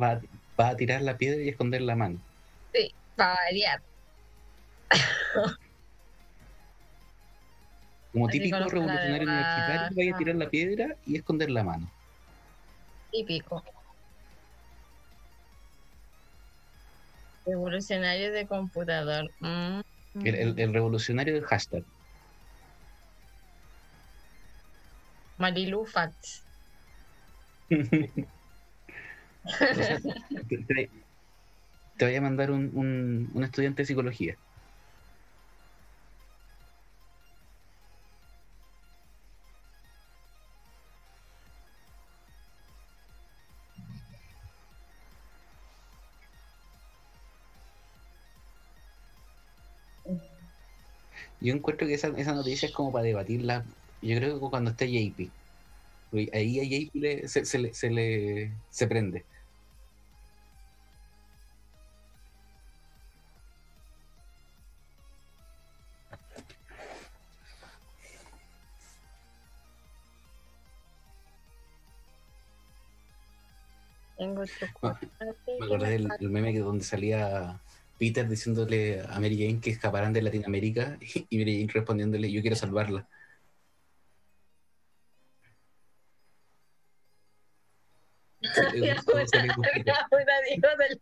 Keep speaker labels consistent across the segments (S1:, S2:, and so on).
S1: va, va a tirar la piedra y esconder la mano.
S2: Sí, para variar.
S1: Como
S2: Así
S1: típico revolucionario universitario, vaya a tirar la piedra y esconder la mano.
S2: Típico. Revolucionario de computador. Mm.
S1: El, el- el revolucionario del hashtag.
S2: Marilu Facts.
S1: Te, te- voy a mandar un, un- estudiante de psicología. Yo encuentro que esa, esa noticia es como para debatirla. Yo creo que cuando esté JP. Ahí a JP le- se, se le, se le se prende.
S2: Chocolate.
S1: Me acordé del, meme que donde salía Peter diciéndole a Mary Jane que escaparan de Latinoamérica y Mary Jane respondiéndole yo quiero salvarla.
S2: Dijo del-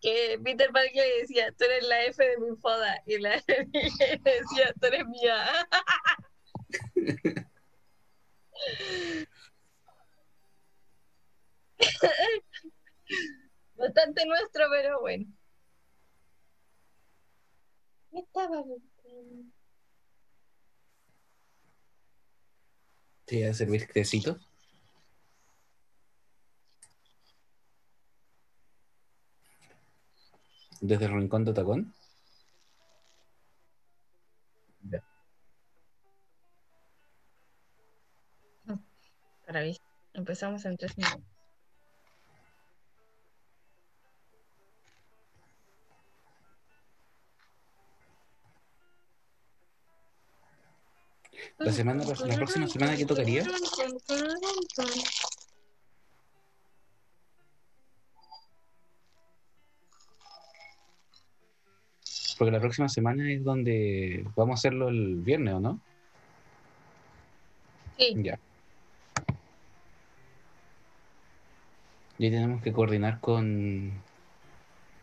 S2: que Peter Parker le decía, tú eres la F de mi foda. Y la F decía, tú eres mía. Bastante nuestro, pero bueno. ¿Qué estaba?
S1: Te voy a servir tecito. Desde el rincón de Tacón. Ya.
S2: Para ver, empezamos en tres minutos.
S1: La semana la próxima semana que tocaría porque la próxima semana es donde vamos a hacerlo el viernes, ¿o no?
S2: Sí,
S1: Ya. Y tenemos que coordinar con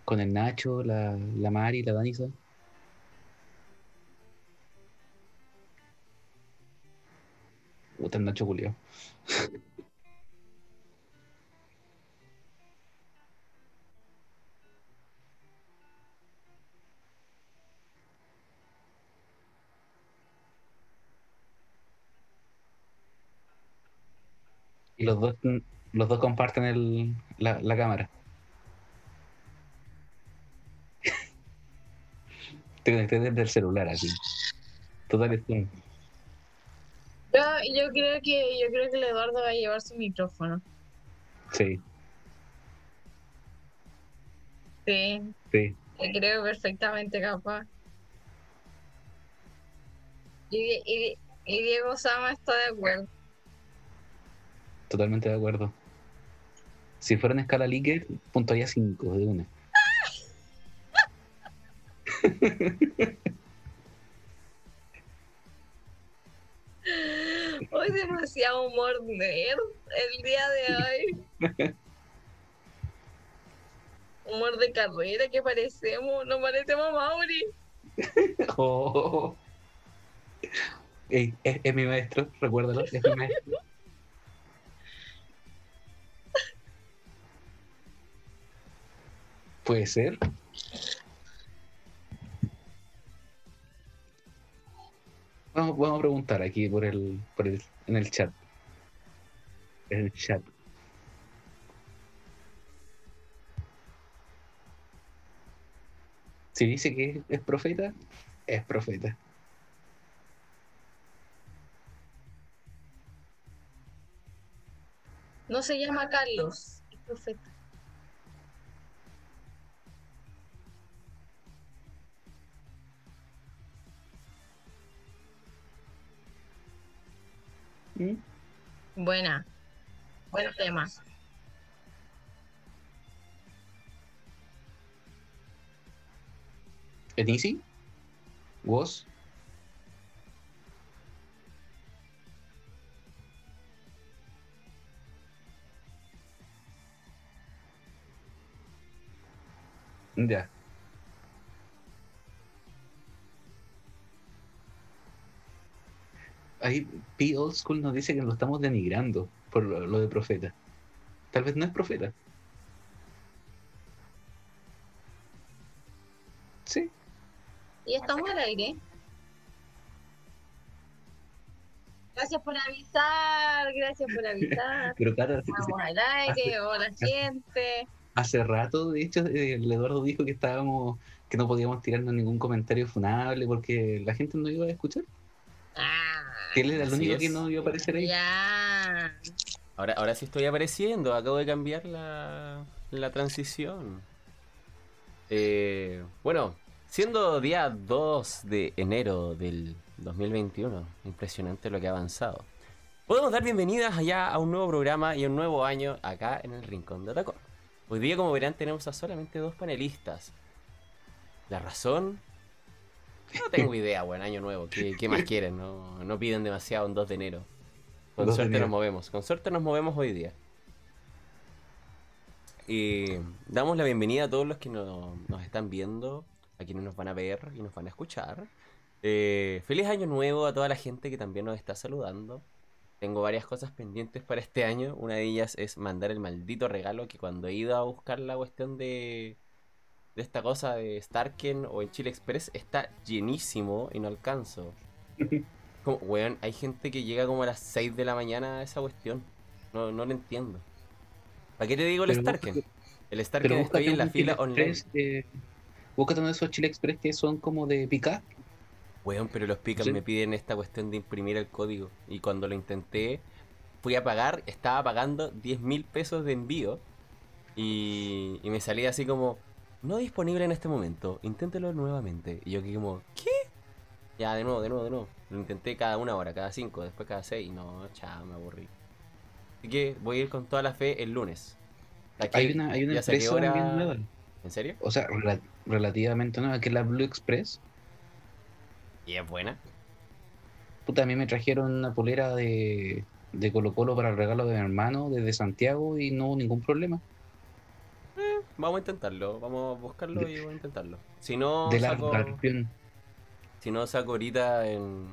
S1: con el Nacho, la, la Mari, la Danisa. Puta el Nacho Julio. Y los dos, los dos comparten el, la, la cámara. Te conecté desde el celular así. Total es un-
S2: yo, yo creo que yo creo que el Eduardo va a llevar su micrófono.
S1: Sí,
S2: Sí,
S1: sí.
S2: Te creo perfectamente capaz. Y, y, y Diego Sama está de acuerdo.
S1: Totalmente de acuerdo. Si fuera en escala Likert, puntuaría 5 de una.
S2: Hoy demasiado humor nerd el día de hoy. Humor de carrera que parecemos, no parecemos a Mauri.
S1: Oh. Es, es mi maestro, recuérdalo, es mi maestro. Puede ser. Vamos, a preguntar aquí por el, por el, en el chat. En el chat. Si dice que es profeta, es profeta.
S2: No se llama Carlos, es profeta.
S1: ¿Mm?
S2: Buena. Buen tema.
S1: ¿Es easy? ¿Vos? Ya. Ahí P Old School nos dice que lo estamos denigrando por lo, lo de profeta. Tal vez no es profeta. Sí.
S2: Y estamos al aire. Gracias por avisar, gracias por avisar.
S1: Pero claro,
S2: Estamos al aire, hola gente.
S1: hace rato, de hecho, eh, el Eduardo dijo que estábamos, que no podíamos tirarnos ningún comentario funable porque la gente no iba a escuchar. Que él era el
S3: Así
S1: único
S3: es.
S1: que no iba a aparecer ahí.
S2: ya.
S3: Ahora, ahora sí estoy apareciendo, acabo de cambiar la, la transición. Eh, bueno, siendo día 2 de enero del 2021, impresionante lo que ha avanzado. Podemos dar bienvenidas allá a un nuevo programa y a un nuevo año acá en el Rincón de Atacón. Hoy día, como verán, tenemos a solamente dos panelistas. ¿La razón? No tengo idea, buen año nuevo. ¿Qué, qué más quieren? No, no piden demasiado en 2 de enero. Con
S1: 2 de
S3: suerte
S1: enero.
S3: nos movemos. Con suerte nos movemos hoy día. Y damos la bienvenida a todos los que no- nos están viendo, a quienes nos van a ver y nos van a escuchar. Eh, feliz año nuevo a toda la gente que también nos está saludando. Tengo varias cosas pendientes para este año. Una de ellas es mandar el maldito regalo que cuando he ido a buscar la cuestión de, de esta cosa de Starken o en Chile Express está llenísimo y no alcanzo. Como, weón, hay gente que llega como a las 6 de la mañana a esa cuestión. No, no lo entiendo. ¿Para qué te digo el
S1: Pero
S3: Starken?
S1: busca-
S3: El Starken
S1: Pero
S3: estoy en la fila
S1: Chile
S3: online.
S1: Express, eh, búscate uno de esos Chile Express que son como de picar.
S3: Weón, pero los picas
S1: ¿Sí?
S3: me piden esta cuestión de imprimir el código. Y cuando lo intenté, fui a pagar, estaba pagando 10 mil pesos de envío. Y, y me salía así como, no disponible en este momento, inténtelo nuevamente. Y yo que como, ¿qué? Ya, de nuevo, de nuevo, de nuevo. Lo intenté cada una hora, cada cinco, después cada seis. No, chao, me aburrí. Así que voy a ir con toda la fe el lunes. Aquí,
S1: Hay una, hay una empresa
S3: hora-
S1: también nueva.
S3: ¿En serio?
S1: O sea, rela- relativamente nueva, que es la Blue Express.
S3: ¿Y es buena?
S1: Puta, a mí me trajeron una polera de, de Colo Colo para el regalo de mi hermano desde Santiago y no hubo ningún problema.
S3: Vamos a intentarlo, vamos a buscarlo y vamos a intentarlo. Si no,
S1: de
S3: saco... Si no, saco ahorita en,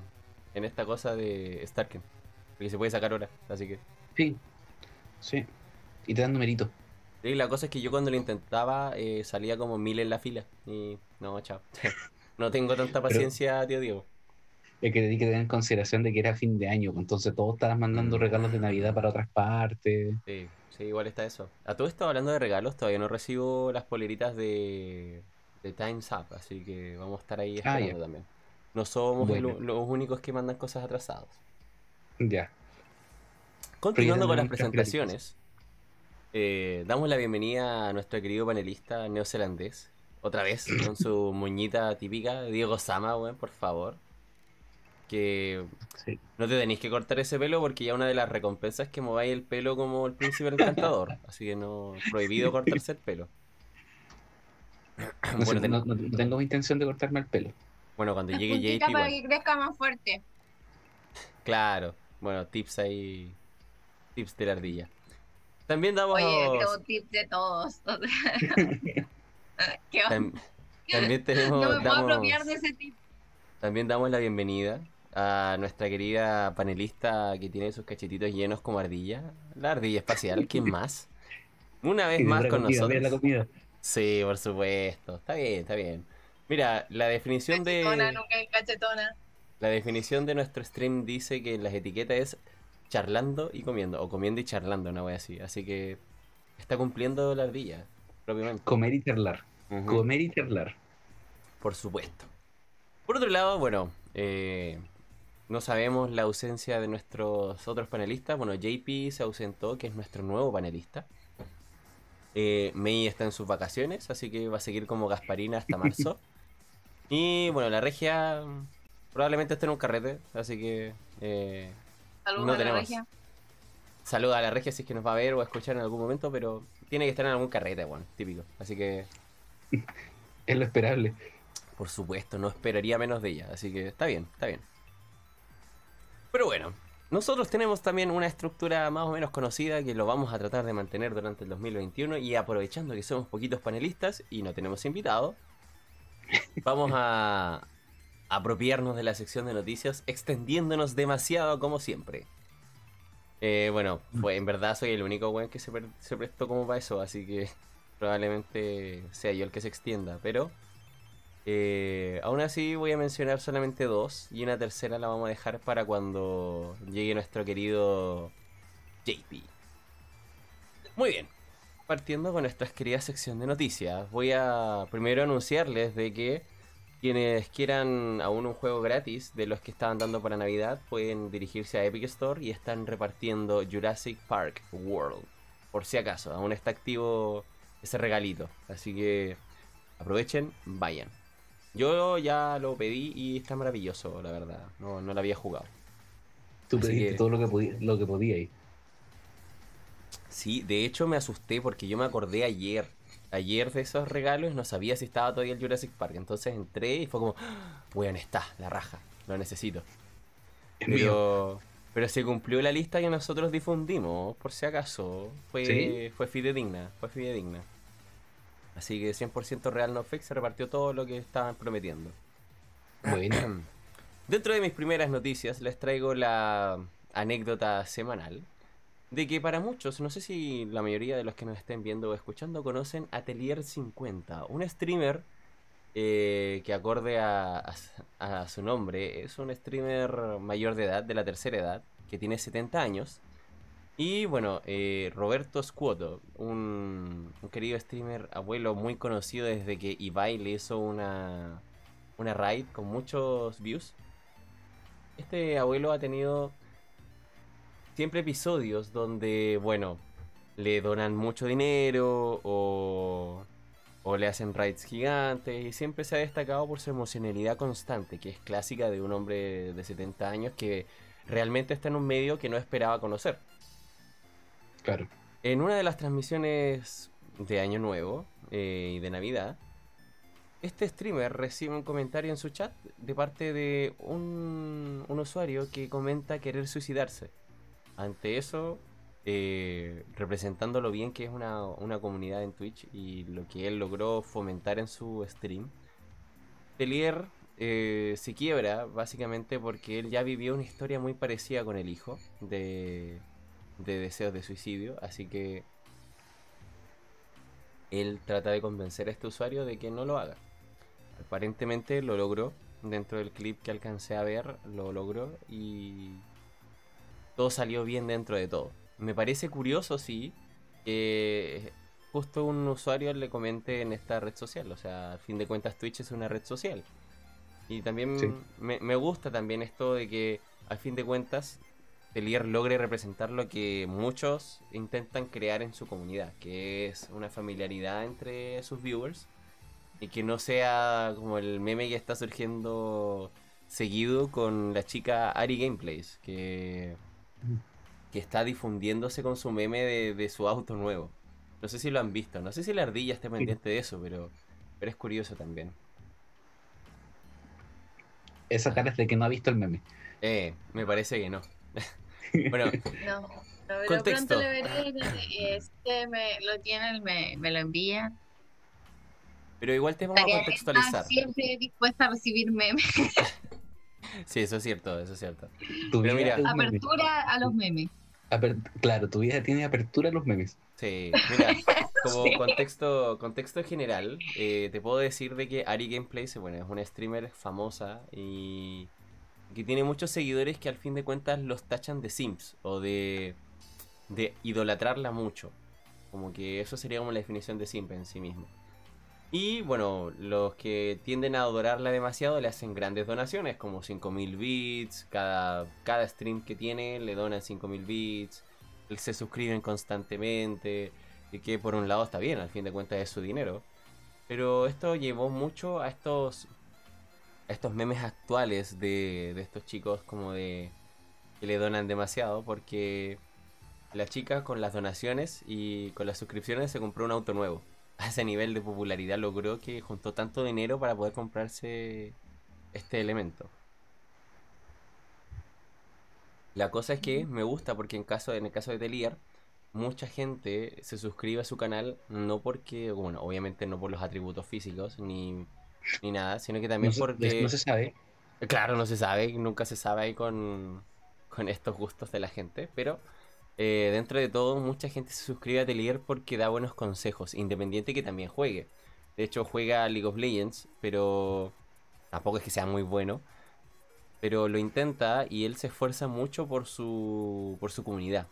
S3: en esta cosa de Starken. Porque se puede sacar ahora. Así que.
S1: Sí, sí. Y te dan numerito.
S3: Y la cosa es que yo cuando lo intentaba eh, salía como mil en la fila. Y no, chao. no tengo tanta paciencia, tío Diego.
S1: Es que hay que tener en consideración de que era fin de año, pues, entonces todos estaban mandando
S3: Mm.
S1: regalos de Navidad para otras partes.
S3: Sí, sí, igual está eso. A todo esto hablando de regalos, todavía no recibo las poleritas de, de Time's Up. Así que vamos a estar ahí
S1: Ah,
S3: esperando también. No somos
S1: Bueno.
S3: los únicos que mandan cosas atrasadas.
S1: Ya.
S3: Continuando con las presentaciones, eh, damos la bienvenida a nuestro querido panelista neozelandés. Otra vez, con su moñita típica, Diego Sama, por favor. Que
S1: Sí.
S3: no te tenéis que cortar ese pelo porque ya una de las recompensas es que mováis el pelo como el príncipe encantador. Así que no, prohibido cortarse el pelo.
S1: No,
S3: Bueno,
S1: no- no- no tengo intención de cortarme el pelo.
S3: bueno, cuando llegue JP,
S2: para
S3: igual.
S2: que crezca más fuerte.
S3: Claro. Bueno, tips ahí. Tips de la ardilla. También damos.
S2: Oye, quiero tip de todos. ¿Qué
S3: también tenemos.
S2: No me puedo
S3: damos-
S2: apropiar de ese tip.
S3: También damos la bienvenida a nuestra querida panelista que tiene sus cachetitos llenos como ardilla. La ardilla espacial, ¿quién más? Una vez más
S1: la
S3: con
S1: comida, la
S3: nosotros.
S1: comida.
S3: Sí, por supuesto. Está bien, está bien. Mira, la definición
S2: Cachetona,
S3: de
S2: nunca es cachetona.
S3: la definición de nuestro stream dice que las etiquetas es charlando y comiendo, o comiendo y charlando, una wea así. Así que está cumpliendo la ardilla, propiamente.
S1: Comer y charlar. Comer y charlar.
S3: Por supuesto. Por otro lado, bueno, eh, no sabemos la ausencia de nuestros otros panelistas. Bueno, JP se ausentó, que es nuestro nuevo panelista. Eh, Mei está en sus vacaciones, así que va a seguir como Gasparina hasta marzo. y bueno, la regia probablemente esté en un carrete, así que eh,
S2: Saludos
S3: No
S2: a la
S3: tenemos.
S2: regia.
S3: saluda a la regia si es que nos va a ver o a escuchar en algún momento, pero tiene que estar en algún carrete, bueno, típico. Así que
S1: Es lo esperable.
S3: Por supuesto, no esperaría menos de ella, así que está bien, está bien. Pero bueno, nosotros tenemos también una estructura más o menos conocida que lo vamos a tratar de mantener durante el 2021 y aprovechando que somos poquitos panelistas y no tenemos invitados, vamos a apropiarnos de la sección de noticias extendiéndonos demasiado como siempre. Eh, bueno, pues en verdad soy el único weón que se, se prestó como para eso, así que probablemente sea yo el que se extienda, pero eh, aún así voy a mencionar solamente dos y una tercera la vamos a dejar para cuando llegue nuestro querido JP. Muy bien, partiendo con nuestra querida sección de noticias, voy a primero anunciarles de que quienes quieran aún un juego gratis de los que estaban dando para Navidad pueden dirigirse a Epic Store y están repartiendo Jurassic Park World. Por si acaso, aún está activo ese regalito. Así que aprovechen, vayan. Yo ya lo pedí y está maravilloso, la verdad. No, no lo había jugado.
S1: Tú
S3: Así
S1: pediste
S3: que-
S1: todo lo que podía, lo que podía ahí.
S3: Sí, de hecho me asusté porque yo me acordé ayer. Ayer de esos regalos y no sabía si estaba todavía el Jurassic Park. Entonces entré y fue como, "Ah, bueno, está, la raja, lo necesito.
S1: Es mío.
S3: Pero, pero se cumplió la lista que nosotros difundimos, por si acaso. Fue,
S1: ¿Sí?
S3: fue fidedigna, fue fidedigna. Así que 100% real no fake se repartió todo lo que estaban prometiendo.
S1: Bueno,
S3: Dentro de mis primeras noticias les traigo la anécdota semanal de que para muchos, no sé si la mayoría de los que nos estén viendo o escuchando conocen Atelier 50, un streamer eh, que acorde a, a- a su nombre es un streamer mayor de edad, de la tercera edad, que tiene 70 años. Y bueno, eh, Roberto Scuoto, un, querido streamer abuelo muy conocido desde que Ibai le hizo una, una raid con muchos views. Este abuelo ha tenido siempre episodios donde, bueno, le donan mucho dinero o, o le hacen raids gigantes y siempre se ha destacado por su emocionalidad constante, que es clásica de un hombre de 70 años que realmente está en un medio que no esperaba conocer. En una de las transmisiones de Año Nuevo eh, y de Navidad, este streamer recibe un comentario en su chat de parte de un, usuario que comenta querer suicidarse. Ante eso, eh, representando lo bien que es una, una comunidad en Twitch y lo que él logró fomentar en su stream, Telier eh, se quiebra básicamente porque él ya vivió una historia muy parecida con el hijo de, de deseos de suicidio, así que él trata de convencer a este usuario de que no lo haga. Aparentemente lo logró, dentro del clip que alcancé a ver, lo logró y todo salió bien dentro de todo. Me parece curioso, sí, que justo un usuario le comente en esta red social, o sea, al fin de cuentas Twitch es una red social. Y también
S1: Sí.
S3: me, me gusta también esto de que al fin de cuentas Telier logre representar lo que muchos intentan crear en su comunidad, que es una familiaridad entre sus viewers y que no sea como el meme que está surgiendo seguido con la chica Ari Gameplays, que, que está difundiéndose con su meme de, de su auto nuevo. No sé si lo han visto, no sé si la ardilla esté pendiente de eso, pero, pero es curioso también.
S1: Esa cara es de que no ha visto el meme.
S3: Eh, me parece que no. bueno,
S2: No, no, pero
S3: Contexto.
S2: pronto lo veré. eh, Si ustedes me lo tienen, me, me lo envían.
S3: pero igual te vamos a contextualizar.
S2: siempre dispuesta a recibir memes.
S3: Sí, eso es cierto, eso es cierto.
S1: Tu
S3: Pero
S1: vida
S3: mira.
S2: Apertura a los memes.
S1: Aper- claro, tu vida tiene apertura a los memes.
S3: Sí, mira, como
S2: Sí.
S3: contexto, contexto general, eh, te puedo decir de que Ari Gameplays, bueno, es una streamer famosa y que tiene muchos seguidores que al fin de cuentas los tachan de Sims o de, de idolatrarla mucho. Como que eso sería como la definición de Simp en sí mismo. Y bueno, los que tienden a adorarla demasiado le hacen grandes donaciones, como 5000 bits, cada, cada stream que tiene le donan 5000 bits, se suscriben constantemente, y que por un lado está bien, al fin de cuentas es su dinero. Pero esto llevó mucho a estos, estos memes actuales de, de estos chicos como de que le donan demasiado, porque la chica con las donaciones y con las suscripciones se compró un auto nuevo. a ese nivel de popularidad logró que juntó tanto dinero para poder comprarse este elemento. La cosa es que me gusta porque en caso en el caso de Telier mucha gente se suscribe a su canal no porque, bueno, obviamente no por los atributos físicos ni, ni nada, sino que también
S1: no, se,
S3: porque...
S1: no se sabe.
S3: Claro, no se sabe, nunca se sabe ahí con, con estos gustos de la gente, pero eh, dentro de todo mucha gente se suscribe a Telier porque da buenos consejos, independiente que también juegue. De hecho juega League of Legends, pero tampoco es que sea muy bueno. Pero lo intenta y él se esfuerza mucho por su, por su comunidad.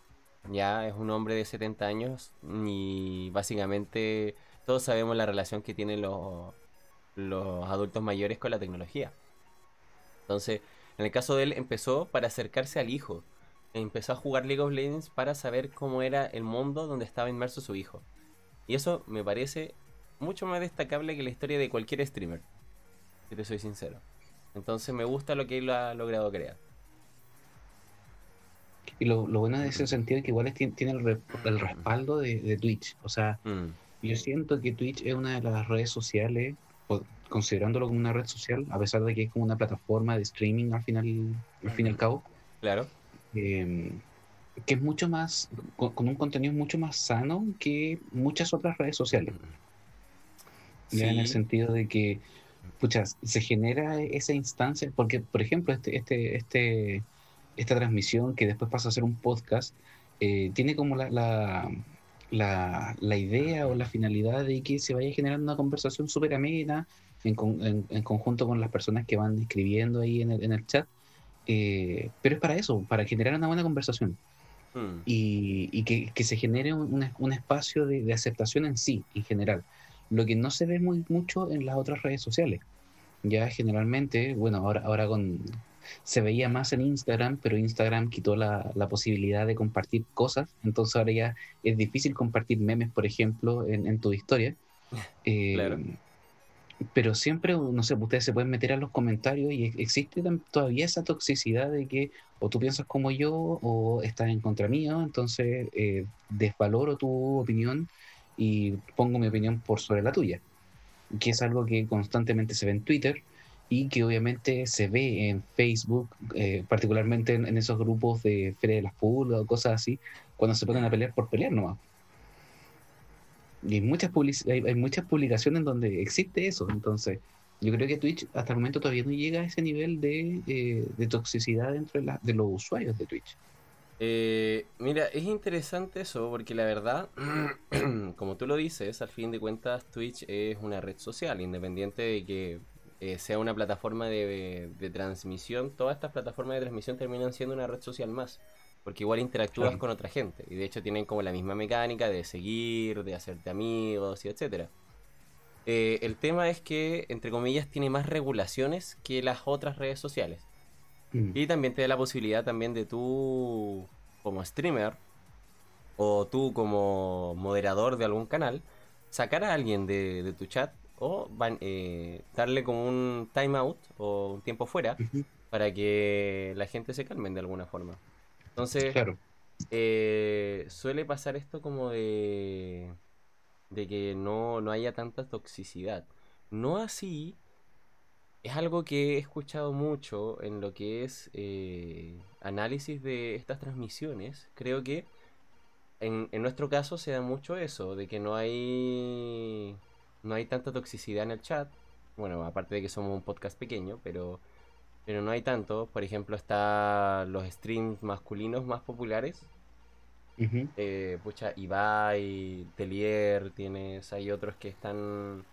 S3: Ya es un hombre de 70 años y básicamente todos sabemos la relación que tienen los, los adultos mayores con la tecnología. Entonces, en el caso de él, empezó para acercarse al hijo. Empezó a jugar League of Legends para saber cómo era el mundo donde estaba inmerso su hijo. Y eso me parece mucho más destacable que la historia de cualquier streamer. Si te soy sincero. Entonces me gusta lo que él ha logrado crear.
S1: Y lo, lo bueno de ese sentido es que igual es- tiene el, re- el respaldo de, de Twitch. O sea,
S3: Mm,
S1: yo siento que Twitch es una de las redes sociales, considerándolo como una red social, a pesar de que es como una plataforma de streaming al final, al fin y al cabo,
S3: claro.
S1: eh, que es mucho más, con, con un contenido mucho más sano que muchas otras redes sociales. Ya en el
S3: Sí.
S1: sentido de que, pucha, se genera esa instancia, porque, por ejemplo, este, este, este, esta transmisión que después pasa a ser un podcast, eh, tiene como la, la, la, la idea o la finalidad de que se vaya generando una conversación súper amena en, con- en, en conjunto con las personas que van escribiendo ahí en el, en el chat. eh, pero es para eso, para generar una buena conversación
S3: Mm,
S1: y, y que, que se genere un, un- un espacio de, de aceptación en sí, en general. Lo que no se ve muy mucho en las otras redes sociales. Ya generalmente, bueno, ahora, ahora con se veía más en Instagram, pero Instagram quitó la, la posibilidad de compartir cosas, entonces ahora ya es difícil compartir memes, por ejemplo, en, en tu historia. Eh,
S3: Claro.
S1: Pero siempre, no sé, ustedes se pueden meter a los comentarios y ex- existe todavía esa toxicidad de que o tú piensas como yo o estás en contra mío, entonces eh, desvaloro tu opinión y pongo mi opinión por sobre la tuya, que es algo que constantemente se ve en Twitter y que obviamente se ve en Facebook, eh, particularmente en, esos grupos de Feria de las Pulgas o cosas así, cuando se ponen a pelear por pelear nomás. Y hay muchas, hay, hay muchas publicaciones donde existe eso, entonces yo creo que Twitch hasta el momento todavía no llega a ese nivel de, eh, de toxicidad dentro de, la- de los usuarios de Twitch.
S3: Eh, mira, es interesante eso porque la verdad, como tú lo dices, al fin de cuentas Twitch es una red social, independiente de que eh, sea una plataforma de, de transmisión, todas estas plataformas de transmisión terminan siendo una red social más, porque igual interactúas
S1: Claro.
S3: con otra gente y de hecho tienen como la misma mecánica de seguir, de hacerte amigos y etcétera. Eh, el tema es que, entre comillas, tiene más regulaciones que las otras redes sociales.
S1: Mm.
S3: Y también te da la posibilidad también de tú como streamer o tú como moderador de algún canal sacar a alguien de, de tu chat o eh, darle como un timeout o un tiempo fuera para que la gente se calmen de alguna forma. Entonces,
S1: Claro.
S3: eh, suele pasar esto como de, de que no, no haya tanta toxicidad. No así, es algo que he escuchado mucho en lo que es eh, análisis de estas transmisiones. Creo que en, en nuestro caso se da mucho eso, de que no hay, no hay tanta toxicidad en el chat. Bueno, aparte de que somos un podcast pequeño, pero, pero no hay tanto. Por ejemplo, está los streams masculinos más populares.
S1: Ujú.
S3: Eh, pucha, Ibai, Telier, tienes, hay otros que están...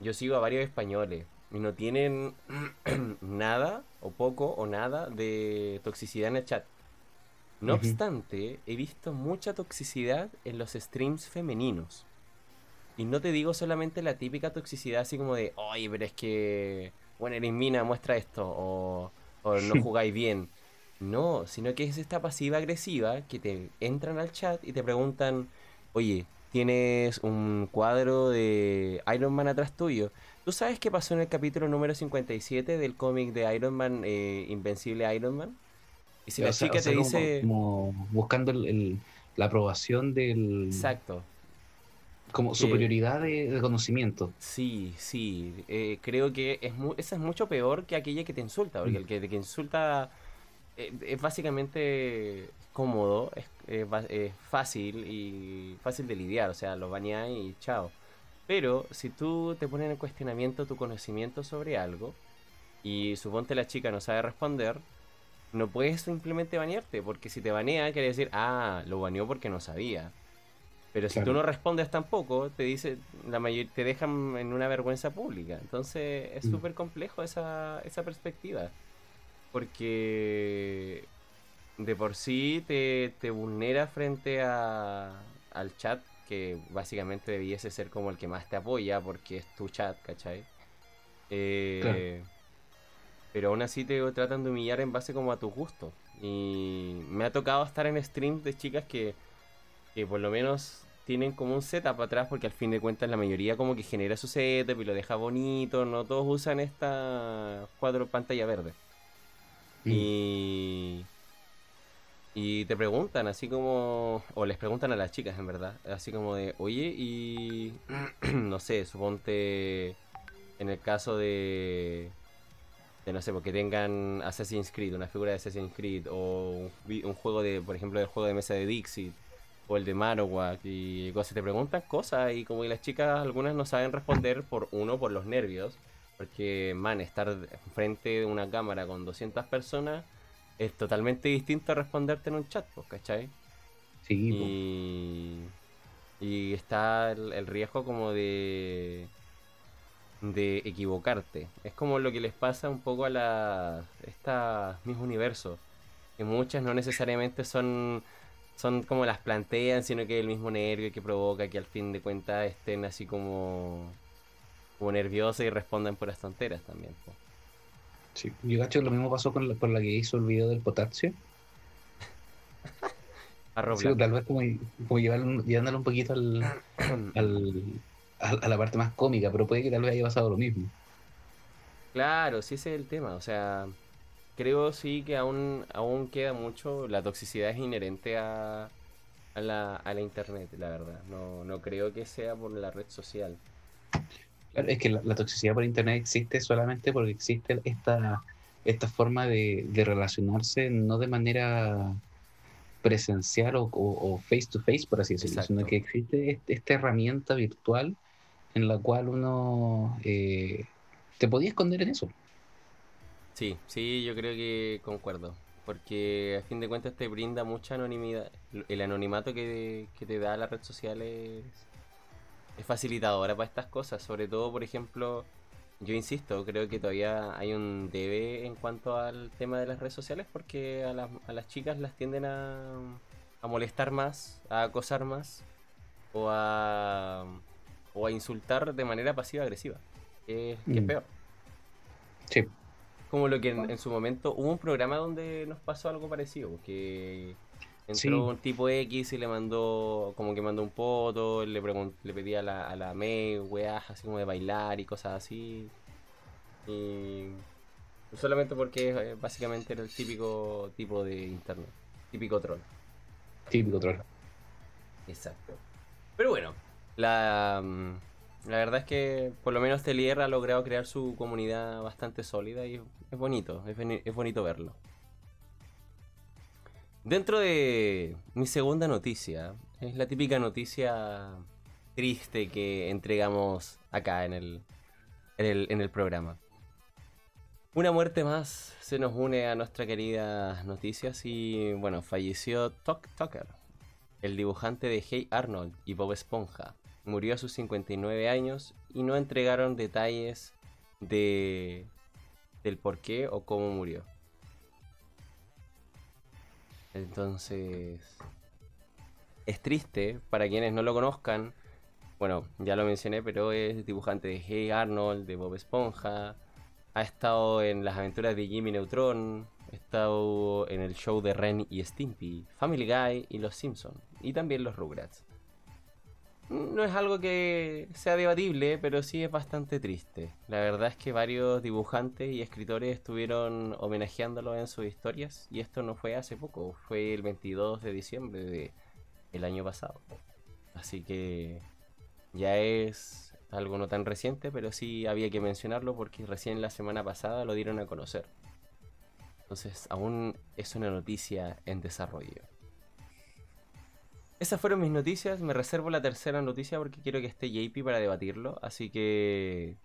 S3: Yo sigo a varios españoles y no tienen nada o poco o nada de toxicidad en el chat. No obstante, he visto mucha toxicidad en los streams femeninos. Y no te digo solamente la típica toxicidad así como de, oye, pero es que, bueno, eres mina, muestra esto, o, o no jugáis bien. No, sino que es esta pasiva agresiva que te entran al chat y te preguntan, oye, tienes un cuadro de Iron Man atrás tuyo. ¿Tú sabes qué pasó en el capítulo número 57 del cómic de Iron Man, eh, Invencible Iron Man? Y si
S1: O
S3: la
S1: sea-
S3: chica
S1: o sea,
S3: te
S1: como-
S3: dice...
S1: Como, buscando el- el- la aprobación del...
S3: Exacto.
S1: Como superioridad de, de conocimiento.
S3: Sí, sí. eh, creo que es mu- esa es mucho peor que aquella que te insulta, porque
S1: Mm.
S3: el que, que insulta eh, es básicamente cómodo, es, es fácil y fácil de lidiar, o sea, lo bañas y chao. Pero si tú te pones en cuestionamiento tu conocimiento sobre algo y suponte la chica no sabe responder, no puedes simplemente banearte, porque si te banea quiere decir, ah, lo baneó porque no sabía. Pero si tú no respondes tampoco, te dice, la mayor, te dejan en una vergüenza pública. Entonces es
S1: Mm.
S3: súper complejo esa, esa perspectiva. Porque de por sí te, te vulnera frente a, al chat, que básicamente debiese ser como el que más te apoya, porque es tu chat, ¿cachai? Eh, Pero aún así te tratan de humillar en base como a tu gusto. Y me ha tocado estar en streams de chicas que, que por lo menos tienen como un setup atrás, porque al fin de cuentas la mayoría como que genera su setup y lo deja bonito, no todos usan esta cuadro pantalla verde.
S1: Mm.
S3: Y, y te preguntan, así como, o les preguntan a las chicas en verdad, así como de, oye, y no sé, suponte en el caso de, de no sé, porque tengan Assassin's Creed, una figura de Assassin's Creed, o un, juego de, por ejemplo, el juego de mesa de Dixit, o el de Marowak, y cosas, te preguntan cosas, y como que las chicas, algunas no saben responder por uno, por los nervios, porque, man, estar frente de una cámara con 200 personas es totalmente distinto a responderte en un chat, pues, ¿cachai?
S1: Sí.
S3: Y, y está el, el riesgo como de de equivocarte. Es como lo que les pasa un poco a las estas mis universos, que muchas no necesariamente son son como las plantean, sino que el mismo nervio que provoca que al fin de cuentas estén así como como nerviosos y respondan por las tonteras también. po.
S1: Sí. Yo cacho que lo mismo pasó con la, con la que hizo el video del potasio. Sí, tal vez como, como llevarlo- llevándolo un poquito al, al- a, a la parte más cómica, pero puede que tal vez haya pasado lo mismo.
S3: Claro, sí ese es el tema. O sea, creo sí que aún, aún queda mucho. La toxicidad es inherente a, a la, a la internet, la verdad. No, no creo que sea por la red social.
S1: Claro, es que la, la toxicidad por internet existe solamente porque existe esta, esta forma de, de relacionarse no de manera presencial o, o- o face to face, por así decirlo, sino
S3: Exacto.
S1: que existe este- esta herramienta virtual en la cual uno eh, te podía esconder en eso.
S3: Sí, sí, yo creo que concuerdo. Porque a fin de cuentas te brinda mucha anonimidad. El anonimato que, que te da la red social es, es facilitadora para estas cosas. Sobre todo, por ejemplo, yo insisto, creo que todavía hay un debe en cuanto al tema de las redes sociales porque a las, a las chicas las tienden a, a molestar más, a acosar más o a, o a insultar de manera pasiva-agresiva. Que, es- que es
S1: Mm.
S3: peor.
S1: Sí,
S3: Como lo que en, en su momento hubo un programa donde nos pasó algo parecido, que entró
S1: Sí.
S3: un tipo X y le mandó, como que mandó un poto, le pedía a la, a la May, weas, así como de bailar y cosas así. Y solamente porque eh, básicamente era el típico tipo de internet, típico troll.
S1: típico troll.
S3: Exacto. Pero bueno, la, mm, la verdad es que por lo menos Telier ha logrado crear su comunidad bastante sólida y es bonito, es, boni- es bonito verlo. Dentro de mi segunda noticia, es la típica noticia triste que entregamos acá en el, en el, en el programa. Una muerte más se nos une a nuestra querida noticias y bueno, falleció Tok Tucker, el dibujante de Hey Arnold y Bob Esponja. Murió a sus 59 años y no entregaron detalles de del por qué o cómo murió. Entonces, es triste para quienes no lo conozcan. Bueno, ya lo mencioné, pero es dibujante de Hey Arnold, de Bob Esponja. Ha estado en las aventuras de Jimmy Neutron. Ha estado en el show de Ren y Stimpy, Family Guy y Los Simpsons. Y también los Rugrats. No es algo que sea debatible, pero sí es bastante triste. La verdad es que varios dibujantes y escritores estuvieron homenajeándolo en sus historias. Y esto no fue hace poco, fue el 22 de diciembre de el año pasado. Así que ya es algo no tan reciente, pero sí había que mencionarlo porque recién la semana pasada lo dieron a conocer. Entonces, aún es una noticia en desarrollo. Esas fueron mis noticias. Me reservo la tercera noticia porque quiero que esté JP para debatirlo. Así que.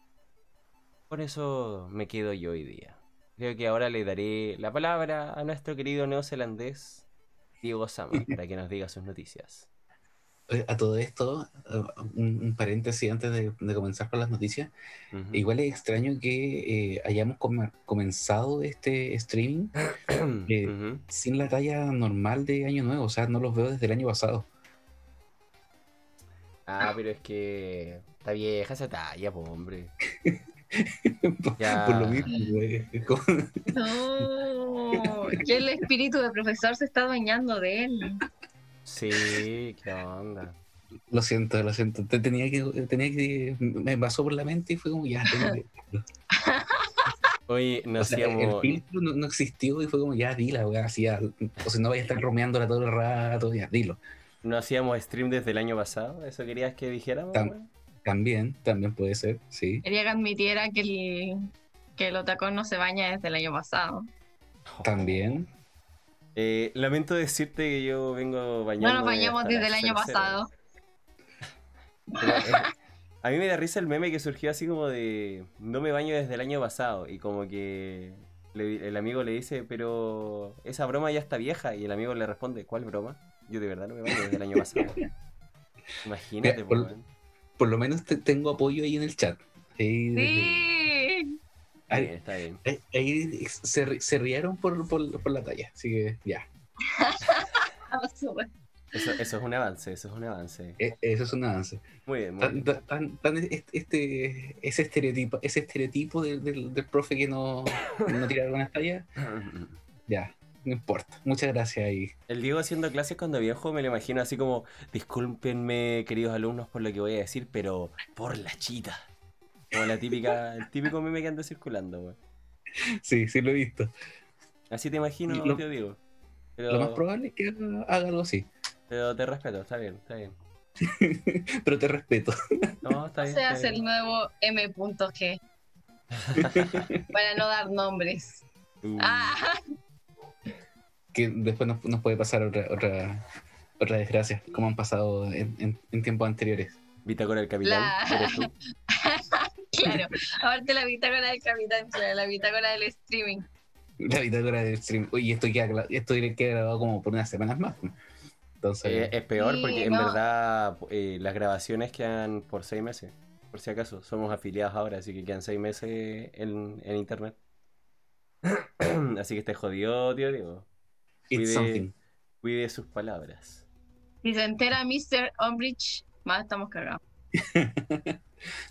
S3: Por eso me quedo yo hoy día. Creo que ahora le daré la palabra a nuestro querido neozelandés Diego Sama para que nos diga sus noticias.
S1: Eh, A todo esto, eh, un, un paréntesis antes de, de comenzar con las noticias.
S3: Ujú.
S1: Igual es extraño que eh, hayamos come- comenzado este streaming eh,
S3: Ujú.
S1: sin la talla normal de Año Nuevo. O sea, no los veo desde el año pasado.
S3: Ah, pero es que está vieja esa talla, po, hombre.
S1: por,
S3: Ya.
S1: por lo mismo, güey. Como-
S2: No, que el espíritu del profesor se está adueñando de él.
S3: Sí, qué onda.
S1: Lo siento, lo siento. Te- Tenía que, tenía que, me pasó por la mente y fue como, ya, tengo que-
S3: Hoy no
S1: O sea, el
S3: hacíamos.
S1: filtro no, no existió y fue como, ya, dila, weá, así ya. O sea, no vaya a estar romeándola todo el rato, ya, dilo.
S3: No hacíamos stream desde el año pasado. ¿Eso querías que dijéramos?
S1: Tam-? También, también puede ser, sí.
S2: Quería que admitiera que el, que el otacón no se baña desde el año pasado.
S1: También.
S3: Eh, lamento decirte que yo vengo bañando.
S2: No nos bañamos desde el año pasado.
S3: a mí me da risa el meme que surgió así como de no me baño desde el año pasado y como que le- el amigo le dice, pero esa broma ya está vieja y el amigo le responde, ¿cuál broma? Yo de verdad no me baño desde el año pasado. Imagínate,
S1: Mira,
S3: po,
S1: por-
S3: weón.
S1: Por lo menos te- tengo apoyo ahí en el chat.
S2: Sí.
S3: Está
S1: ahí-
S3: bien, está bien.
S1: ahí- ahí se, se rieron por, por, por la talla, así que ya.
S3: Eso, eso es un avance, eso es un avance.
S1: E- Eso es un avance.
S3: Muy bien, muy
S1: Tan,
S3: bien.
S1: tan- tan- este, este- ese estereotipo, ese estereotipo del, del- del profe que no, no tira algunas tallas, ya, no importa. Muchas gracias ahí.
S3: El Diego haciendo clases cuando viejo me lo imagino así como, discúlpenme queridos alumnos por lo que voy a decir, pero por la chita. Como la típica, el típico meme que anda circulando, güey.
S1: Sí, sí lo he visto.
S3: Así te imagino,
S1: Lo-
S3: tío Diego.
S1: Lo más probable es que haga, haga algo así.
S3: pero te respeto, está bien, está bien.
S1: Pero te respeto.
S3: No, está bien.
S2: Se
S3: está
S2: hace el nuevo M.G. Para no dar nombres.
S3: Uh,
S2: Ah,
S1: Que después nos, nos puede pasar otra, otra, otra desgracia, como han pasado en, en- en tiempos anteriores.
S3: Bitácora del capitán,
S2: La-. claro. Aparte la bitácora del capitán, claro, la bitácora del streaming.
S1: La bitácora del stream. Oye, esto queda, esto queda grabado como por unas semanas más. Entonces,
S3: Eh, es peor
S2: Sí,
S3: porque en verdad eh, las grabaciones quedan por seis meses. Por si acaso, somos afiliados ahora, así que quedan seis meses en, en internet. así que esté jodido, tío Diego. cuide- sus palabras.
S2: Si se entera Mr. Umbridge, más estamos cagados.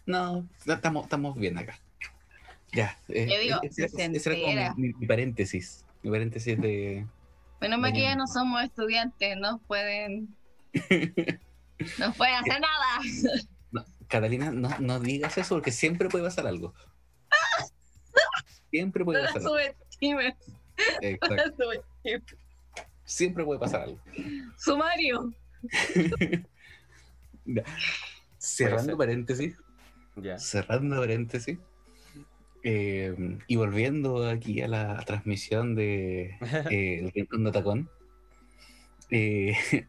S1: No, no, estamos, estamos bien acá. Ya. eh,
S2: digo,
S1: ese,
S2: se
S1: ese era como mi, mi paréntesis. Mi paréntesis de.
S2: Menos mal que ya no somos estudiantes, no pueden. No pueden hacer nada.
S1: No, Catalina, no, no digas eso porque siempre puede pasar algo. Siempre
S2: No
S1: puede
S2: la
S1: pasar algo.
S2: No
S1: Exacto. Siempre puede pasar algo.
S2: Sumario.
S1: Cerrando paréntesis, cerrando paréntesis, eh, y volviendo aquí a la transmisión de eh, El Rincón de Atacón, eh,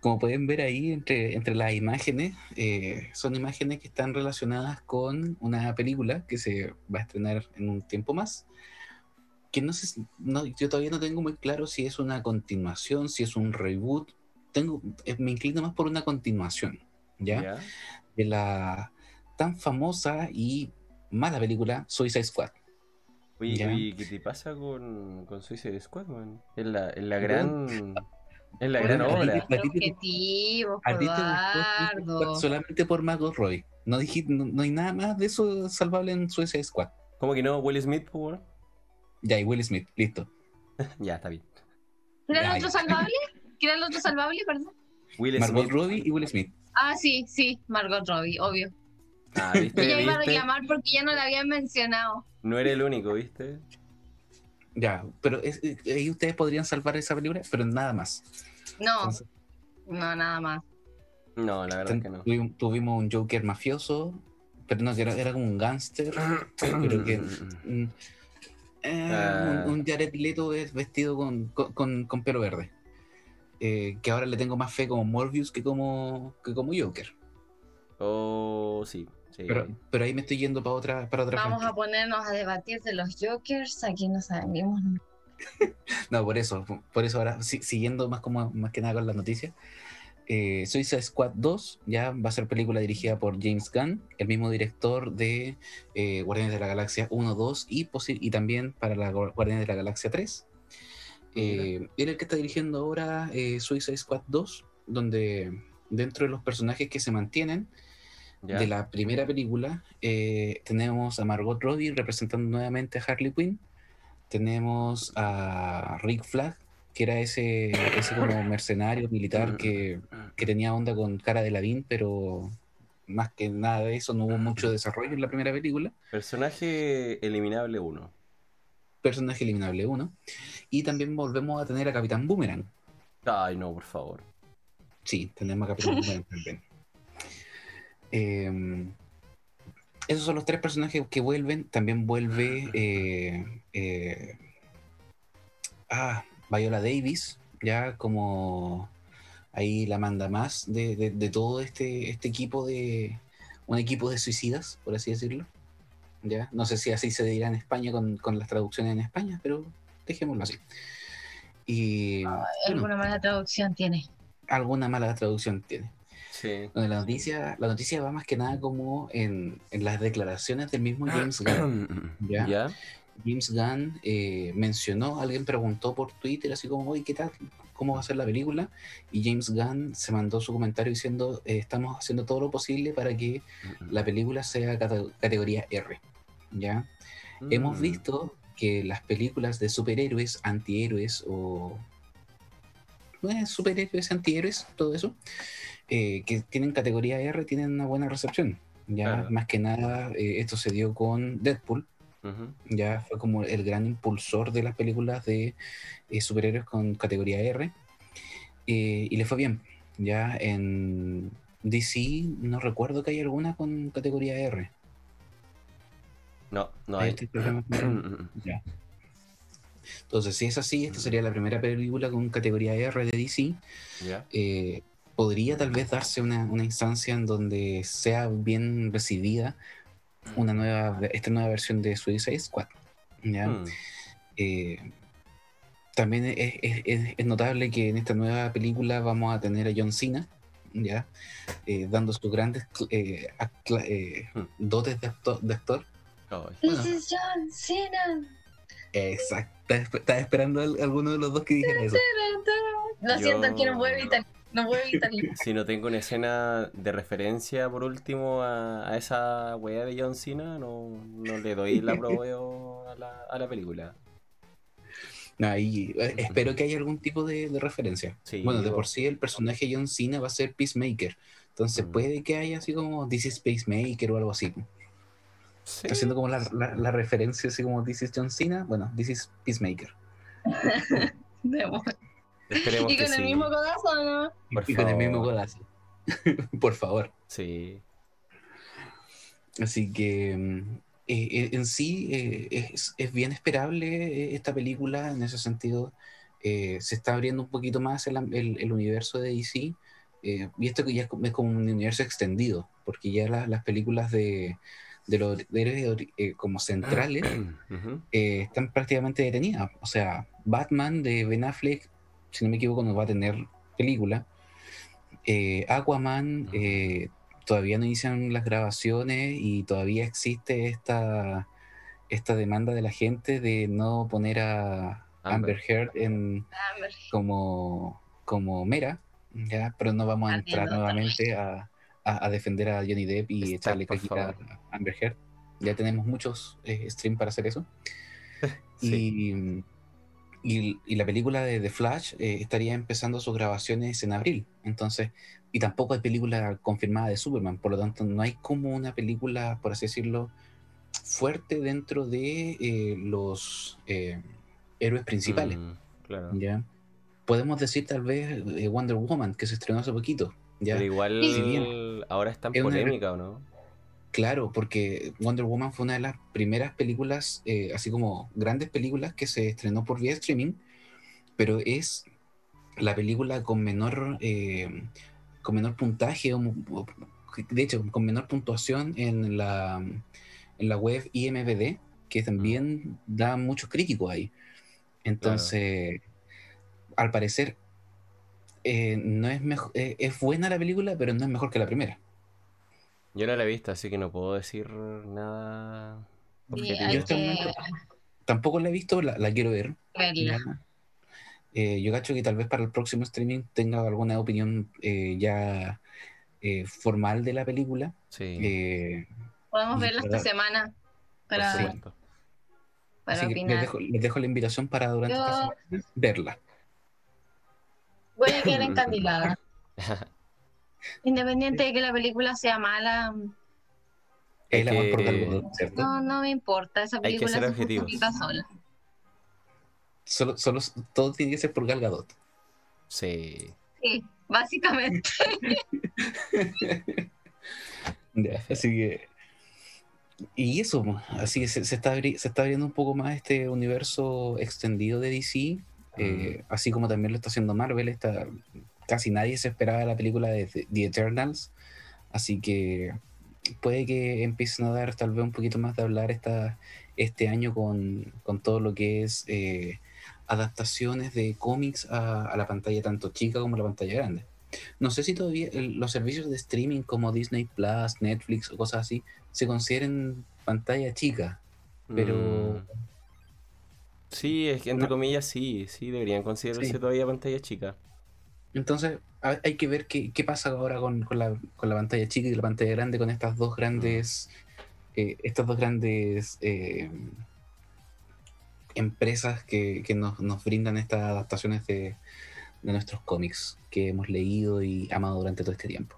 S1: como pueden ver ahí entre, entre las imágenes, eh, son imágenes que están relacionadas con una película que se va a estrenar en un tiempo más. Que no sé, si- no, yo todavía no tengo muy claro si es una continuación, si es un reboot. Tengo, eh, me inclino más por una continuación, ¿ya?
S3: Ya.
S1: De la tan famosa y mala película Suicide Squad.
S3: Oye, ¿qué te pasa con, con Suicide Squad, man? Es la, es la gran. Es la gran obra.
S1: te- a ti te-
S2: Objetivo,
S1: ¿A ti te gustó Suicide
S2: Eduardo.
S1: Squad solamente por Margot Robbie? No, dije, no, no hay nada más de eso salvable en Suicide Squad.
S3: ¿Cómo que no? Will Smith, pues, weón?
S1: Ya, y Will Smith, listo.
S3: Ya, está bien.
S2: ¿Quién era el otro salvable? ¿Quién era el otro salvable, perdón?
S3: Will
S1: Margot
S3: Smith.
S1: Robbie y Will Smith.
S2: Ah, sí, sí, Margot Robbie, obvio.
S3: Ah, ¿viste?
S2: Ella iba a reclamar porque ya no la habían mencionado.
S3: No era el único, ¿viste?
S1: Ya, pero es- ahí ustedes podrían salvar esa película, pero nada más.
S2: No,
S1: Entonces,
S2: no, nada más.
S3: No, la verdad es que no.
S1: Tuvi- Tuvimos un Joker mafioso, pero no, era, era como un gángster. pero que. mm, eh,
S3: Ah.
S1: un, un Jared Leto es vestido con, con, con- con pelo verde. Eh, que ahora le tengo más fe como Morbius que como, que como Joker.
S3: Oh, sí, sí.
S1: Pero, pero ahí me estoy yendo para otra, para otra
S2: Vamos a ponernos a debatir de los Jokers. Aquí no sabemos.
S1: No, por eso, por eso ahora, si- siguiendo más como más que nada con las noticias. Eh, Suicide Squad 2 ya va a ser película dirigida por James Gunn, el mismo director de eh, Guardianes de la Galaxia 1, 2 y, y también para la Gu- Guardianes de la Galaxia 3. Eh, es el que está dirigiendo ahora eh, Suicide Squad 2, donde dentro de los personajes que se mantienen de la primera película eh, tenemos a Margot Robbie representando nuevamente a Harley Quinn. Tenemos a Rick Flag, que era ese, ese como mercenario militar que, que tenía onda con cara de Lavín, pero más que nada de eso no hubo mucho desarrollo en la primera película.
S3: Personaje eliminable 1.
S1: Personaje eliminable uno. Y también volvemos a tener a Capitán Boomerang.
S3: Ay, no, por favor.
S1: Sí, tenemos a Capitán Boomerang también. Eh, esos son los tres personajes que vuelven. También vuelve. eh, eh, ah, Viola Davis, ya como. Ahí la manda más de, de- de todo este, este equipo de. Un equipo de suicidas, por así decirlo. ¿Ya? No sé si así se dirá en España con, con las traducciones en España, pero dejémoslo así. Y. bueno,
S2: Alguna mala traducción tiene.
S1: alguna mala traducción tiene.
S3: Sí.
S1: Donde la noticia, la noticia va más que nada como en, en las declaraciones del mismo James Gunn.
S3: ¿Ya?
S1: ¿Ya? James Gunn eh, mencionó, alguien preguntó por Twitter así como, oye, ¿qué tal? ¿Cómo va a ser la película? Y James Gunn se mandó su comentario diciendo, eh, estamos haciendo todo lo posible para que la película sea cate- categoría R. ¿Ya? Hemos
S3: Mm.
S1: visto que las películas de superhéroes, antihéroes o eh, superhéroes, antihéroes, todo eso, eh, que tienen categoría R, tienen una buena recepción. Ya
S3: Claro.
S1: más que nada, eh, esto se dio con Deadpool, ya fue como el gran impulsor de las películas de superhéroes con categoría R, y le fue bien. Ya en DC no recuerdo que haya alguna con categoría R.
S3: No, no hay.
S1: Ya. Entonces, si es así, esta sería la primera película con categoría R de DC. Eh, podría tal vez darse una, una instancia en donde sea bien recibida una nueva, esta nueva versión de Suicide Squad. ¿ya?
S3: Mm.
S1: Eh, también es, es- es- es notable que en esta nueva película vamos a tener a John Cena, ¿ya? Eh, dando sus grandes eh,
S3: Hmm.
S1: dotes de actor, de actor. Bueno.
S2: This is John Cena.
S1: Exacto. Estaba esperando al- alguno de los dos que dijera eso.
S2: Lo siento,
S3: Yo-
S2: que no puedo evitar. No puedo evitarlo.
S3: Si no tengo una escena de referencia por último a, a esa wea de John Cena, no, no le doy la aprobeo a la, a la película.
S1: No, y, eh, espero que haya algún tipo de, de referencia.
S3: Sí,
S1: bueno, de por sí el personaje John Cena va a ser Peacemaker. Entonces
S3: Mm.
S1: puede que haya así como This is Peacemaker o algo así.
S3: Sí.
S1: Haciendo como la, la- la referencia así como This is John Cena. Bueno, This is Peacemaker.
S3: Esperemos
S2: Y
S3: que
S2: con el
S3: sí.
S2: mismo codazo, ¿no?
S3: Por
S1: y con el mismo
S3: favor.
S1: codazo. por favor.
S3: Sí.
S1: Así que mm, eh, eh, en sí eh, es, es bien esperable eh, esta película en ese sentido. Eh, se está abriendo un poquito más el, el- el universo de DC. eh, y esto que ya es como, es como un universo extendido, porque ya la- las películas de, de los héroes eh, como centrales
S3: Ujú.
S1: eh, están prácticamente detenidas. O sea, Batman de Ben Affleck, si no me equivoco, no va a tener película. Eh, Aquaman, eh, todavía no inician las grabaciones y todavía existe esta, esta demanda de la gente de no poner a Amber,
S3: Amber.
S1: Heard en, como, como Mera, ¿ya? pero no vamos a entrar
S2: Entiendo.
S1: nuevamente a, a- a defender a Johnny Depp y echarle caquita a Amber Heard. Ya tenemos muchos eh, streams para hacer eso.
S3: Sí.
S1: Y, y- y la película de The Flash eh, estaría empezando sus grabaciones en abril. Entonces, y tampoco hay película confirmada de Superman. Por lo tanto, no hay como una película, por así decirlo, fuerte dentro de eh, los eh, héroes principales.
S3: Mm, claro.
S1: ¿ya? Podemos decir tal vez eh, Wonder Woman, que se estrenó hace poquito. ¿Ya?
S3: Pero igual
S1: bien
S3: ahora está en
S1: es una-
S3: polémica, ¿o no?
S1: Claro, porque Wonder Woman fue una de las primeras películas, eh, así como grandes películas que se estrenó por vía streaming, pero es la película con menor, eh, con menor puntaje, o, o- de hecho, con menor puntuación en la, en la web IMBD, que también da muchos críticos ahí. Entonces, al parecer, eh, no es, mejor, eh, es buena la película, pero no es mejor que la primera.
S3: Yo no la he visto, así que no puedo decir nada
S2: Sí,
S1: Yo
S2: que
S1: momento tampoco la he visto, la, la quiero ver. Eh, yo cacho que tal vez para el próximo streaming tenga alguna opinión eh, ya eh, formal de la película.
S3: Sí,
S1: Eh,
S2: Podemos verla esta semana para,
S3: supuesto.
S2: para
S1: así que les dejo, les dejo la invitación para durante
S2: Yo-
S1: esta semana verla.
S2: Voy a quedar encandilada. Independiente de que la película sea mala,
S1: El amor por
S3: que-
S1: Gal Gadot, ¿cierto?
S2: no, no me importa. Esa
S3: que
S2: película
S3: ser
S2: se
S3: objetivos.
S2: justifica sola.
S1: Solo, solo, todo tiene que ser por Gal Gadot.
S3: Sí.
S2: Sí, básicamente.
S1: Ya, así que. Y eso, así que se, se está abri- se está abriendo un poco más este universo extendido de DC, eh, así como también lo está haciendo Marvel. Está, casi nadie se esperaba la película de The Eternals, así que puede que empiecen a dar tal vez un poquito más de hablar esta, este año con, con todo lo que es eh, adaptaciones de cómics a, a la pantalla tanto chica como la pantalla grande. No sé si todavía los servicios de streaming como Disney Plus, Netflix o cosas así se consideren pantalla chica, pero
S3: Mm, Sí, es que entre
S1: No.
S3: comillas sí, sí, deberían considerarse
S1: Sí.
S3: todavía pantalla chica.
S1: entonces ha- hay que ver qué, qué pasa ahora con, con la, con la pantalla chica y la pantalla grande con estas dos grandes eh, estas dos grandes eh, empresas que, que nos, nos brindan estas adaptaciones de, de nuestros cómics que hemos leído y amado durante todo este tiempo.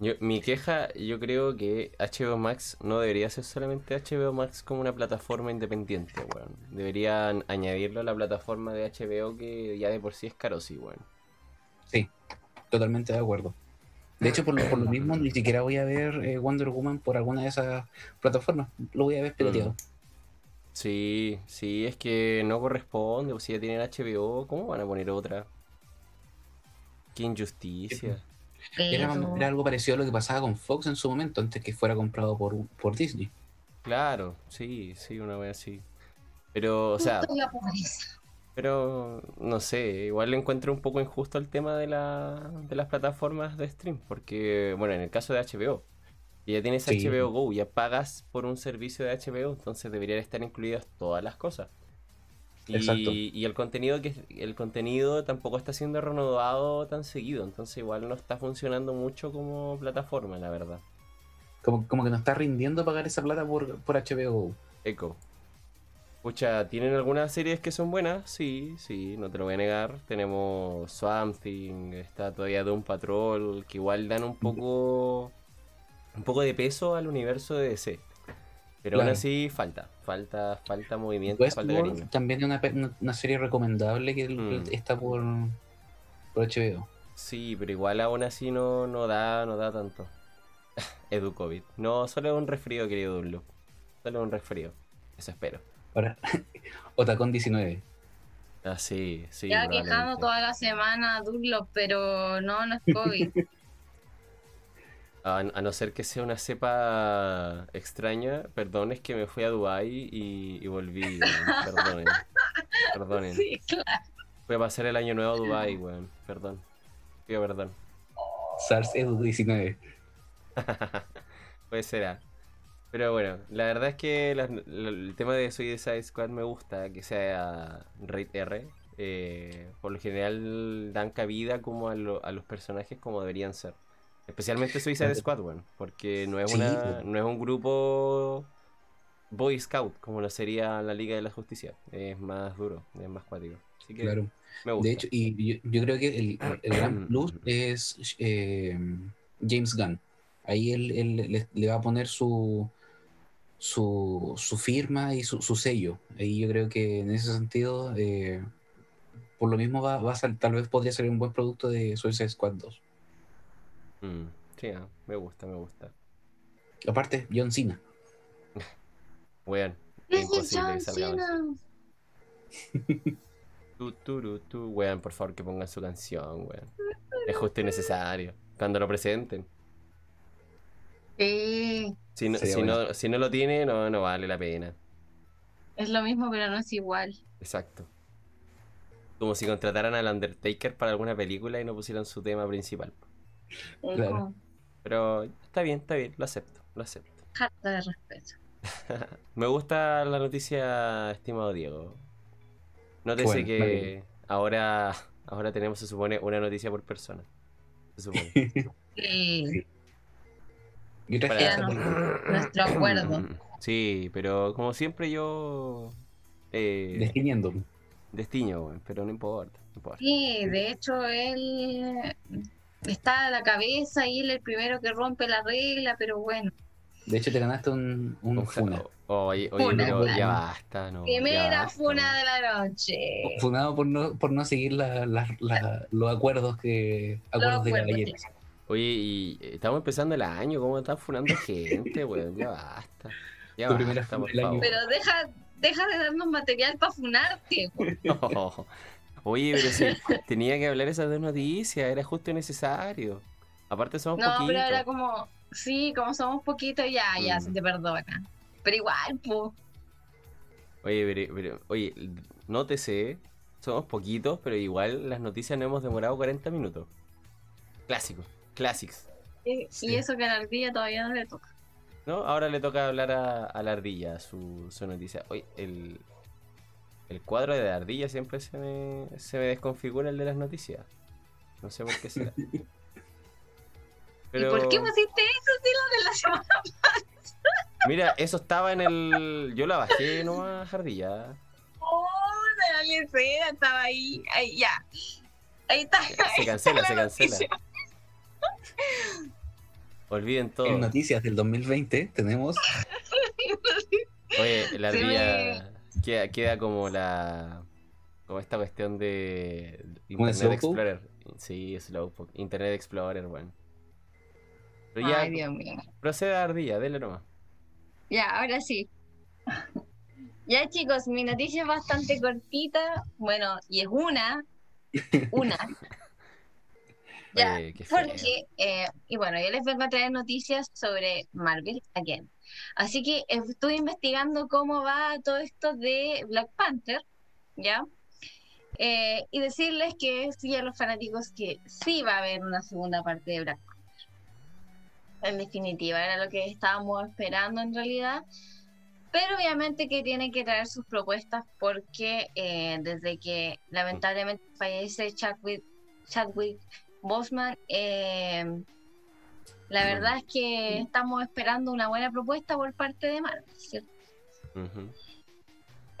S3: Yo, mi queja, yo creo que HBO Max no debería ser solamente HBO Max como una plataforma independiente, weón. Deberían añadirlo a la plataforma de HBO que ya de por sí es caro, sí, weón.
S1: Sí, totalmente de acuerdo. De hecho, por lo, por lo mismo, ni siquiera voy a ver eh, Wonder Woman por alguna de esas plataformas. Lo voy a ver pirateado.
S3: Sí, sí, es que no corresponde, o si ya tienen HBO, ¿cómo van a poner otra? Qué injusticia.
S1: Era,
S2: Pero-
S1: era algo parecido a lo que pasaba con Fox en su momento, antes que fuera comprado por, por Disney.
S3: Claro, sí, sí, una vez así. Pero, o sea. Pero no sé, igual le encuentro un poco injusto el tema de, la, de las plataformas de stream, porque, bueno, en el caso de HBO, ya tienes
S1: Sí.
S3: HBO Go, ya pagas por un servicio de HBO, entonces deberían estar incluidas todas las cosas. Y,
S1: Exacto.
S3: y el contenido que el contenido tampoco está siendo renovado tan seguido, entonces igual no está funcionando mucho como plataforma, la verdad.
S1: Como, como que no está rindiendo pagar esa plata por, por HBO.
S3: Echo. Pucha, ¿tienen algunas series que son buenas? Sí, sí, no te lo voy a negar. Tenemos Swamp Thing, está todavía Doom Patrol, que igual dan un poco un poco de peso al universo de DC. Pero aún
S1: Claro.
S3: así falta, falta, falta movimiento, falta cariño.
S1: también es una, una- serie recomendable que
S3: Mm.
S1: está por, por HBO.
S3: Sí, pero igual aún así no, no da, no da tanto. Edu COVID. No, solo es un resfrío, querido Dunlo. Solo es un resfrío. Eso espero.
S1: Ahora, Otacon 19.
S3: Ah, sí, sí.
S2: Ya quejando
S3: probablemente.
S2: toda la semana, Dunlop, pero no, no es COVID.
S3: A, a no ser que sea una cepa extraña, perdón, es que me fui a Dubai y, y volví, weón. Perdonen. Perdonen.
S2: sí, claro.
S3: Fui a pasar el año nuevo a Dubai, weón. Perdón. Pido perdón.
S1: SARS Edu 19.
S3: Pues será. Pero bueno, la verdad es que la- la- el tema de Suicide Squad me gusta, que sea Raid R. eh, por lo general dan cabida como a, lo- a los personajes como deberían ser. Especialmente Suicide. Squad, weón. Porque no es, una, no es un grupo Boy Scout como lo sería la Liga de la Justicia. Es más duro, es más cuático. Así que
S1: Claro.
S3: me gusta.
S1: De hecho, y yo, yo creo que el, el gran plus es eh, James Gunn. Ahí él, él le, le va a poner su, su, su firma y su, su sello. Ahí yo creo que en ese sentido, eh, por lo mismo va, va a sal- tal vez podría ser un buen producto de Suicide Squad 2.
S3: Mm, sí, ah, me gusta, me gusta.
S1: Aparte, John Cena.
S3: Weón, es imposible que salga turu, tu. Weón, por favor, que pongan su canción, weón. Es justo y necesario. Cuando lo presenten.
S2: Sí,
S3: Si no, si
S1: bueno.
S3: no, si no lo tiene, no, no vale la pena.
S2: es lo mismo, pero no es igual.
S3: Exacto. Como si contrataran al Undertaker para alguna película y no pusieran su tema principal.
S2: Es
S1: Claro.
S2: como
S3: Pero está bien, está bien, lo acepto, lo acepto.
S2: falta de respeto.
S3: Me gusta la noticia, estimado Diego. Nótese
S1: Bueno,
S3: que ahora, ahora tenemos, se supone, una noticia por persona. Se supone.
S2: Sí,
S3: Para-
S2: nuestro acuerdo.
S3: Sí, pero como siempre yo... Eh,
S1: Definiendo.
S3: destiño, pero no importa, no importa.
S2: Sí, de hecho él está a la cabeza y él es el primero que rompe la regla, pero bueno.
S1: De hecho, te ganaste un, un funa.
S3: Oye, oye,
S2: Funa,
S3: pero ya basta, ¿no? ya
S2: Primera
S3: basta,
S2: funa de la noche.
S1: Funado por no, por no seguir la- la- la- los acuerdos que acuerdos de
S2: acuerdos,
S1: caballeros.
S3: Oye, y estamos empezando el año, ¿cómo están funando gente, weón? Ya basta. Ya
S1: Tu primera
S3: basta, por favor.
S2: Pero deja, deja de darnos material para funarte.
S3: No. Oye, pero sí, tenía que hablar esas dos noticias, era justo y necesario. Aparte somos
S2: No,
S3: poquitos.
S2: pero era como, sí, como somos poquitos, ya, ya
S3: Mm.
S2: se te perdona. Pero igual, pues.
S3: Oye, pero, pero- oye, nótese, somos poquitos, pero igual las noticias no hemos demorado 40 minutos. Clásico, clásicos.
S2: Y,
S1: Sí.
S2: y eso que a la ardilla todavía no le toca.
S3: ¿No? Ahora le toca hablar a, a la ardilla su, su noticia. Oye, el, el cuadro de la ardilla siempre se me, se me desconfigura el de las noticias. No sé por qué será. Pero,
S2: ¿Y por qué pusiste eso si lo de la semana?
S3: mira, eso estaba en el. Yo la bajé nomás, ardilla.
S2: Oh, de la estaba ahí. Ahí, ya. Ahí está.
S3: Se cancela, se cancela. Olviden todo.
S1: En noticias del 2020 tenemos
S3: Oye, la ardilla queda, queda como la. Como esta cuestión de.
S1: ¿Un
S3: Internet? Explorer. Sí, Slowpoke. Internet Explorer, bueno. Pero ya,
S2: Ay, Dios mío.
S3: procede a ardilla, dele nomás.
S2: Ya, ahora sí. Ya, chicos, mi noticia es bastante cortita. Bueno, y es una. Una. Ya. Porque, eh, y bueno, yo les vengo a traer noticias sobre Marvel again. Así que estuve investigando cómo va todo esto de Black Panther, ¿ya? Eh, y decirles que sí a los fanáticos que sí va a haber una segunda parte de Black Panther. En definitiva, era lo que estábamos esperando en realidad. Pero obviamente que tienen que traer sus propuestas porque eh, desde que lamentablemente fallece Chadwick, Chadwick Bosman, eh, la verdad es que estamos esperando una buena propuesta por parte de Marvel, ¿cierto?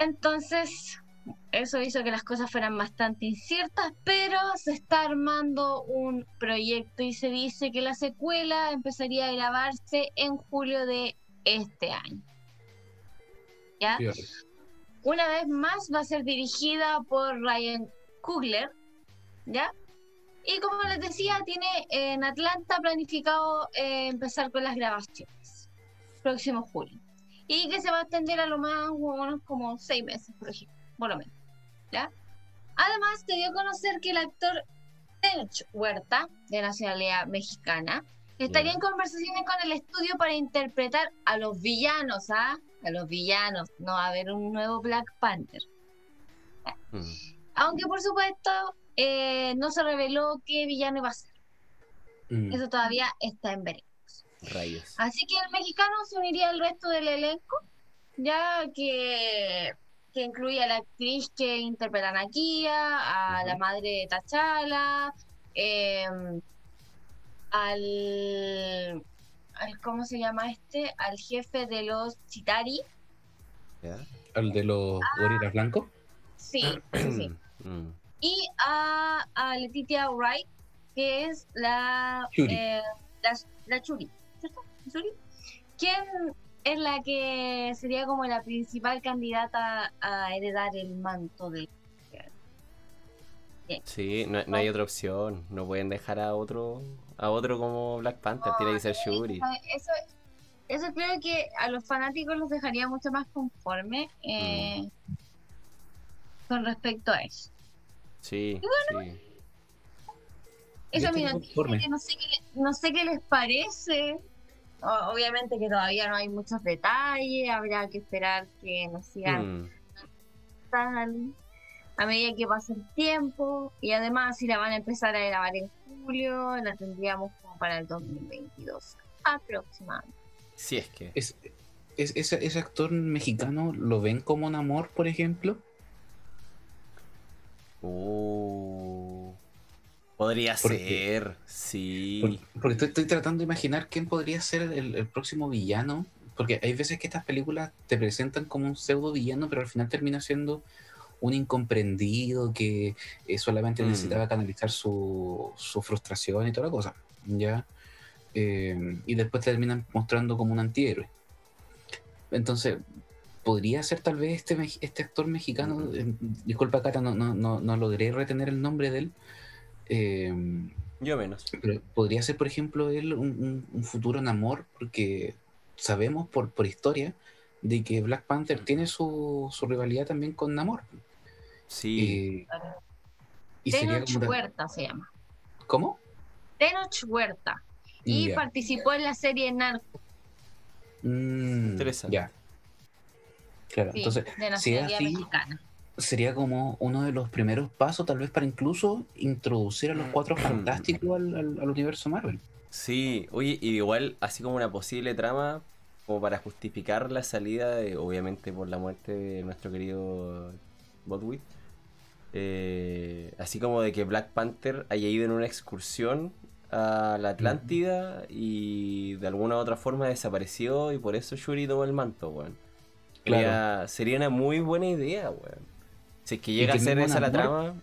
S2: Entonces, eso hizo que las cosas fueran bastante inciertas, pero se está armando un proyecto y se dice que la secuela empezaría a grabarse en julio de este año. ¿Ya? Una vez más va a ser dirigida por Ryan Coogler, ¿ya? Y como les decía, tiene en Atlanta planificado eh, empezar con las grabaciones próximo julio. Y que se va a extender a lo más unos como seis meses, por ejemplo, por lo menos, ¿ya? Además, te dio a conocer que el actor Tench Huerta, de nacionalidad mexicana, estaría en conversaciones con el estudio para interpretar a los villanos, ¿ah? A los villanos. No va a haber un nuevo Black Panther.
S3: Mm.
S2: Aunque, por supuesto, eh, no se reveló qué villano iba a ser.
S1: Mm.
S2: Eso todavía está en veremos.
S3: Rayos.
S2: Así que el mexicano se uniría al resto del elenco, ya que, que incluye a la actriz que interpreta a Nakia, a la madre de T'Challa, em, al, al. ¿Cómo se llama este? Al jefe de los Chitari.
S1: ¿Al de los gorilas blancos?
S2: Sí, sí, sí.
S3: Mm.
S2: Y a, a Letitia Wright, que es la
S1: Shuri.
S2: eh, la, la Churi, ¿cierto? Quien es la que sería como la principal candidata a heredar el manto de
S3: Sí, no, no hay otra opción. No pueden dejar a otro a otro como Black Panther, tiene que ser Shuri.
S2: Eso, eso creo que a los fanáticos los dejaría mucho más conforme eh, con respecto a eso.
S3: Sí, sí.
S2: Eso,
S1: estoy
S2: mira,
S1: conforme.
S2: no sé, qué, no sé qué les parece. O- obviamente que todavía no hay muchos detalles, habrá que esperar que nos sigan
S3: Mm,
S2: tal, a medida que pase el tiempo. Y además, si la van a empezar a grabar en julio, la tendríamos como para el 2022 aproximadamente.
S3: Si es que.
S1: Es, es- ese, ese actor mexicano lo ven como un amor, por ejemplo.
S3: Uh, podría
S1: Porque-
S3: ser, sí.
S1: Por- Porque estoy, estoy tratando de imaginar quién podría ser el, el próximo villano. Porque hay veces que estas películas te presentan como un pseudo villano, pero al final termina siendo un incomprendido que eh, solamente
S3: Mm.
S1: necesitaba canalizar su, su frustración y toda la cosa. ¿ya? Eh, y después te terminan mostrando como un antihéroe. Entonces, podría ser tal vez este, este actor mexicano. Eh, disculpa, Cata, no, no, no, no logré retener el nombre de él. Eh,
S3: Yo menos.
S1: pero podría ser, por ejemplo, él un, un- un futuro Namor, porque sabemos por, por historia de que Black Panther tiene su, su rivalidad también con Namor.
S3: Sí.
S1: Eh, y sería
S2: Tenoch
S1: como-
S2: Huerta se llama.
S1: ¿Cómo?
S2: Tenoch Huerta. Y participó en la serie Narco,
S1: Mm,
S3: Interesante.
S1: Ya. Claro,
S2: sí,
S1: entonces
S2: de
S1: si es
S2: nacionalidad
S1: así,
S2: mexicana.
S1: sería como uno de los primeros pasos, tal vez para incluso introducir a los cuatro fantásticos al, al- al universo Marvel.
S3: Sí, oye, y igual, así como una posible trama, como para justificar la salida, de, obviamente por la muerte de nuestro querido Botwit, eh, así como de que Black Panther haya ido en una excursión a la Atlántida y de alguna u otra forma desapareció y por eso Shuri tomó el manto, weón.
S1: Claro.
S3: Sería- Sería una muy buena idea, weón. Si es que
S1: Y
S3: llega
S1: que
S3: a ser esa la trama,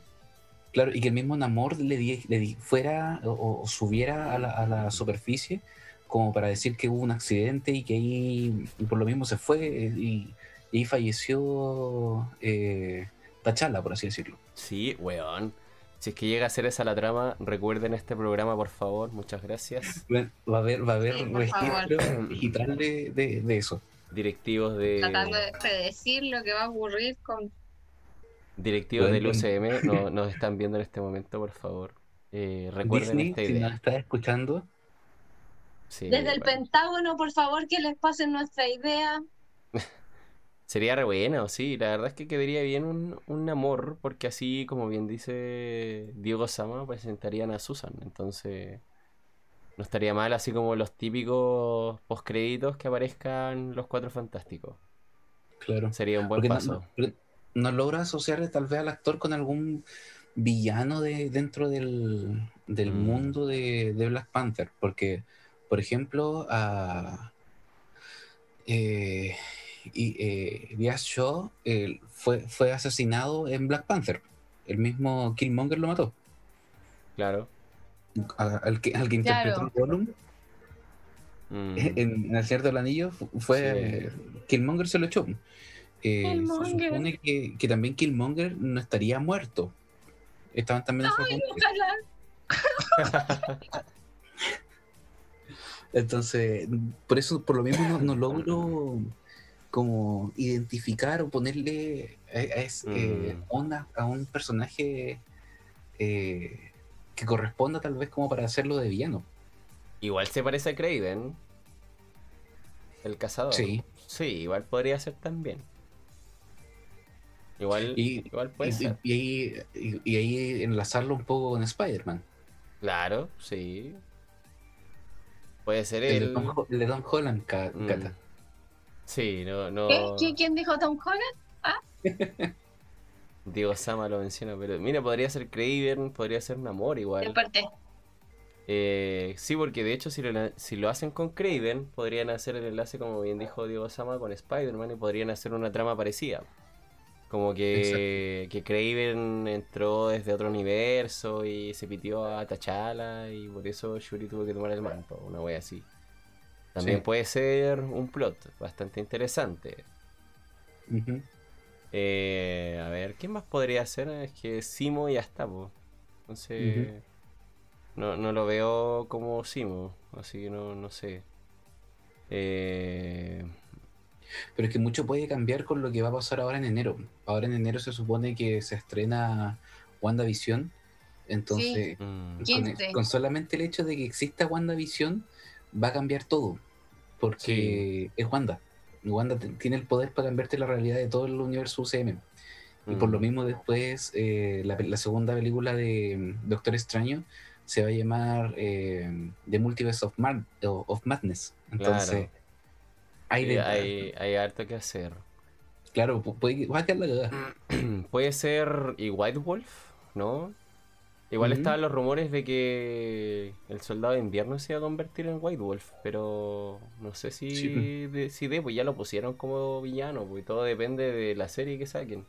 S1: Claro, y que el mismo Namor le, di- le di- fuera o, o subiera a la, a la superficie como para decir que hubo un accidente y que ahí y por lo mismo se fue eh, y, y ahí falleció eh, T'Challa, por así decirlo.
S3: Sí, weón. Si es que llega a ser esa la trama, recuerden este programa, por favor. Muchas gracias.
S1: Va a haber, va a haber
S2: Sí,
S1: registro digital de, de- de eso.
S3: Directivos de
S2: Tratando de predecir lo que va a ocurrir con
S3: directivos del
S1: Bueno,
S3: UCM no- nos están viendo en este momento, por favor. Eh, recuerden
S1: Disney,
S3: esta
S1: si nos estás escuchando,
S3: Sí,
S2: Desde el
S3: bueno.
S2: Pentágono, por favor, que les pasen nuestra idea.
S3: Sería re bueno, sí. La verdad es que quedaría bien un, un amor, porque así, como bien dice Diego Sama, presentarían a Susan. Entonces, no estaría mal, así como los típicos postcréditos que aparezcan los cuatro fantásticos.
S1: claro.
S3: Sería un buen
S1: Porque
S3: paso.
S1: no- logra asociar tal vez al actor con algún villano de, dentro del, del
S3: Mm.
S1: mundo de, de Black Panther. Porque, por ejemplo, a eh, y, eh, Shaw eh, fue, fue asesinado en Black Panther. El mismo Killmonger lo mató.
S3: Claro.
S1: A- al, que, al que interpretó
S2: Claro.
S1: a Gollum
S3: Mm.
S1: en, en El Señor del Anillo fu- fue Killmonger se lo echó. Eh, se supone que, que también Killmonger no estaría muerto. Estaban también. Entonces, por eso, por lo mismo no, no logro como identificar o ponerle a, a ese, eh,
S3: Mm.
S1: onda a un personaje eh, que corresponda tal vez como para hacerlo de villano.
S3: Igual se parece a Craven. El cazador.
S1: Sí.
S3: Sí, igual podría ser también. Igual,
S1: Y,
S3: igual puede
S1: y-
S3: ser.
S1: y ahí, y- y ahí enlazarlo un poco con Spider-Man.
S3: Claro, sí. Puede ser
S1: El, de
S3: el.
S1: Tom, Ho- el de Tom Holland,
S3: Mm.
S1: Cata.
S3: Sí, no, no.
S2: ¿Qué? ¿Qui- ¿Quién dijo Tom Holland?
S3: Diego Sama lo menciona, pero mira, podría ser Craven, podría ser Namor igual.
S2: Desperté.
S3: Eh, sí, porque de hecho si lo, si lo hacen con Craven, podrían hacer el enlace, como bien dijo Diego Sama, con Spider-Man y podrían hacer una trama parecida. Como que, que Craven entró desde otro universo y se pitió a T'Challa y por eso Shuri tuvo que tomar el manto, una wea así. También
S1: Sí.
S3: puede ser un plot bastante interesante.
S1: Ujú.
S3: Eh, a ver, ¿qué más podría ser? Es que Simo ya está, po. Entonces, No, no lo veo como Simo, así que no, no sé. Eh,
S1: Pero es que mucho puede cambiar con lo que va a pasar ahora en enero. Ahora en enero se supone que se estrena WandaVision. Entonces,
S3: mm,
S1: con,
S2: 15.
S1: con solamente el hecho de que exista WandaVision, va a cambiar todo. Porque es Wanda. Wanda tiene el poder para cambiarte la realidad de todo el universo UCM. Y por lo
S3: mm,
S1: mismo después, eh, la, segunda película de mm, Doctor Extraño se va a llamar eh, The Multiverse of, Madness. Entonces,
S3: Claro.
S1: hay de...
S3: hay, hay harto que hacer.
S1: Claro, pu- puede, que- va a quedar la cagada.
S3: Puede ser y White Wolf, ¿no? Igual estaban los rumores de que el soldado de invierno se iba a convertir en White Wolf, pero no sé si
S1: Sí.
S3: de, si de, pues ya lo pusieron como villano, pues todo depende de la serie que saquen.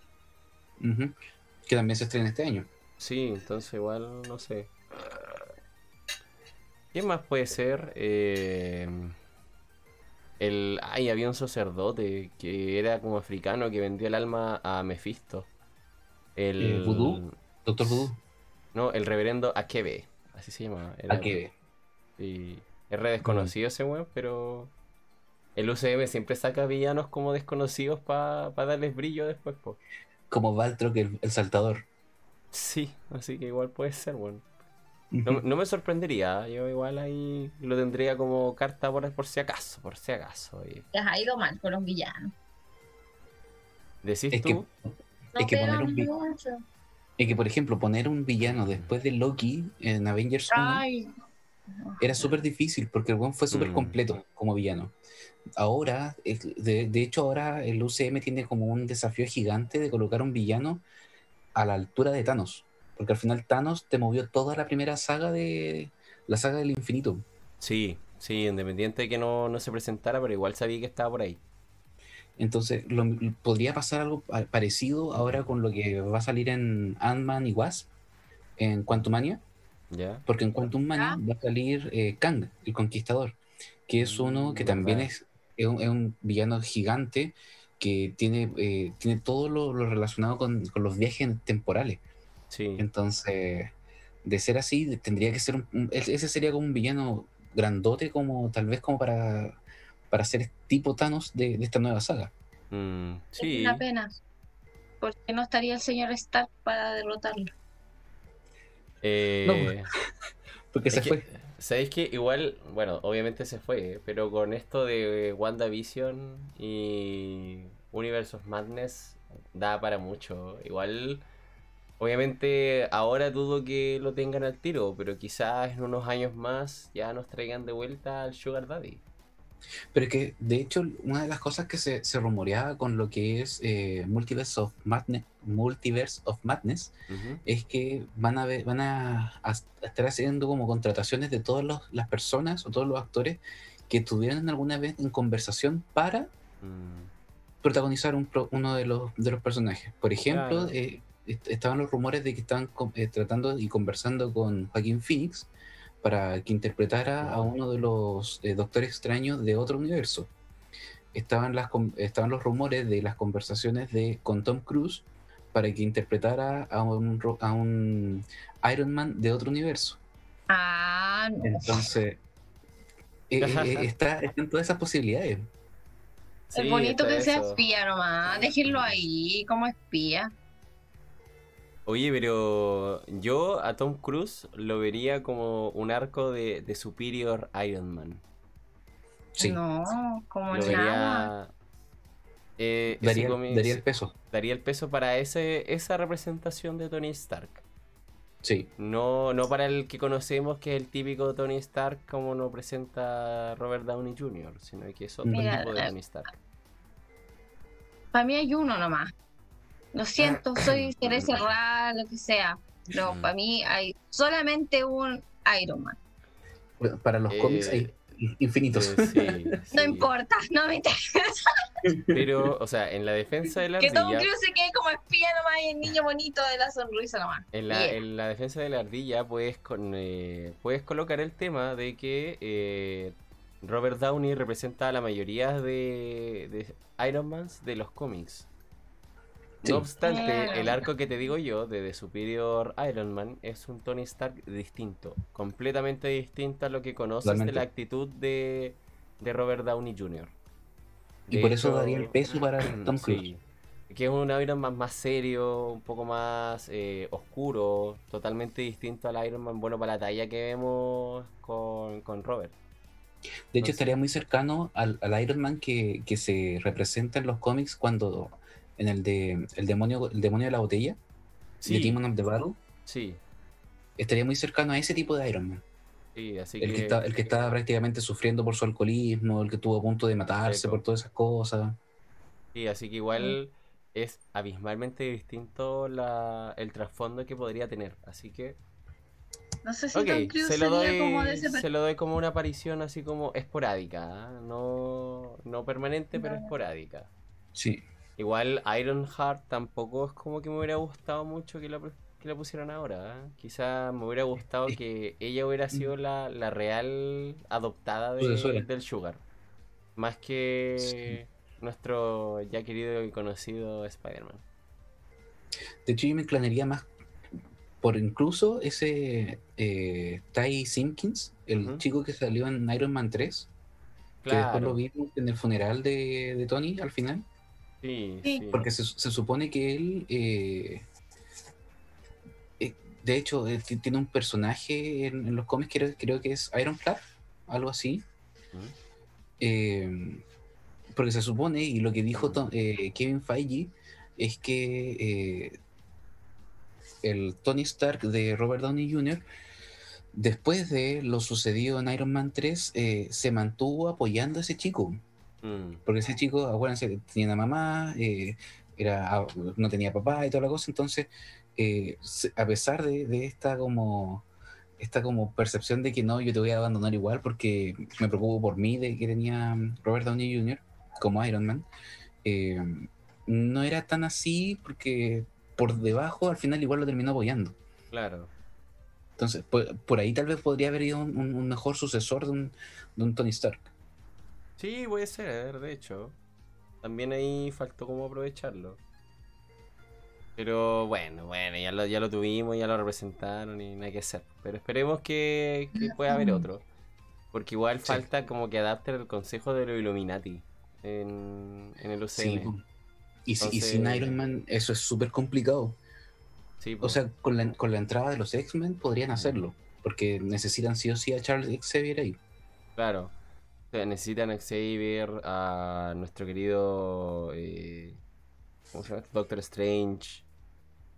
S1: Ujú. Que también se estrena este año.
S3: Sí, entonces igual no sé. ¿Quién más puede ser? Eh, el, ay, había un sacerdote que era como africano que vendió el alma a Mephisto. El
S1: Eh, ¿Vudú? Doctor Voodoo.
S3: No, el reverendo Akebe, así se llama. Era-
S1: ¿A qué?
S3: Sí, es re desconocido ese weón, pero el UCM siempre saca villanos como desconocidos para darles brillo después, po.
S1: Como Baltrock, el, el saltador.
S3: Sí, así que igual puede ser, weón. No, no me sorprendería, yo igual ahí lo tendría como carta por, por si acaso, por si acaso. y-
S2: Les ha ido mal con los villanos.
S3: ¿Decís
S1: Es que,
S3: tú?
S1: es que poner un vi-. Es que, por ejemplo, poner un villano después de Loki en Avengers 1
S2: Ay,
S1: era súper difícil porque el weón fue súper
S3: Mm.
S1: completo como villano. Ahora, de, de hecho, ahora el UCM tiene como un desafío gigante de colocar un villano a la altura de Thanos. Porque al final Thanos te movió toda la primera saga de la saga del infinito.
S3: Sí, sí, independiente de que no, no se presentara, pero igual sabía que estaba por ahí.
S1: Entonces, lo- podría pasar algo pa- parecido ahora con lo que va a salir en Ant-Man y Wasp, en Quantumania,
S3: ¿Ya?
S1: porque en Quantum Mania va a salir eh, Kang, el Conquistador, que es uno
S3: Mm,
S1: que también es, es un, es un villano gigante que tiene, eh, tiene todo lo, lo relacionado con, con los viajes temporales.
S3: Sí.
S1: Entonces, de ser así, tendría que ser un, ese sería como un villano grandote, como tal vez como para, para ser tipo Thanos de, de esta nueva saga.
S3: Mm,
S2: es
S3: sí.
S2: una pena. Porque no estaría el señor Stark para derrotarlo.
S3: Eh,
S1: Porque
S3: es
S1: se
S3: que,
S1: fue.
S3: ¿Sabéis que igual, bueno, obviamente se fue, pero con esto de WandaVision y Universe of Madness da para mucho. Igual, obviamente ahora dudo que lo tengan al tiro, pero quizás en unos años más ya nos traigan de vuelta al Sugar Daddy.
S1: Pero es que, de hecho, una de las cosas que se, se rumoreaba con lo que es eh, Multiverse, of Madness, Multiverse of Madness
S3: Ujú.
S1: es que van a, ver- van a, a estar haciendo como contrataciones de todas las personas o todos los actores que estuvieron alguna vez en conversación para
S3: Mm,
S1: protagonizar un uno de los, de los personajes. Por ejemplo,
S3: Claro.
S1: eh, est- estaban los rumores de que estaban eh, tratando y conversando con Joaquín Phoenix para que interpretara a uno de los eh, Doctores Extraños de otro universo. Estaban, las, estaban los rumores de las conversaciones de, con Tom Cruise para que interpretara a un, ro- a un Iron Man de otro universo.
S2: Ah, no.
S1: Entonces, eh, eh, está, están todas esas posibilidades.
S2: es
S3: sí,
S2: bonito
S3: está
S2: que sea espía nomás. Déjenlo ahí como espía.
S3: Oye, pero yo a Tom Cruise lo vería como un arco de, de Superior Iron Man.
S1: Sí,
S2: No, como
S3: Lo
S2: nada.
S3: vería. eh,
S1: daría, el peso.
S3: daría el peso para ese, esa representación de Tony Stark.
S1: Sí.
S3: No, no para el que conocemos, que es el típico Tony Stark como nos presenta Robert Downey Jr., sino que es otro
S2: Mira,
S3: tipo de
S2: eh,
S3: Tony Stark.
S2: Para mí hay uno nomás. Lo siento, soy seré cerrada, lo que sea. Pero
S3: Mm.
S2: para mí hay solamente un Iron Man.
S1: Bueno, Para los
S3: Eh,
S1: cómics hay infinitos.
S3: Eh, sí,
S2: No importa, no me interesa.
S3: Pero, o sea, en la defensa de la
S2: Que Tom
S3: ardilla.
S2: Cruise se quede como espía nomás y el niño bonito de la sonrisa nomás.
S3: En la,
S2: Yeah.
S3: en la defensa de la ardilla puedes, con, eh, puedes colocar el tema de que eh, Robert Downey representa a la mayoría de, de Iron Mans de los cómics.
S1: Sí.
S3: No obstante, el arco que te digo yo de The Superior Iron Man es un Tony Stark distinto, completamente distinto a lo que conoces de la actitud de, de Robert Downey Jr.
S1: Y por eso daría el peso para Tom Cruise.
S3: Sí, que es un Iron Man más serio, un poco más eh, oscuro, totalmente distinto al Iron Man bueno para la talla que vemos con, con Robert.
S1: De hecho,
S3: Entonces-
S1: estaría muy cercano al, al Iron Man que, que se representa en los cómics cuando en el de el demonio, el demonio de la botella, de
S3: Sí,
S1: Demon of the Battle,
S3: sí,
S1: estaría muy cercano a ese tipo de Iron Man.
S3: sí, así
S1: El que,
S3: que...
S1: está, el que estaba prácticamente sufriendo por su alcoholismo, el que estuvo a punto de matarse por todas esas cosas.
S3: Sí, así que igual es abismalmente distinto la, el trasfondo que podría tener. Así que,
S2: No sé si
S3: ok,
S2: Tom Cruise
S3: se lo,
S2: sería como de
S3: doy,
S2: ese
S3: se lo doy como una aparición así como esporádica, ¿ah? no, no permanente, pero esporádica.
S1: Sí.
S3: Igual Ironheart tampoco es como que me hubiera gustado mucho que la, que la pusieran ahora. ¿ah? Quizá me hubiera gustado que ella hubiera sido la, la real adoptada de- del Sugar. Más que nuestro ya querido y conocido Spider-Man.
S1: De hecho, yo me inclinaría más por incluso ese eh, Ty Simpkins, el chico que salió en Iron Man 3, que después lo vimos en el funeral de, de Tony al final.
S3: Sí.
S1: Porque se, se supone que él, eh, eh, de hecho, eh, ti- tiene un personaje en, en los cómics, creo, creo que es Ironclad, algo así. Eh, porque se supone, y lo que dijo eh, Kevin Feige, es que eh, el Tony Stark de Robert Downey Jr., después de lo sucedido en Iron Man 3, eh, se mantuvo apoyando a ese chico.
S3: Mm,
S1: Porque ese chico, acuérdense, tenía una mamá, eh, era, ah, no tenía papá y toda la cosa, entonces, eh, a pesar de, de esta como esta como percepción de que no, yo te voy a abandonar igual porque me preocupo por mí, de que tenía mm, Robert Downey Jr. como Iron Man, eh, no era tan así porque por debajo al final igual lo terminó apoyando.
S3: claro.
S1: Entonces, por, por ahí tal vez podría haber ido un- un mejor sucesor de un, de un Tony Stark.
S3: Sí, puede ser, de hecho. También ahí faltó como aprovecharlo. Pero bueno, bueno, ya lo, ya lo tuvimos, ya lo representaron y nada que hacer. Pero esperemos que, que pueda haber otro. Porque igual
S1: Sí.
S3: falta como que adapten el consejo de los Illuminati en, en el UCM.
S1: Sí, y, si- y sin
S3: Entonces-
S1: Iron Man eso es súper complicado.
S3: Sí,
S1: O sea, con la, con la entrada de los X-Men podrían hacerlo, porque necesitan sí o sí a Charles Xavier ahí.
S3: Claro. Necesitan a Xavier, a nuestro querido. eh, ¿Cómo se llama? Doctor Strange.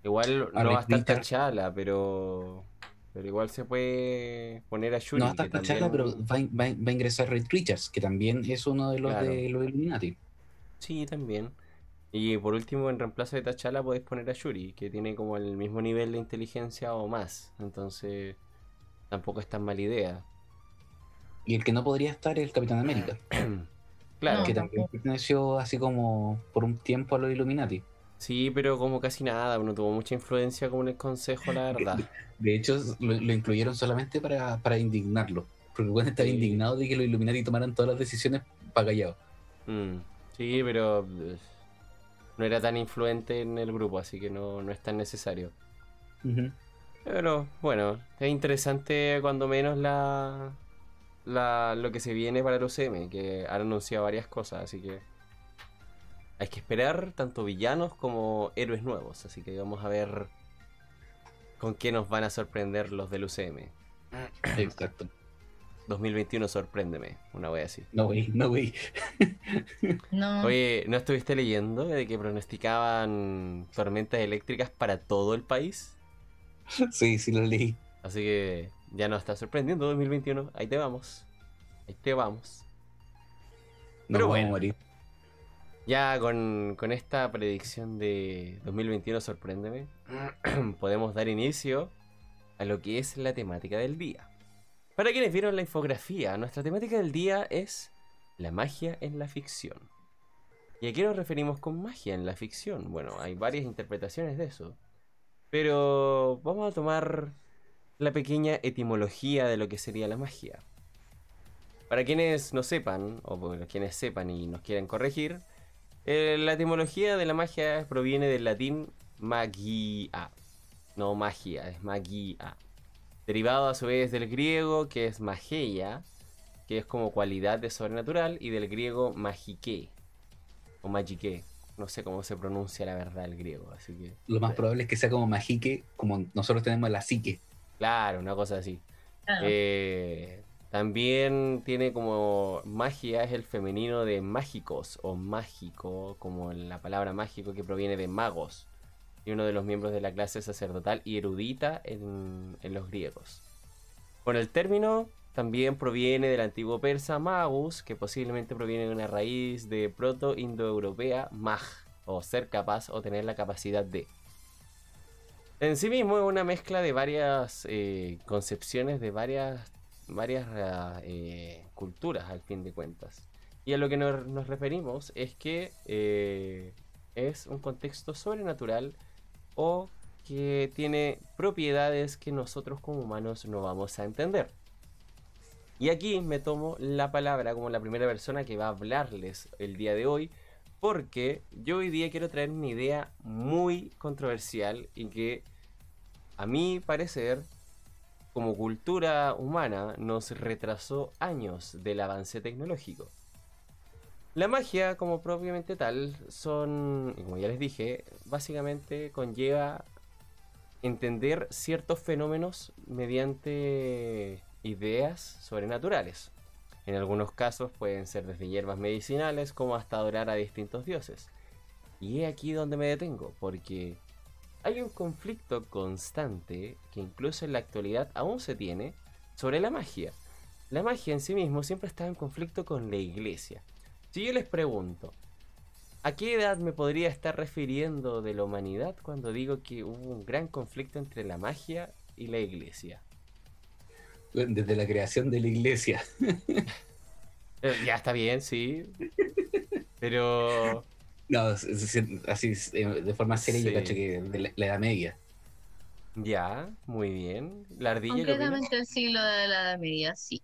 S3: Igual no va a estar. T'Challa, pero. Pero igual se puede poner a Shuri.
S1: no va a estar T'Challa, pero va, a- va va a ingresar Reed Richards, que también es uno de los
S3: Claro.
S1: de los Illuminati.
S3: Sí, también. Y por último, en reemplazo de T'Challa podéis poner a Shuri, que tiene como el mismo nivel de inteligencia o más. Entonces, tampoco es tan mala idea.
S1: Y el que no podría estar es el Capitán América,
S3: Claro.
S1: Que también perteneció así como por un tiempo a los Illuminati.
S3: Sí, pero como casi nada, no tuvo mucha influencia como en el consejo, la verdad.
S1: De hecho, lo, lo incluyeron solamente para, para indignarlo, porque bueno, estaba
S3: Sí.
S1: indignado de que los Illuminati tomaran todas las decisiones para callado.
S3: Mm, sí, pero eh, no era tan influente en el grupo, así que no, no es tan necesario. Pero bueno, es interesante cuando menos la, la lo que se viene para el UCM, que han anunciado varias cosas, así que hay que esperar tanto villanos como héroes nuevos, así que vamos a ver con qué nos van a sorprender los del UCM.
S1: Exacto.
S3: 2021 sorpréndeme, una wea así.
S1: No, güey, no, güey.
S2: No.
S3: Oye, ¿no estuviste leyendo de que pronosticaban tormentas eléctricas para todo el país?
S1: Sí, sí lo leí.
S3: Así que ya nos está sorprendiendo 2021. Ahí te vamos. Ahí te vamos.
S1: No
S3: Pero bueno.
S1: a morir.
S3: Ya con, con esta predicción de 2021 sorpréndeme, podemos dar inicio a lo que es la temática del día. Para quienes vieron la infografía, nuestra temática del día es la magia en la ficción. ¿Y a qué nos referimos con magia en la ficción? Bueno, hay varias interpretaciones de eso. Pero vamos a tomar la pequeña etimología de lo que sería la magia. Para quienes no sepan, o para quienes sepan y nos quieran corregir, Eh, la etimología de la magia proviene del latín magia. No magia, es magia. Derivado a su vez del griego, que es magia, que es como cualidad de sobrenatural, y del griego magique, o magique. No sé cómo se pronuncia la verdad el griego, así que...
S1: Lo más probable es que sea como magique, como nosotros tenemos la psique.
S3: Claro, una cosa así. Eh, también tiene como magia, es el femenino de mágicos o mágico, como la palabra mágico que proviene de magos, y uno de los miembros de la clase sacerdotal y erudita en, en los griegos. Con el término también proviene del antiguo persa magus, que posiblemente proviene de una raíz de proto-indoeuropea mag, o ser capaz o tener la capacidad de. En sí mismo es una mezcla de varias eh, concepciones de varias, varias eh, culturas al fin de cuentas. Y a lo que nos, referimos es que eh, es un contexto sobrenatural o que tiene propiedades que nosotros como humanos no vamos a entender. Y aquí me tomo la palabra como la primera persona que va a hablarles el día de hoy, porque yo hoy día quiero traer una idea muy controversial y que a mi parecer, como cultura humana, nos retrasó años del avance tecnológico. La magia, como propiamente tal, son, como ya les dije, básicamente conlleva entender ciertos fenómenos mediante ideas sobrenaturales. En algunos casos pueden ser desde hierbas medicinales como hasta adorar a distintos dioses. Y es aquí donde me detengo, porque hay un conflicto constante que incluso en la actualidad aún se tiene sobre la magia. La magia en sí mismo siempre está en conflicto con la iglesia. Si yo les pregunto, ¿a qué edad me podría estar refiriendo de la humanidad cuando digo que hubo un gran conflicto entre la magia y la iglesia?
S1: desde la creación de la iglesia.
S3: Ya está bien, sí. Pero.
S1: No, así eh, de forma seria, yo cacho que de la, Edad Media.
S3: Ya, muy bien. La ardilla.
S2: Completamente el siglo de la Edad Media, sí.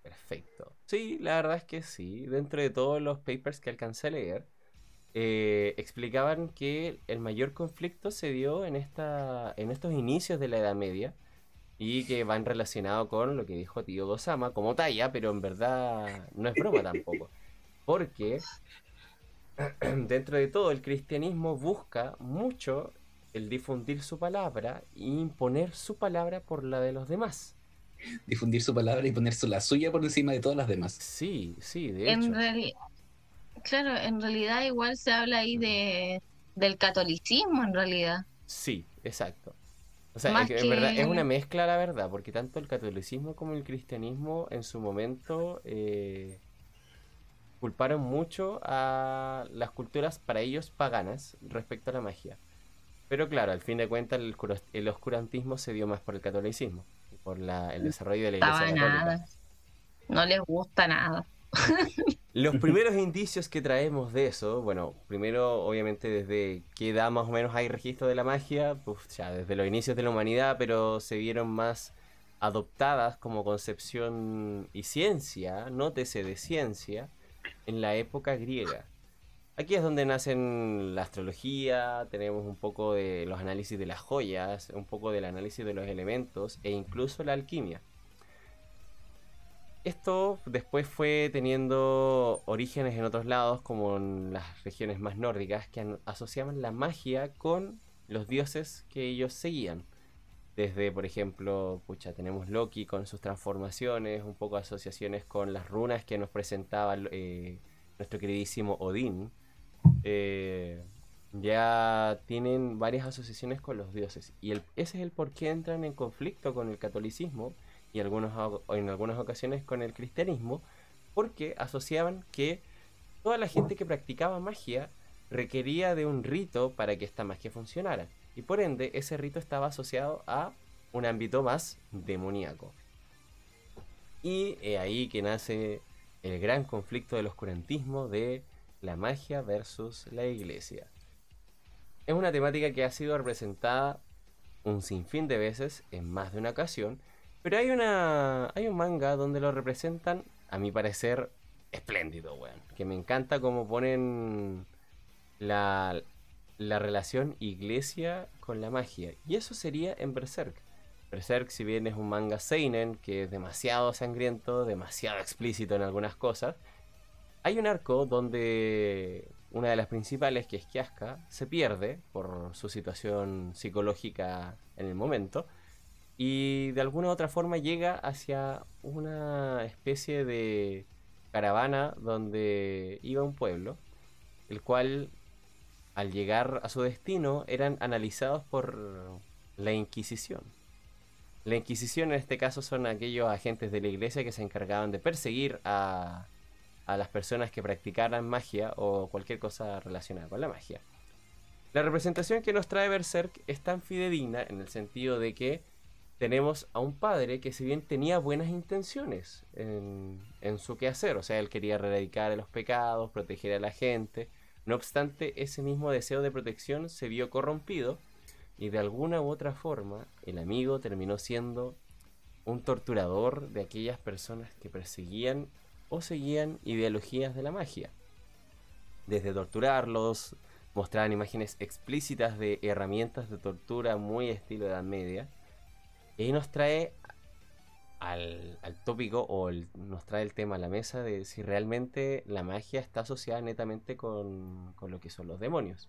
S3: Perfecto. Sí, la verdad es que sí. Dentro de todos los papers que alcancé a leer, eh, explicaban que el mayor conflicto se dio en, esta, en estos inicios de la Edad Media y que van relacionados con lo que dijo Tío Gosama como talla, pero en verdad no es broma tampoco. Porque dentro de todo el cristianismo busca mucho el difundir su palabra e imponer su palabra por la de los demás.
S1: Difundir su palabra y poner la suya por encima de todas las demás.
S3: Sí, sí, de
S2: en hecho. Claro, en realidad igual se habla ahí de del catolicismo en realidad.
S3: Sí, exacto. O sea, es, en verdad, es una mezcla, la verdad, porque tanto el catolicismo como el cristianismo en su momento eh, culparon mucho a las culturas para ellos paganas respecto a la magia. Pero claro, al fin de cuentas el, oscurantismo se dio más por el catolicismo, por el desarrollo de la iglesia católica.
S2: No les gusta nada.
S3: Los primeros indicios que traemos de eso, bueno, primero obviamente desde qué edad más o menos hay registro de la magia, pues ya desde los inicios de la humanidad, pero se vieron más adoptadas como concepción y ciencia, nótese de ciencia, en la época griega. Aquí es donde nacen la astrología, tenemos un poco de los análisis de las joyas, un poco del análisis de los elementos e incluso la alquimia. Esto después fue teniendo orígenes en otros lados, como en las regiones más nórdicas, que asociaban la magia con los dioses que ellos seguían. Desde, por ejemplo, pucha, tenemos Loki con sus transformaciones, un poco asociaciones con las runas que nos presentaba eh, nuestro queridísimo Odín. Eh, ya tienen varias asociaciones con los dioses. Y ese es el por qué entran en conflicto con el catolicismo y en algunas ocasiones con el cristianismo, porque asociaban que toda la gente que practicaba magia requería de un rito para que esta magia funcionara. Y por ende, ese rito estaba asociado a un ámbito más demoníaco. Y es ahí que nace el gran conflicto del oscurantismo de la magia versus la iglesia. Es una temática que ha sido representada un sinfín de veces en más de una ocasión pero hay una. hay un manga donde lo representan, a mi parecer, espléndido, weón. Que me encanta cómo ponen la, la relación iglesia con la magia. Y eso sería en Berserk. Berserk, si bien es un manga seinen, que es demasiado sangriento, demasiado explícito en algunas cosas, hay un arco donde una de las principales, que es Kiaska, se pierde por su situación psicológica en el momento y de alguna u otra forma llega hacia una especie de caravana donde iba un pueblo, el cual al llegar a su destino eran analizados por la Inquisición. La Inquisición en este caso son aquellos agentes de la iglesia que se encargaban de perseguir a, a las personas que practicaran magia o cualquier cosa relacionada con la magia. La representación que nos trae Berserk es tan fidedigna en el sentido de que tenemos a un padre que si bien tenía buenas intenciones en, en su quehacer, o sea, él quería erradicar los pecados, proteger a la gente, no obstante, ese mismo deseo de protección se vio corrompido y de alguna u otra forma el amigo terminó siendo un torturador de aquellas personas que perseguían o seguían ideologías de la magia. Desde torturarlos, mostraban imágenes explícitas de herramientas de tortura muy estilo Edad Media, y nos trae al, tópico o nos trae el tema a la mesa de si realmente la magia está asociada netamente con, lo que son los demonios.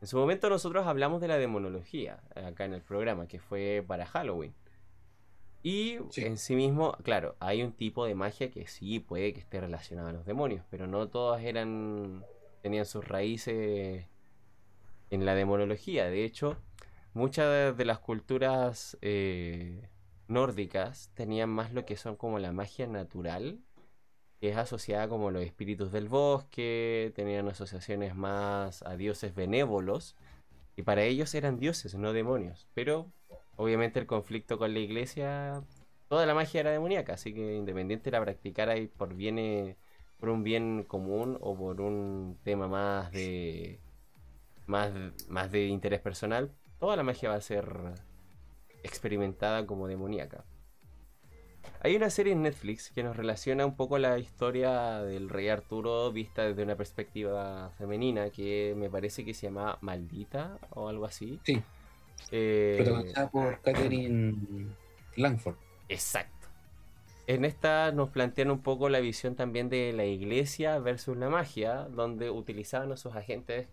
S3: En su momento nosotros hablamos de la demonología acá en el programa, que fue para Halloween. Y en sí mismo, claro, hay un tipo de magia que sí puede que esté relacionada a los demonios, pero no todas eran tenían sus raíces en la demonología. De hecho, muchas de las culturas eh, nórdicas tenían más lo que son como la magia natural, que es asociada como los espíritus del bosque, tenían asociaciones más a dioses benévolos, y para ellos eran dioses, no demonios. Pero obviamente el conflicto con la iglesia, toda la magia era demoníaca, así que independiente la practicara por bien por un bien común o por un tema más de más, más de interés personal, toda la magia va a ser experimentada como demoníaca. Hay una serie en Netflix que nos relaciona un poco la historia del rey Arturo vista desde una perspectiva femenina que me parece que se llama Maldita o algo así.
S1: Sí. Eh, Protagonizada por Catherine Langford.
S3: Exacto. En esta nos plantean un poco la visión también de la iglesia versus la magia, donde utilizaban a sus agentes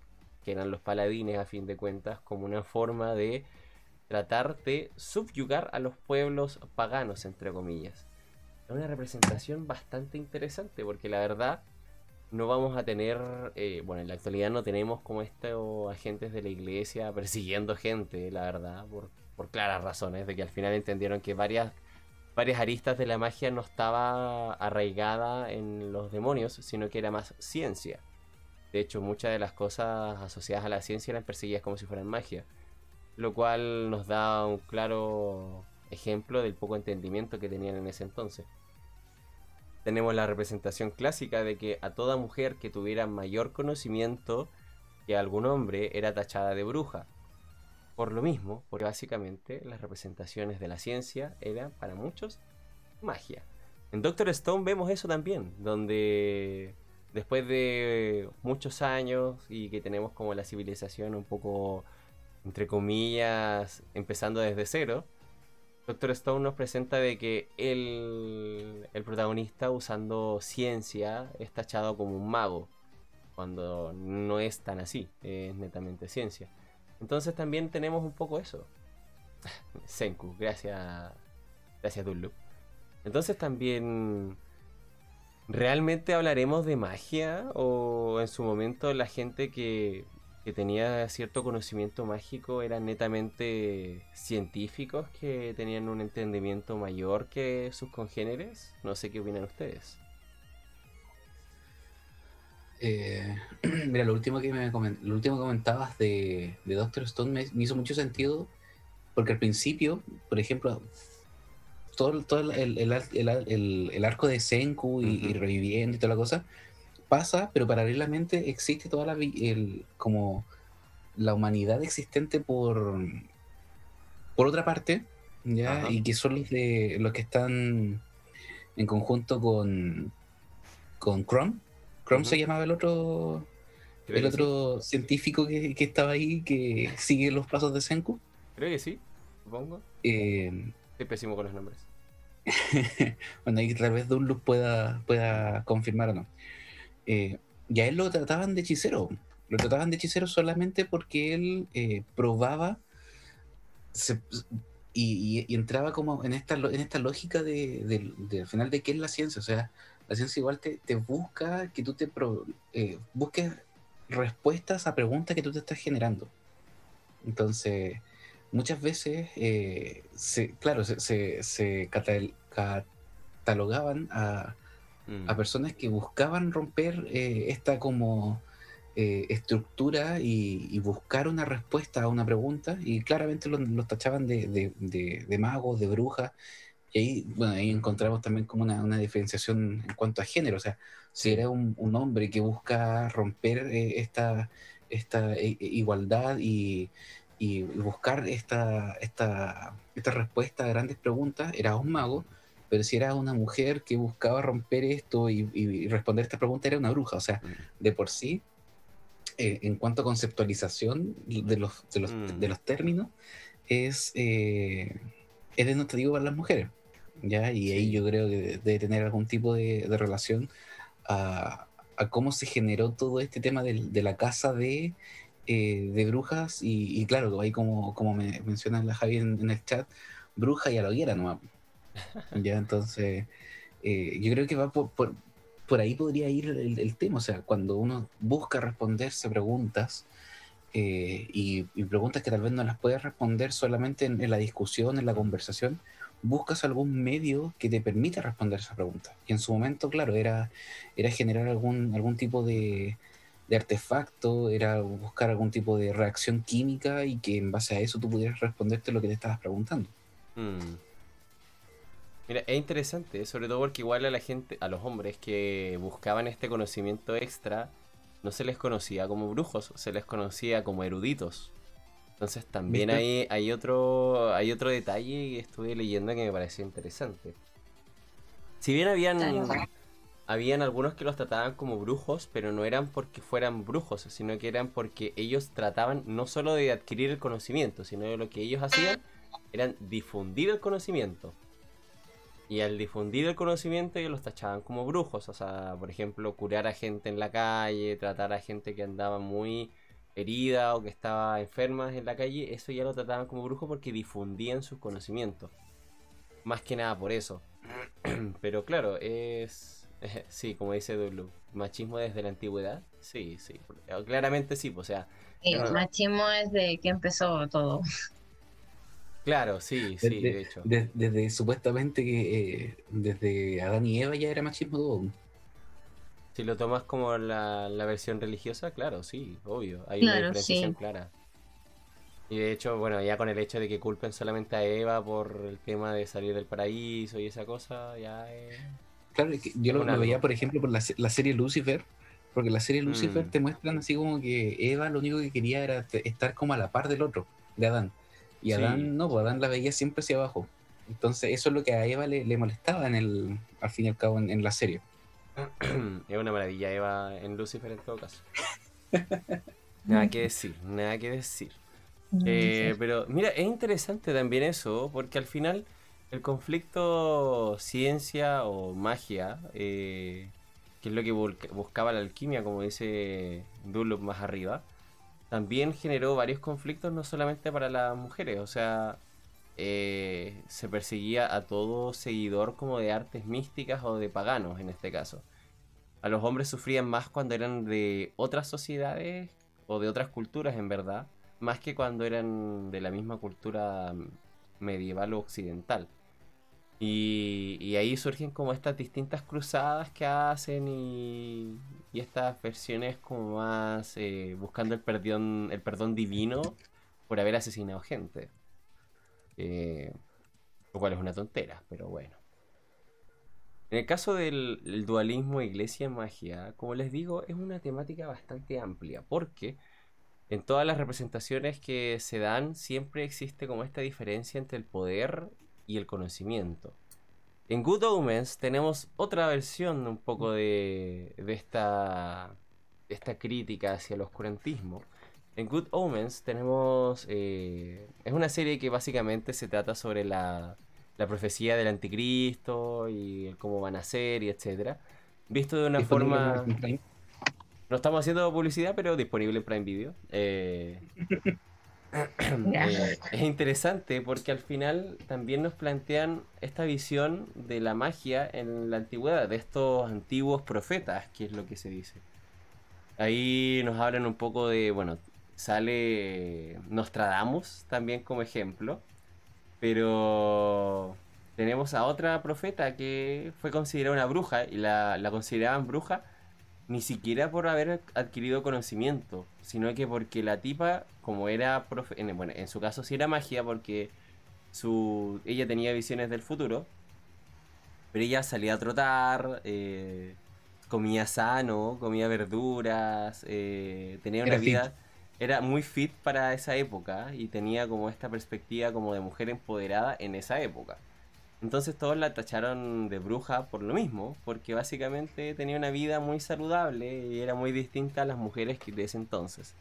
S3: que eran los paladines a fin de cuentas, como una forma de tratar de subyugar a los pueblos paganos, entre comillas. Es una representación bastante interesante porque la verdad no vamos a tener, eh, bueno, en la actualidad no tenemos como estos agentes de la iglesia persiguiendo gente, la verdad, por, por claras razones, de que al final entendieron que varias, varias aristas de la magia no estaba arraigada en los demonios, sino que era más ciencia. De hecho, muchas de las cosas asociadas a la ciencia eran perseguidas como si fueran magia. Lo cual nos da un claro ejemplo del poco entendimiento que tenían en ese entonces. Tenemos la representación clásica de que a toda mujer que tuviera mayor conocimiento que algún hombre era tachada de bruja. Por lo mismo, porque básicamente las representaciones de la ciencia eran para muchos magia. En Doctor Stone vemos eso también, donde después de muchos años y que tenemos como la civilización un poco, entre comillas, empezando desde cero, Doctor Stone nos presenta de que el, el protagonista usando ciencia es tachado como un mago, cuando no es tan así, es netamente ciencia. Entonces también tenemos un poco eso. Senku, gracias, gracias Dunloop. Entonces también ¿Realmente hablaremos de magia? ¿O en su momento la gente que, tenía cierto conocimiento mágico eran netamente científicos que tenían un entendimiento mayor que sus congéneres? No sé qué opinan ustedes.
S1: Eh, mira, lo último que me lo último comentabas de, Doctor Stone me, hizo mucho sentido porque al principio, por ejemplo, todo, todo el, el, el, arco de Senku y, reviviendo y toda la cosa pasa, pero paralelamente existe toda la el, como la humanidad existente por por otra parte, ¿ya? Y que son los de los que están en conjunto con con Chrome. Chrome se llamaba el otro
S3: Creo
S1: el otro científico que, que estaba ahí que sigue los pasos de Senku.
S3: Creo que sí, supongo.
S1: Eh,
S3: Estoy pésimo con los nombres.
S1: bueno, ahí tal vez Dunlop pueda, pueda confirmar o no. Eh, y a él lo trataban de hechicero. Lo trataban de hechicero solamente porque él eh, probaba se- y, y- y entraba como en esta, en esta lógica de, de- de- al final de qué es la ciencia. O sea, la ciencia igual te, te busca que tú te pro- eh, busques respuestas a preguntas que tú te estás generando. Entonces, muchas veces, eh, se, claro, se, se, se catal- catalogaban a,
S3: Mm.
S1: a personas que buscaban romper eh, esta como eh, estructura y, y buscar una respuesta a una pregunta y claramente los, los tachaban de, de, de- de magos, de brujas y ahí, bueno, ahí encontramos también como una, una diferenciación en cuanto a género, o sea, si era un, un hombre que busca romper eh, esta, esta eh, igualdad y, y buscar esta, esta, esta respuesta a grandes preguntas, era un mago, pero si era una mujer que buscaba romper esto y, y responder esta pregunta, era una bruja. O sea,
S3: Mm.
S1: de por sí, eh, en cuanto a conceptualización de los, de los,
S3: Mm.
S1: de los términos, es, eh, es denotativo para las mujeres. ¿ya? Y ahí yo creo que debe tener algún tipo de, de relación a, a cómo se generó todo este tema del- de, la casa de, eh, de brujas. Y, y claro, ahí como, como me menciona la Javi en, en el chat, bruja y a la hoguera nomás. Ya, entonces, eh, yo creo que va por, por, por ahí podría ir el, el tema. O sea, cuando uno busca responderse preguntas eh, y, y preguntas que tal vez no las puedes responder solamente en, en la discusión, en la conversación, buscas algún medio que te permita responder esas preguntas. Y en su momento, claro, era, era generar algún, algún tipo de, de artefacto, era buscar algún tipo de reacción química y que en base a eso tú pudieras responderte lo que te estabas preguntando.
S3: Mm. Mira, es interesante, sobre todo porque igual a la gente, a los hombres que buscaban este conocimiento extra, no se les conocía como brujos, se les conocía como eruditos. Entonces también hay, hay otro hay otro detalle que estuve leyendo que me pareció interesante. Si bien habían
S2: Claro.
S3: habían algunos que los trataban como brujos, pero no eran porque fueran brujos, sino que eran porque ellos trataban no solo de adquirir el conocimiento, sino que lo que ellos hacían eran difundir el conocimiento. Y al difundir el conocimiento ellos los tachaban como brujos, o sea, por ejemplo, curar a gente en la calle, tratar a gente que andaba muy herida o que estaba enferma en la calle, eso ya lo trataban como brujo porque difundían sus conocimientos. Más que nada por eso. Pero claro, es... Sí, como dice Dulu, machismo desde la antigüedad. Sí, sí. Claramente sí, pues, o sea,
S2: El machismo es de que empezó todo.
S3: claro, sí, sí,
S1: Desde,
S3: de hecho.
S1: de- desde supuestamente que eh, desde Adán y Eva ya era machismo todo.
S3: Si lo tomas como la, la versión religiosa, claro, sí, obvio. Hay
S2: Claro,
S3: una diferenciación
S2: sí.
S3: clara. Y de hecho, bueno, ya con el hecho de que culpen solamente a Eva por el tema de salir del paraíso y esa cosa, ya es...
S1: Claro, es que yo lo, veía, por ejemplo, por la, la serie Lucifer, porque la serie Lucifer
S3: Mm.
S1: te muestran así como que Eva lo único que quería era estar como a la par del otro, de Adán. Y
S3: Sí.
S1: Adán no, pues Adán la veía siempre hacia abajo. Entonces eso es lo que a Eva le, le molestaba en el, al fin y al cabo en, en la serie.
S3: es una maravilla Eva en Lucifer en todo caso. Nada que decir, nada que decir. Eh, pero mira, es interesante también eso, porque al final el conflicto ciencia o magia, eh, que es lo que buscaba la alquimia, como dice Dunlop más arriba, también generó varios conflictos, no solamente para las mujeres, o sea, eh, se perseguía a todo seguidor como de artes místicas o de paganos en este caso. A los hombres sufrían más cuando eran de otras sociedades o de otras culturas en verdad, más que cuando eran de la misma cultura medieval o occidental. Y, y ahí surgen como estas distintas cruzadas que hacen y, y estas versiones como más eh, buscando el perdón, el perdón divino por haber asesinado gente. Eh, lo cual es una tontera, pero bueno. En el caso del el dualismo iglesia-magia, como les digo, es una temática bastante amplia, porque en todas las representaciones que se dan siempre existe como esta diferencia entre el poder y el conocimiento. En Good Omens tenemos otra versión un poco de, de esta esta crítica hacia el oscurantismo, en Good Omens tenemos... Eh, es una serie que básicamente se trata sobre la, la profecía del anticristo y cómo van a ser y etcétera. Visto de una forma... No estamos haciendo publicidad, pero disponible en Prime Video. Eh, eh, es interesante porque al final también nos plantean esta visión de la magia en la antigüedad, de estos antiguos profetas, que es lo que se dice. Ahí nos hablan un poco de, bueno, sale Nostradamus también como ejemplo, pero tenemos a otra profeta que fue considerada una bruja y la, la consideraban bruja ni siquiera por haber adquirido conocimiento, sino que porque la tipa, como era profe en, bueno, en su caso sí era magia porque su ella tenía visiones del futuro, pero ella salía a trotar, eh, comía sano, comía verduras, eh, tenía una vida era muy fit para esa época y tenía como esta perspectiva como de mujer empoderada en esa época. Entonces todos la tacharon de bruja por lo mismo, porque básicamente tenía una vida muy saludable y era muy distinta a las mujeres de ese entonces.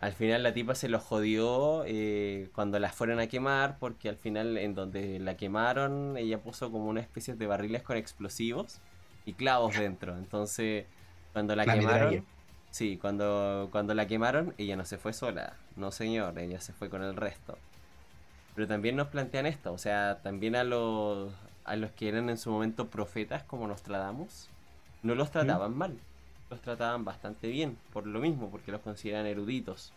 S3: Al final la tipa se lo jodió eh, cuando la fueron a quemar, porque al final en donde la quemaron ella puso como una especie de barriles con explosivos y clavos dentro. Entonces cuando la, quemaron... Sí, cuando, cuando la quemaron ella no se fue sola, no señor, ella se fue con el resto. Pero también nos plantean esto, o sea, también a los, a los que eran en su momento profetas como Nostradamus, no los trataban mal, los trataban bastante bien, por lo mismo, porque los consideran eruditos.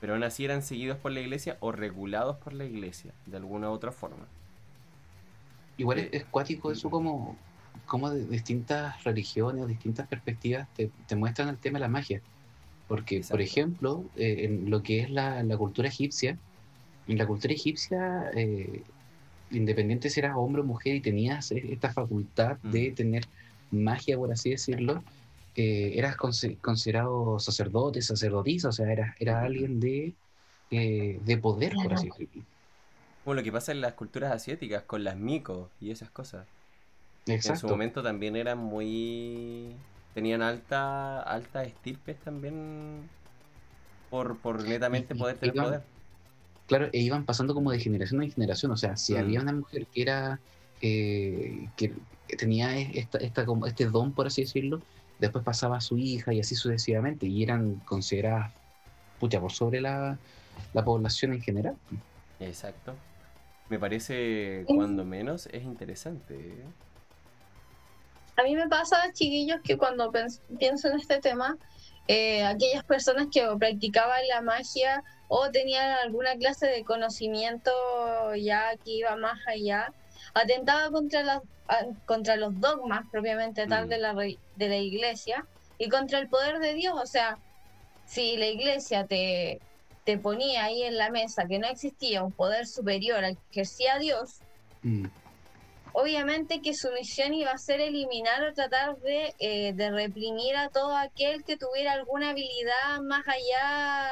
S3: Pero aún así eran seguidos por la iglesia o regulados por la iglesia, de alguna u otra forma.
S1: Igual es, cuático eso como, como de distintas religiones o distintas perspectivas te, muestran el tema de la magia. Porque, por ejemplo, eh, en lo que es la, la cultura egipcia, en la cultura egipcia, eh, independiente si eras hombre o mujer y tenías e-, esta facultad de mm. tener magia, por así decirlo, eh, eras considerado sacerdote, sacerdotisa, o sea, eras, era alguien de, eh, de poder, por así decirlo.
S3: Como lo que pasa en las culturas asiáticas, con las micos y esas cosas. Exacto. En su momento también eran muy... tenían alta, altas estirpes también por, por netamente poder tener poder
S1: claro, e iban pasando como de generación en generación. O sea, si mm. había una mujer que era eh, que tenía esta, esta, como este don, por así decirlo, después pasaba a su hija y así sucesivamente, y eran consideradas pucha, por sobre la, población en general.
S3: Exacto. Me parece, cuando menos, es interesante. ¿eh?
S2: A mí me pasa, chiquillos, que cuando pienso en este tema, eh, aquellas personas que practicaban la magia o tenían alguna clase de conocimiento ya que iba más allá, atentaba contra, las, contra los dogmas propiamente tal mm. de, la, de la iglesia y contra el poder de Dios. O sea, si la iglesia te, te ponía ahí en la mesa que no existía un poder superior al que ejercía Dios, mm obviamente que su misión iba a ser eliminar o tratar de, eh, de reprimir a todo aquel que tuviera alguna habilidad más allá,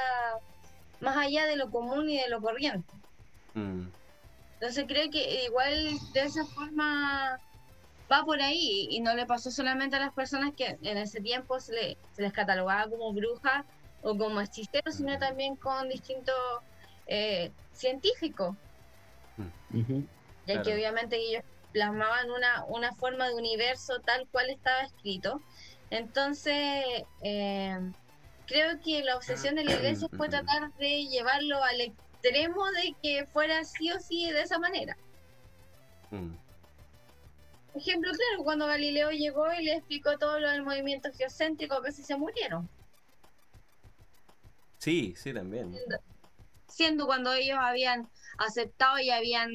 S2: más allá de lo común y de lo corriente. Mm. Entonces creo que igual de esa forma va por ahí y no le pasó solamente a las personas que en ese tiempo se, les catalogaba como brujas o como hechiceros, sino también con distintos eh, científicos. Mm. Ya que obviamente ellos plasmaban una, una forma de universo tal cual estaba escrito. Entonces, eh, creo que la obsesión de la iglesia fue tratar de llevarlo al extremo de que fuera sí o sí de esa manera. Mm. Ejemplo claro, cuando Galileo llegó y le explicó todo lo del movimiento geocéntrico, que se murieron.
S3: Sí, sí, también.
S2: siendo cuando ellos habían aceptado y habían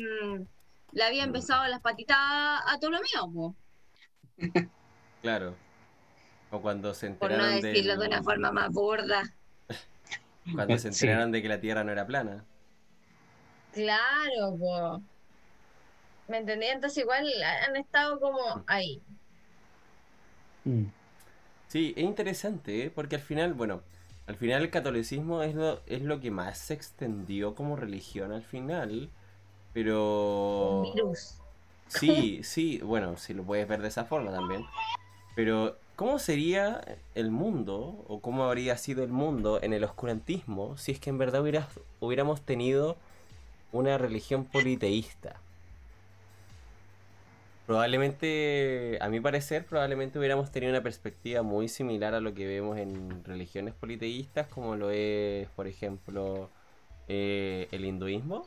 S2: le había empezado las patitas a todo lo mío.
S3: Claro. O cuando se
S2: enteraron Por no decirlo de, una forma más burda.
S3: cuando se enteraron de que la Tierra no era plana.
S2: Claro, po. ¿Me entendí? Entonces igual han estado como ahí.
S3: Mm. Sí, es interesante, ¿eh? porque al final, bueno, al final el catolicismo es lo, es lo que más se extendió como religión al final. Pero.
S2: virus.
S3: Sí, sí, bueno, si lo puedes ver de esa forma también. Pero ¿cómo sería el mundo o cómo habría sido el mundo en el oscurantismo si es que en verdad hubiéramos tenido una religión politeísta? Probablemente, a mi parecer, probablemente hubiéramos tenido una perspectiva muy similar a lo que vemos en religiones politeístas, como lo es, por ejemplo, eh, el hinduismo.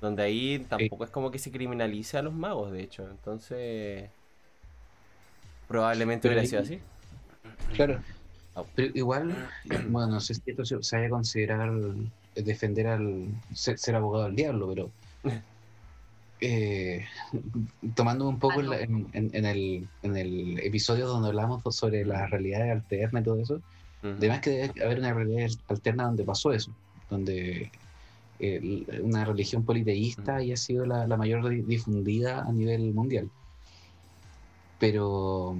S3: Donde ahí tampoco es como que se criminalice a los magos, de hecho. Entonces, probablemente hubiera sido así.
S1: Claro. Pero igual, bueno, no sé si esto se vaya a considerar defender al ser abogado del diablo, pero eh, tomando un poco en, el, en, el, episodio donde hablamos sobre las realidades alternas y todo eso, además que debe haber una realidad alterna donde pasó eso, donde eh, una religión politeísta haya sido la, mayor difundida a nivel mundial. Pero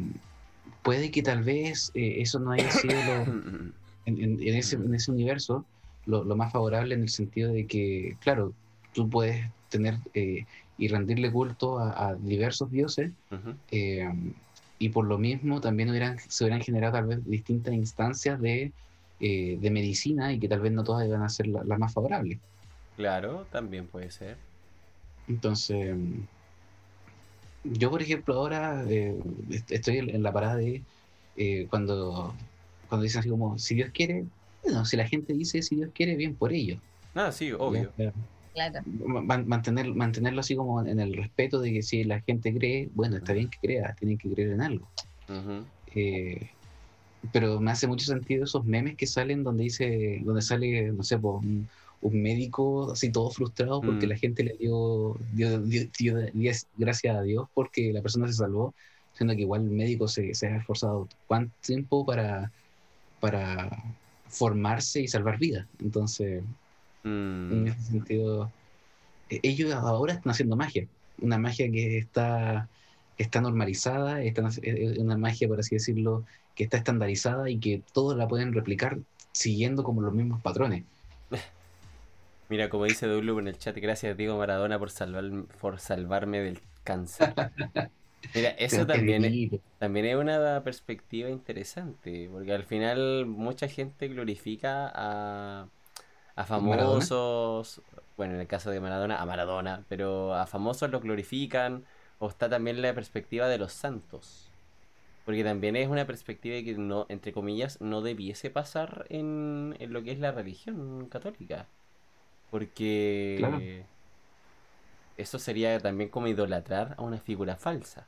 S1: puede que tal vez eh, eso no haya sido en, ese, en, ese, universo lo, lo, más favorable en el sentido de que, claro, tú puedes tener eh, y rendirle culto a, diversos dioses. Y por lo mismo también hubieran, se hubieran generado tal vez distintas instancias de, eh, de medicina y que tal vez no todas iban a ser las más favorables.
S3: Claro, también puede ser.
S1: Entonces, yo por ejemplo ahora eh, estoy en la parada de cuando, cuando dicen así como, si Dios quiere, bueno, si la gente dice si Dios quiere, bien por ello.
S3: Ah, sí, obvio.
S1: Mantener, mantenerlo así como en el respeto de que si la gente cree, bueno, está bien que crea, tienen que creer en algo. Eh, pero me hace mucho sentido esos memes que salen donde dice, donde sale, no sé, pues, un, médico así todo frustrado porque mm. la gente le dio, dio, gracias a Dios porque la persona se salvó, siendo que igual el médico se, se ha esforzado cuánto tiempo para, para formarse y salvar vidas. Entonces, en mm. ese sentido, e-, ellos ahora están haciendo magia, una magia que está, está normalizada, es una magia, por así decirlo, que está estandarizada y que todos la pueden replicar siguiendo como los mismos patrones.
S3: Mira, como dice Dulu en el chat, gracias Diego Maradona por, salvar, por salvarme del cáncer. Mira, eso también es, también es una perspectiva interesante, porque al final mucha gente glorifica a, a famosos, bueno, en el caso de Maradona, a Maradona, pero a famosos los glorifican, o está también la perspectiva de los santos. Porque también es una perspectiva que no, entre comillas, no debiese pasar en, lo que es la religión católica. Porque eso sería también como idolatrar a una figura falsa.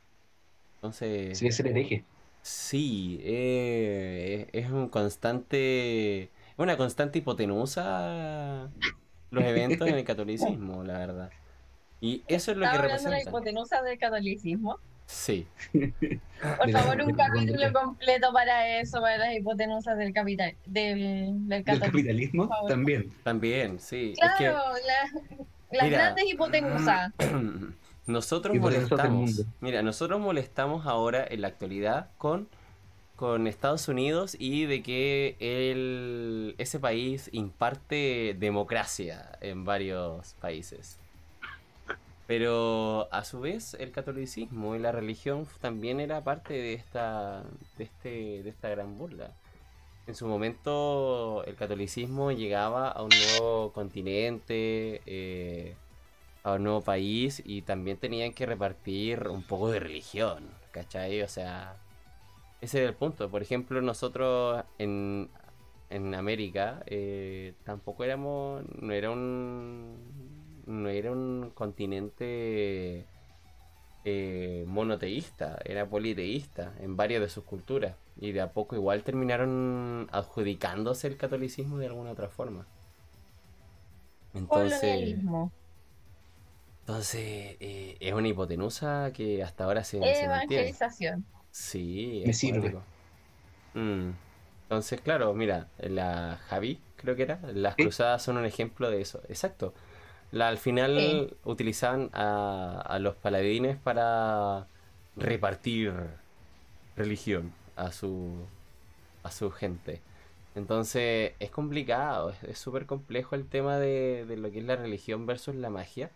S3: Entonces.
S1: Sí, es el hereje.
S3: Sí, eh, es un constante una constante hipotenusa los eventos en el catolicismo, la verdad. Y eso es lo que representa.
S2: la hipotenusa del catolicismo?
S3: Sí.
S2: Por favor, un capítulo completo para eso, para las hipotenusas del capital, del, del
S1: capitalismo. También.
S3: También, sí.
S2: Claro, las grandes hipotenusas.
S3: Nosotros molestamos. Mira, nosotros molestamos ahora en la actualidad con con Estados Unidos y de que el, ese país imparte democracia en varios países. Pero a su vez el catolicismo y la religión también era parte de esta, de este, de esta gran burla. En su momento el catolicismo llegaba a un nuevo continente, eh, a un nuevo país y también tenían que repartir un poco de religión, ¿cachai? O sea, ese es el punto. Por ejemplo, nosotros en, en América eh, tampoco éramos, no era un, no era un continente eh, monoteísta, era politeísta en varias de sus culturas. Y de a poco igual terminaron adjudicándose el catolicismo de alguna otra forma. Entonces, entonces eh, es una hipotenusa que hasta ahora se,
S2: Evangelización.
S3: Sí,
S1: me sirve.
S3: Mm. Entonces, claro, mira, la Javi, creo que era, las cruzadas son un ejemplo de eso. Exacto. La, al final utilizaban a, los paladines para repartir religión a su, a su gente. Entonces es complicado, es súper complejo el tema de, de, lo que es la religión versus la magia,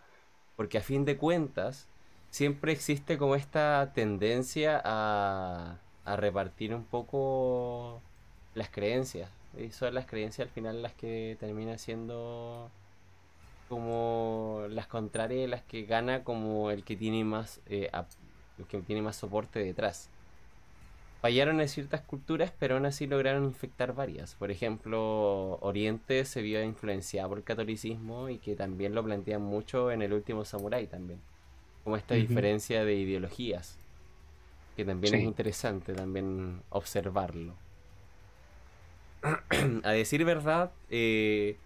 S3: porque a fin de cuentas siempre existe como esta tendencia a, repartir un poco las creencias. Y son las creencias al final las que terminan siendo como las contrarias, las que gana como el que tiene más, eh, el que tiene más soporte detrás. Fallaron en ciertas culturas, pero aún así lograron infectar varias. Por ejemplo, Oriente se vio influenciado por el catolicismo y que también lo plantean mucho en el último Samurai también. Como esta diferencia de ideologías, que también es interesante también observarlo. A decir verdad, eh,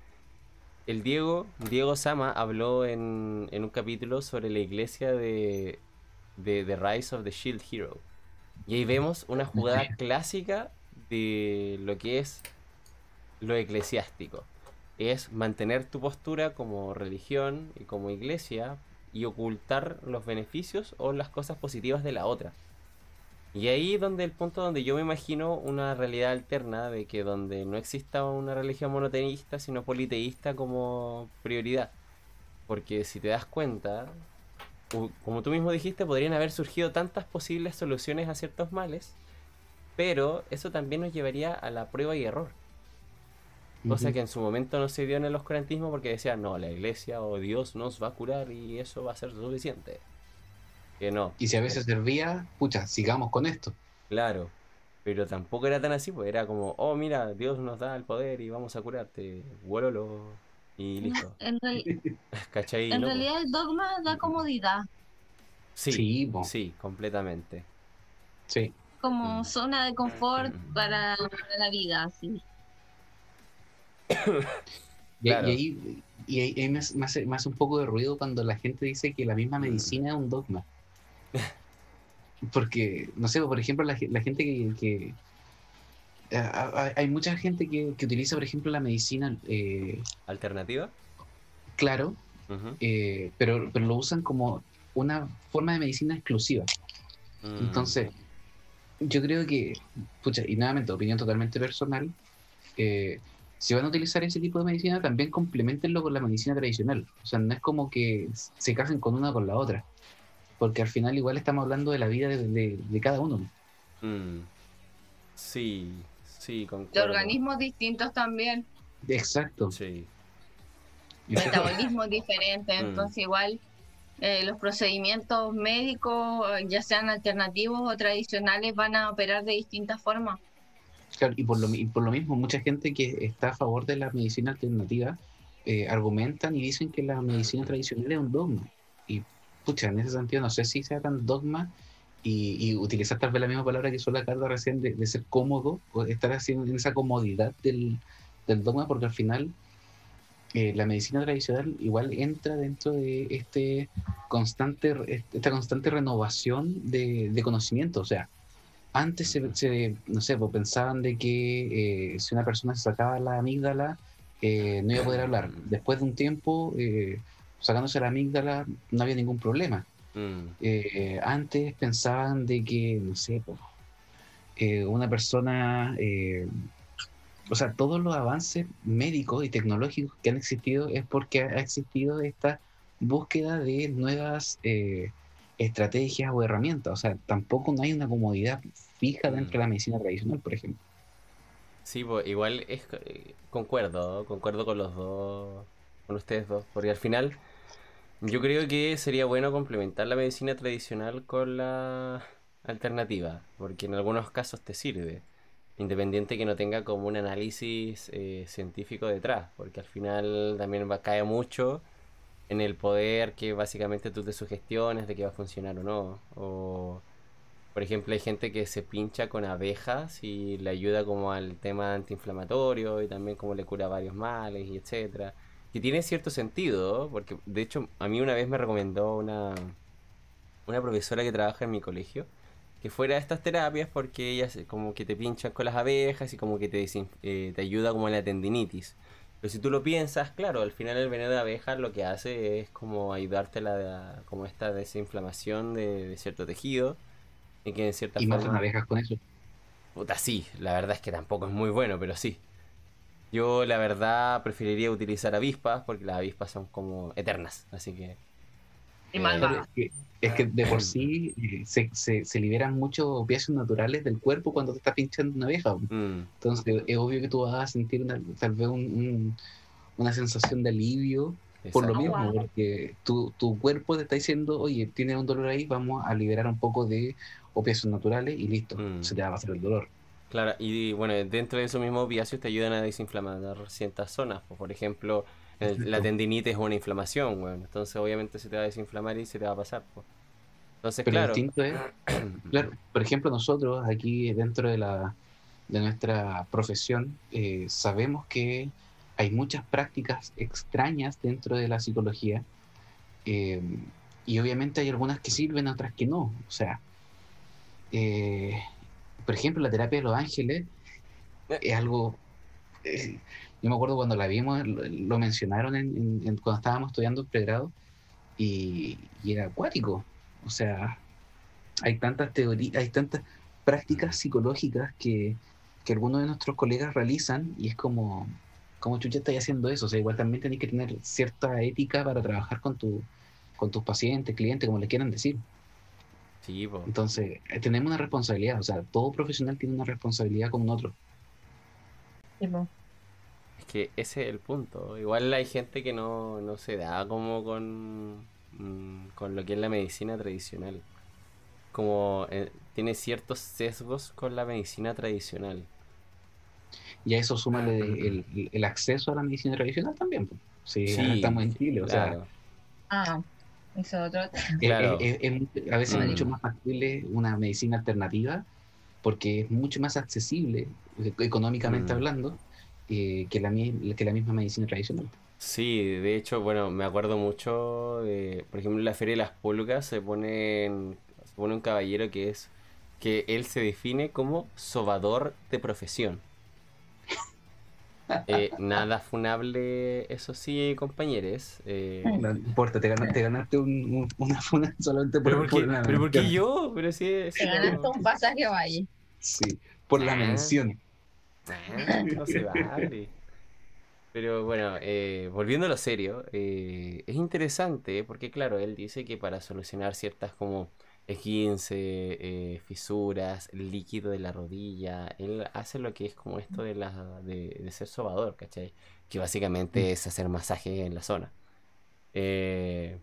S3: el Diego, Diego Sama, habló en, en, un capítulo sobre la iglesia de, de The Rise of the Shield Hero y ahí vemos una jugada clásica de lo que es lo eclesiástico. Es mantener tu postura como religión y como iglesia y ocultar los beneficios o las cosas positivas de la otra. Y ahí donde el punto donde yo me imagino una realidad alterna de que donde no exista una religión monoteísta sino politeísta como prioridad. Porque si te das cuenta, como tú mismo dijiste, podrían haber surgido tantas posibles soluciones a ciertos males, pero eso también nos llevaría a la prueba y error. Cosa que en su momento no se dio en el oscurantismo porque decían, no, la iglesia o Dios nos va a curar y eso va a ser suficiente. Que no.
S1: Y si a veces servía, pucha, sigamos con esto.
S3: Claro, pero tampoco era tan así, pues era como, oh, mira, Dios nos da el poder y vamos a curarte, vuélolo y listo.
S2: En, realidad el dogma da comodidad.
S3: Sí, sí, completamente.
S1: Sí.
S2: Como mm. zona de confort para, la vida, sí.
S1: Y, ahí, y ahí me, hace, un poco de ruido cuando la gente dice que la misma mm. medicina es un dogma. Porque, no sé, por ejemplo, la, gente que, eh, hay mucha gente que, utiliza, por ejemplo, la medicina... Eh,
S3: ¿Alternativa?
S1: Claro, eh, pero, pero lo usan como una forma de medicina exclusiva. Mm. Entonces, yo creo que, pucha, y nuevamente, opinión totalmente personal, si van a utilizar ese tipo de medicina, también complementenlo con la medicina tradicional. O sea, no es como que se casen con una con la otra, porque al final igual estamos hablando de la vida de, cada uno.
S3: Mm. Sí, Sí,
S2: De organismos distintos también.
S1: Exacto.
S3: Sí.
S2: Metabolismos diferentes, mm. entonces igual eh, los procedimientos médicos, ya sean alternativos o tradicionales, van a operar de distintas formas.
S1: Claro, y por lo, por lo mismo, mucha gente que está a favor de la medicina alternativa eh, argumentan y dicen que la medicina tradicional es un dogma. Y, pucha, en ese sentido, no sé si sea tan dogma y, utilizar tal vez la misma palabra que usó la carta recién de, ser cómodo, estar haciendo en esa comodidad del, dogma, porque al final eh, la medicina tradicional igual entra dentro de este constante, esta constante renovación de, conocimiento. O sea, antes se, no sé, pues pensaban de que eh, si una persona se sacaba la amígdala, eh, no iba a poder hablar. Después de un tiempo, sacándose la amígdala, no había ningún problema. Mm. Eh, antes pensaban de que, no sé, eh, una persona, eh, o sea, todos los avances médicos y tecnológicos que han existido es porque ha existido esta búsqueda de nuevas estrategias o herramientas. O sea, tampoco no hay una comodidad fija dentro de la mm. medicina tradicional, por ejemplo.
S3: Sí, pues, igual es, concuerdo, concuerdo con los dos, con ustedes dos, porque al final yo creo que sería bueno complementar la medicina tradicional con la alternativa, porque en algunos casos te sirve, independiente que no tenga como un análisis eh, científico detrás, porque al final también va, cae mucho en el poder que básicamente tú te sugestiones de que va a funcionar o no. O, por ejemplo, hay gente que se pincha con abejas y le ayuda como al tema antiinflamatorio y también como le cura varios males y etcétera que tiene cierto sentido, porque de hecho a mí una vez me recomendó una, una profesora que trabaja en mi colegio que fuera a estas terapias porque ellas como que te pinchan con las abejas y como que te, eh, te ayuda como en la tendinitis. Pero si tú lo piensas, claro, al final el veneno de abejas lo que hace es como ayudarte a la, como esta desinflamación de, cierto tejido y que en cierta
S1: ¿Y forma... abejas con eso?
S3: Puta, sí, la verdad es que tampoco es muy bueno, pero sí. Yo la verdad preferiría utilizar avispas porque las avispas son como eternas, así que...
S2: Y malvadas.
S1: Es que de por sí eh, se, se, se liberan muchos opiáceos naturales del cuerpo cuando te está pinchando una abeja.
S3: Mm,
S1: Entonces es obvio que tú vas a sentir una- tal vez un- un- una sensación de alivio por lo mismo,
S2: wow.
S1: porque tu, tu cuerpo te está diciendo, oye, tienes un dolor ahí, vamos a liberar un poco de opiáceos naturales y listo,
S3: Mm.
S1: se te va a pasar el dolor.
S3: Claro, y bueno, dentro de esos mismos opiáceos te ayudan a desinflamar ciertas zonas. Por ejemplo, el- la tendinitis es una inflamación, bueno, entonces obviamente se te va a desinflamar y se te va a pasar. pues. Entonces,
S1: Pero
S3: claro.
S1: distinto es, claro, por ejemplo, nosotros aquí dentro de, la, de nuestra profesión eh, sabemos que hay muchas prácticas extrañas dentro de la psicología eh, y obviamente hay algunas que sirven, otras que no. O sea, eh, por ejemplo, la terapia de los ángeles es algo... eh, yo me acuerdo cuando la vimos, lo, lo mencionaron en, en- en- cuando estábamos estudiando el pregrado y, y era acuático. O sea, hay tantas teorías, hay tantas prácticas psicológicas que, que algunos de nuestros colegas realizan y es como, como chucha estáis haciendo eso. O sea, igual también tenéis que tener cierta ética para trabajar con, tu, con tus pacientes, clientes, como le quieran decir.
S3: Sí, po.
S1: Entonces, eh, tenemos una responsabilidad. O sea, todo profesional tiene una responsabilidad con otro.
S2: Tipo,
S3: Es que ese es el punto. Igual hay gente que no, no se da como con, mm, con lo que es la medicina tradicional. Como eh, tiene ciertos sesgos con la medicina tradicional.
S1: Y a eso súmale el, el- el acceso a la medicina tradicional también. pues. Sí,
S3: Sí,
S1: estamos en Chile. O sea,
S2: ah, eso otro.
S1: Es-
S3: Claro.
S1: es- es- es- a veces es
S3: Mm.
S1: mucho más factible una medicina alternativa porque es mucho más accesible eh, económicamente
S3: Mm.
S1: hablando eh, que, la, que la misma medicina tradicional.
S3: Sí, de hecho, bueno, me acuerdo mucho de, por ejemplo, en la Feria de las Pulgas se pone, en- se pone un caballero que es, que él se define como sobador de profesión. Eh, nada funable, eso sí, compañeros. eh,
S1: No importa, te ganaste, te ganaste un- un- una funa solamente por,
S3: pero ¿por
S1: por
S3: qué, pero ¿por qué yo? Pero sí, sí,
S2: Te ganaste un pasaje a Valle.
S1: Sí, por la
S3: Ah.
S1: mención.
S3: Ah, no se vale. Pero bueno, eh, volviendo a lo serio, eh, es interesante porque claro, él dice que para solucionar ciertas como esguince, eh, fisuras, líquido de la rodilla, él hace lo que es como esto de, la, de, ser sobador, ¿cachai? Que básicamente es hacer masaje en la zona. Eh,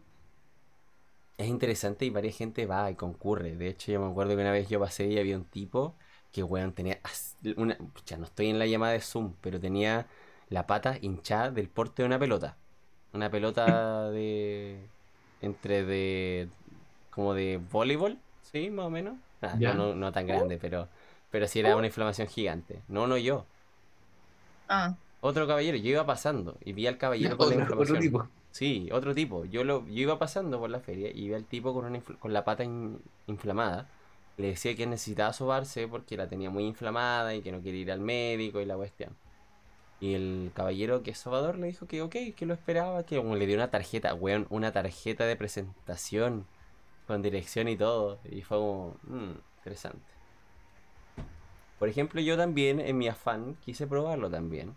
S3: es interesante y varias gente va y concurre. De hecho, yo me acuerdo que una vez yo pasé y había un tipo que, weón, tenía una... Ya no estoy en la llamada de Zoom, pero tenía la pata hinchada del porte de una pelota. Una pelota de... entre de... como de voleibol, ¿sí? Más o menos. Ah, no, no, no tan grande, pero... Pero sí era una inflamación gigante. No, no yo.
S2: Ah,
S3: Otro caballero, yo iba pasando y vi al caballero con la
S1: Otro, otro
S3: inflamación.
S1: tipo.
S3: Sí, otro tipo. Yo lo, yo iba pasando por la feria y vi al tipo con, una con la pata in- inflamada. Le decía que necesitaba sobarse porque la tenía muy inflamada y que no quería ir al médico y la cuestión. Y el caballero que es sobador le dijo que ok, que lo esperaba, que le dio una tarjeta, weón, una tarjeta de presentación con dirección y todo. Y fue como, "Mm, interesante. Por ejemplo, yo también, en mi afán, quise probarlo también.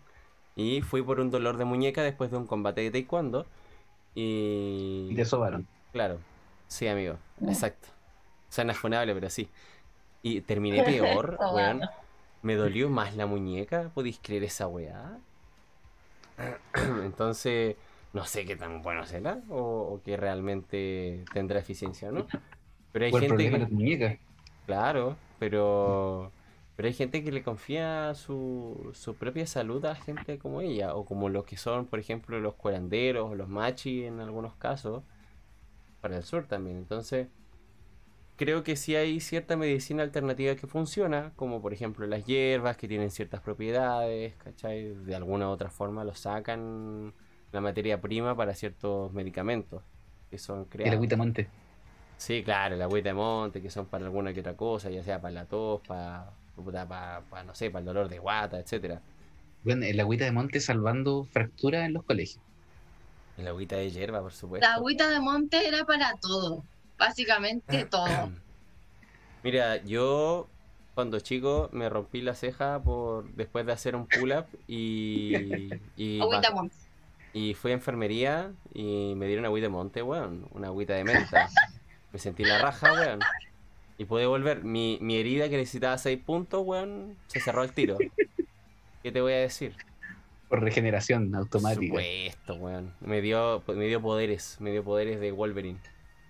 S3: Y fui por un dolor de muñeca después de un combate de taekwondo. Y...
S1: Y te sobaron.
S3: Claro, sí, amigo, exacto. Suena funable, pero sí. Y terminé peor, weón. Me dolió más la muñeca, ¿podéis creer esa weá? Entonces, no sé qué tan bueno será o, o que realmente tendrá eficiencia o no. Pero hay gente que...
S1: muñeca.
S3: Claro, pero, pero hay gente que le confía su, su propia salud a gente como ella, o como los que son, por ejemplo, los curanderos o los machi en algunos casos, para el sur también. Entonces, creo que sí hay cierta medicina alternativa que funciona, como por ejemplo las hierbas que tienen ciertas propiedades, ¿cachai? De alguna u otra forma lo sacan la materia prima para ciertos medicamentos que son
S1: El
S3: creados.
S1: agüita monte.
S3: Sí, claro, la agüita de monte, que son para alguna que otra cosa, ya sea para la tos, para, para, para, no sé, para el dolor de guata, etcétera.
S1: Bueno, el agüita de monte salvando fracturas en los colegios.
S3: La agüita de hierba, por supuesto.
S2: la agüita de monte era para todo. Básicamente todo.
S3: Mira, yo cuando chico me rompí la ceja por después de hacer un pull-up y, y, y fui a enfermería y me dieron agüita de monte, weón, una agüita de menta. Me sentí la raja, weón. Y pude volver. Mi, mi herida que necesitaba 6 puntos, weón, se cerró al tiro. ¿Qué te voy a decir?
S1: Por regeneración
S3: Por
S1: automática.
S3: supuesto, weón. Me dio, me dio poderes, me dio poderes de Wolverine.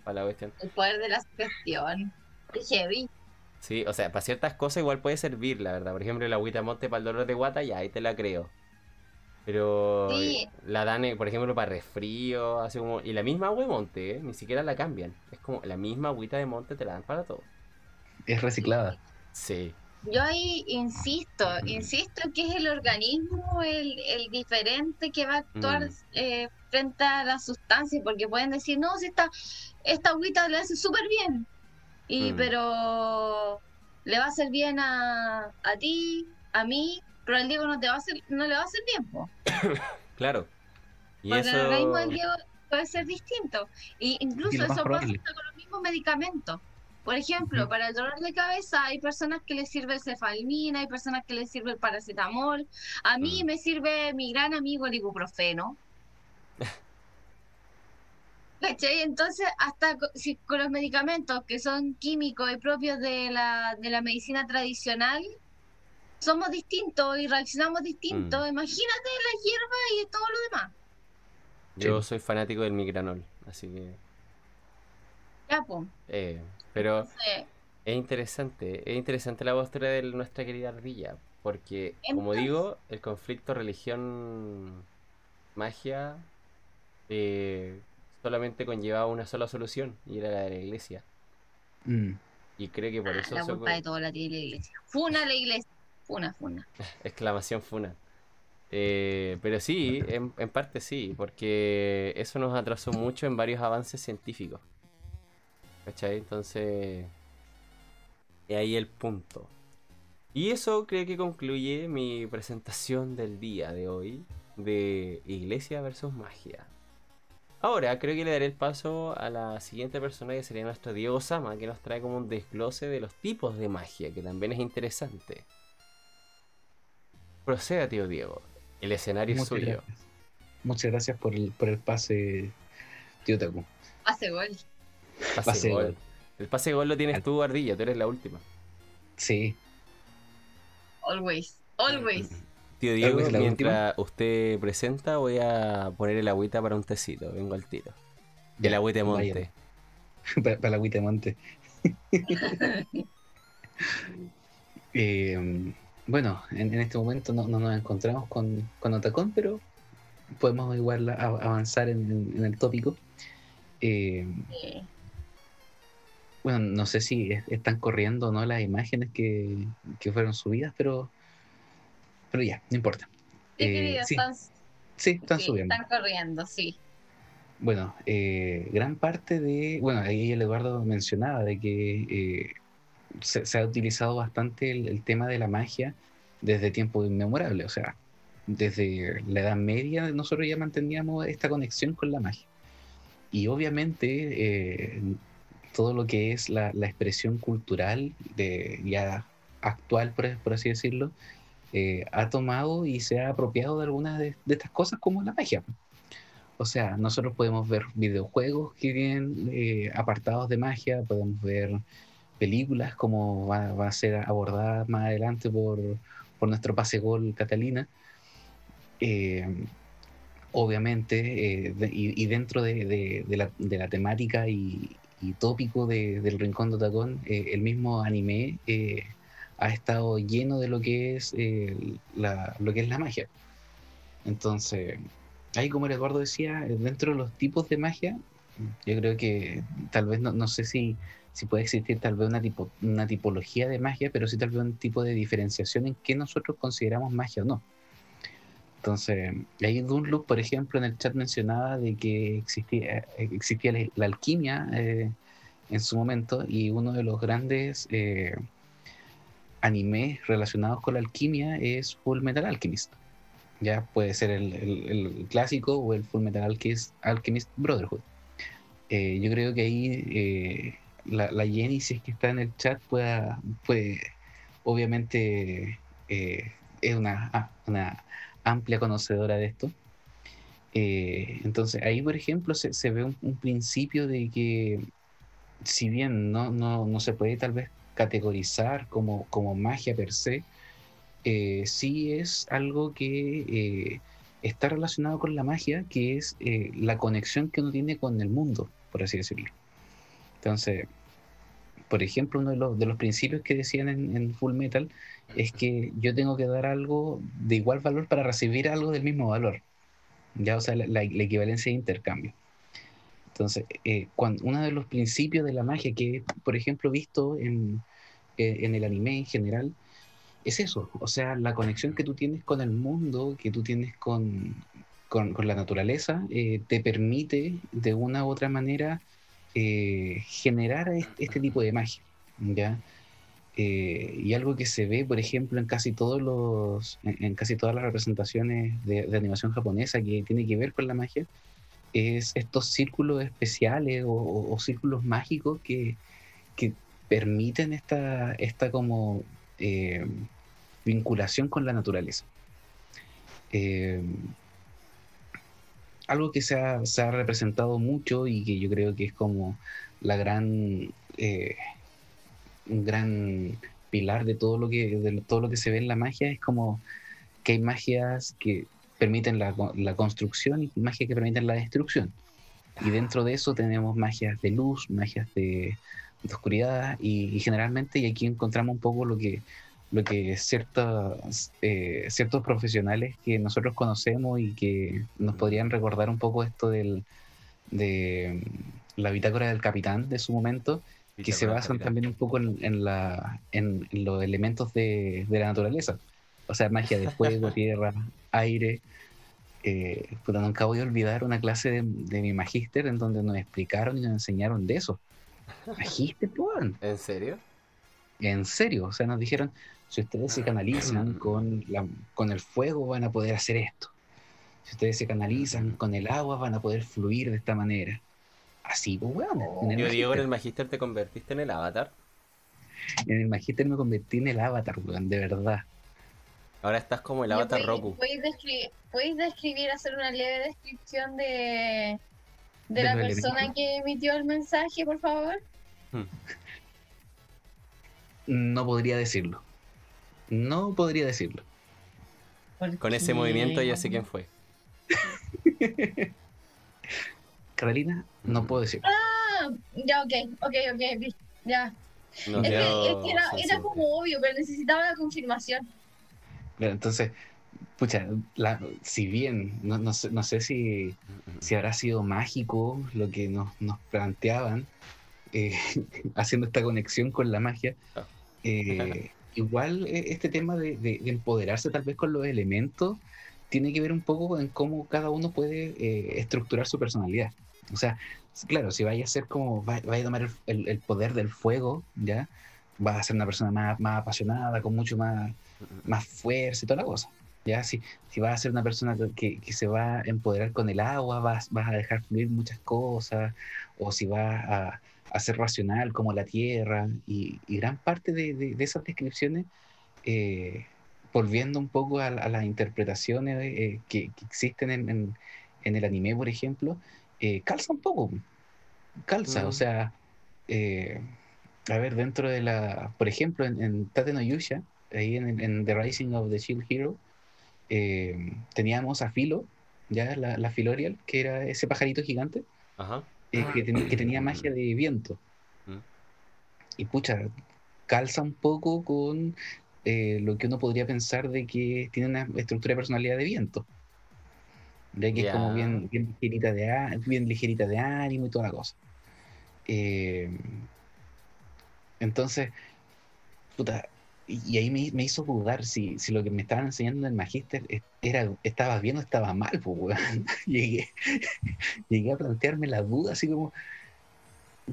S3: Para la cuestión.
S2: El poder de la sugestión. Qué heavy.
S3: Sí, o sea, para ciertas cosas igual puede servir, la verdad. Por ejemplo, la agüita monte para el dolor de guata, ya, ahí te la creo. Pero
S2: Sí.
S3: la dan, por ejemplo, para resfrío, así como... Y la misma agua de monte, eh, ni siquiera la cambian. Es como la misma agüita de monte te la dan para todo.
S1: Es reciclada.
S3: Sí.
S2: Yo ahí insisto, insisto que es el organismo el, el diferente que va a actuar
S3: Mm.
S2: eh, frente a la sustancia, porque pueden decir, no, si esta, esta agüita le hace súper bien, y
S3: Mm.
S2: pero le va a hacer bien a, a ti, a mí, pero al Diego no, te va a hacer, no le va a hacer bien,
S3: Claro. Y
S2: porque el organismo del. Diego puede ser distinto, y incluso eso pasa
S1: probable.
S2: con los mismos medicamentos. Por ejemplo, para el dolor de cabeza hay personas que les sirve el cefalmina, hay personas que les sirve el paracetamol. A mí
S3: Mm.
S2: me sirve mi gran amigo el ibuprofeno. ¿Cachai? Entonces, hasta si con los medicamentos que son químicos y propios de la, de la medicina tradicional, somos distintos y reaccionamos distintos.
S3: Mm.
S2: Imagínate la hierba y todo lo demás.
S3: Yo soy fanático del migranol, así que...
S2: Ya, pues.
S3: eh, pero
S2: Entonces,
S3: es interesante, es interesante la postura de nuestra querida ardilla, porque, como digo, el conflicto religión-magia eh, solamente conllevaba una sola solución, y era la de la iglesia.
S1: Mm.
S3: Y creo que por eso
S2: la culpa de todo la tiene la iglesia. Funa la iglesia. Funa, funa.
S3: exclamación funa. Eh, pero sí, en, en parte sí, porque eso nos atrasó mucho en varios avances científicos. ¿Cachai? Entonces, es ahí el punto. Y eso creo que concluye mi presentación del día de hoy de Iglesia versus Magia. Ahora creo que le daré el paso a la siguiente persona que sería nuestro Diego Sama, que nos trae como un desglose de los tipos de magia, que también es interesante. Proceda, tío Diego. El escenario es suyo.
S1: gracias. Muchas gracias por el, por el pase, tío Taku.
S2: Hace gol.
S3: Pase
S1: Pase
S3: gol.
S1: gol.
S3: El pase gol lo tienes tú, Ardilla, tú eres la última.
S1: Sí,
S2: Always. Always.
S3: Tío Diego, mientras usted presenta, voy a poner el agüita para un tecito. Vengo al tiro. El
S1: Ya,
S3: agüita de monte.
S1: para, para la agüita de monte. Eh, bueno, en, en este momento no, no nos encontramos con, con Otacón, pero podemos igual a- avanzar en el tópico. Eh,
S2: Sí.
S1: Bueno, no sé si es- están corriendo o no las imágenes que, que fueron subidas, pero, pero ya, no importa.
S2: Sí,
S1: Eh, sí,
S2: están,
S1: sí, están
S2: sí,
S1: subiendo.
S2: están corriendo, sí.
S1: Bueno, eh, gran parte de, bueno, ahí el Eduardo mencionaba de que eh, se, se ha utilizado bastante el, el tema de la magia desde tiempos inmemorables, o sea, desde la Edad Media nosotros ya manteníamos esta conexión con la magia. Y obviamente todo lo que es la, la expresión cultural de, ya actual, por, así decirlo, eh, ha tomado y se ha apropiado de algunas de, estas cosas como la magia. O sea, nosotros podemos ver videojuegos que vienen eh, apartados de magia, podemos ver películas como va, va a ser abordada más adelante por, por nuestro pase gol Catalina. Eh, obviamente, y, dentro de, de la temática y, tópico de- del Rincón de Otacón, eh, el mismo anime eh, ha estado lleno de lo que es eh, la, lo que es la magia. Entonces, ahí como Eduardo decía, eh, dentro de los tipos de magia, yo creo que tal vez no, no sé si, si puede existir tal vez una, tipo, una tipología de magia, pero sí tal vez un tipo de diferenciación en qué nosotros consideramos magia o no. Entonces, ahí Dunloop, por ejemplo, en el chat mencionaba de que existía, eh, existía la, alquimia eh, en su momento y uno de los grandes eh, animes relacionados con la alquimia es Full Metal Alchemist. Ya puede ser el, clásico o el Full Metal Alchemist, Alchemist Brotherhood. Yo creo que ahí la, la que está en el chat, pueda, puede, obviamente, es una, ah, una amplia conocedora de esto. Eh, entonces ahí, por ejemplo, se, se ve un, principio de que si bien no, no, no se puede tal vez categorizar como, como magia per se, eh, sí es algo que eh, está relacionado con la magia, que es la conexión que uno tiene con el mundo, por así decirlo. Entonces, por ejemplo, uno de los, de los principios que decían en, Full Metal es que yo tengo que dar algo de igual valor para recibir algo del mismo valor. Ya, o sea, la, equivalencia de intercambio. Entonces, eh, cuando, uno de los principios de la magia que, por ejemplo, visto en, eh, en, el anime en general, es eso, o sea, la conexión que tú tienes con el mundo, que tú tienes con, con, con la naturaleza, eh, te permite de una u otra manera generar este, tipo de magia, ¿ya? Y algo que se ve, por ejemplo, en casi todos los, en, casi todas las representaciones de, animación japonesa que tiene que ver con la magia, es estos círculos especiales o, círculos mágicos que, permiten esta, esta como eh, vinculación con la naturaleza. Eh, algo que se ha, representado mucho y que yo creo que es como la gran eh, un gran pilar de todo lo que de todo lo que se ve en la magia es como que hay magias que permiten la, la, construcción y magia que permiten la destrucción. Y dentro de eso tenemos magias de luz, magias de, oscuridad y, generalmente, y aquí encontramos un poco lo que, lo que ciertos, eh, ciertos profesionales que nosotros conocemos y que nos podrían recordar un poco esto del, de la bitácora del capitán de su momento, que se basan también un poco en, en, la, en los elementos de, de la naturaleza. O sea, magia de fuego, tierra, aire. Eh, nunca voy a olvidar una clase de, mi magíster en donde nos explicaron y nos enseñaron de eso. Magíster, pues.
S3: ¿En serio?
S1: En serio, o sea, nos dijeron, si ustedes se canalizan con, la, con el fuego van a poder hacer esto. Si ustedes se canalizan con el agua van a poder fluir de esta manera. Así, pues, bueno.
S3: Yo digo, en el magíster te convertiste en el avatar.
S1: En el magíster me convertí en el avatar, weón, de verdad.
S3: Ahora estás como el avatar Roku.
S2: ¿Podéis describir, hacer una leve descripción de, de la persona que emitió el mensaje, por favor? Hmm.
S1: No podría decirlo. No podría decirlo.
S3: Con ese movimiento ya sé quién fue.
S1: Carolina, no puedo decirlo.
S2: Ah, ya, ok, ok, ok, ya. es, que, era, era como obvio, pero necesitaba la confirmación.
S1: Entonces, pucha, si bien no, no, sé, no sé si, si, habrá sido mágico lo que nos, nos planteaban, eh, haciendo esta conexión con la magia, ah. eh, igual eh, este tema de, de, empoderarse tal vez con los elementos tiene que ver un poco en cómo cada uno puede estructurar su personalidad. O sea, claro, si vaya a ser como, vaya, a tomar el, poder del fuego, ¿ya? Va a ser una persona más, más apasionada, con mucho más más fuerza y toda la cosa. Ya, si, si vas a ser una persona que, que se va a empoderar con el agua, vas, vas a dejar fluir muchas cosas, o si vas a, ser racional como la tierra, y, gran parte de, de, esas descripciones, eh, volviendo un poco a, las interpretaciones eh, que, que, existen en, en, el anime, por ejemplo, eh, calza un poco, calza, o mm. sea, a ver, dentro de la, por ejemplo, en, en Tate no Yusha, ahí en, The Rising of the Shield Hero, eh, teníamos a Filo, ya la, la, Filorial, que era ese pajarito gigante, eh, que, que, tenía magia de viento. Mm. Y pucha, calza un poco con eh, lo que uno podría pensar de que tiene una estructura de personalidad de viento. De que es como bien, bien, ligerita de, bien ligerita de ánimo y toda la cosa. entonces, puta, y ahí me, me, hizo dudar si, si, lo que me estaban enseñando en el magíster era, estaba bien o estaba mal, pues, llegué, llegué a plantearme la duda, así como,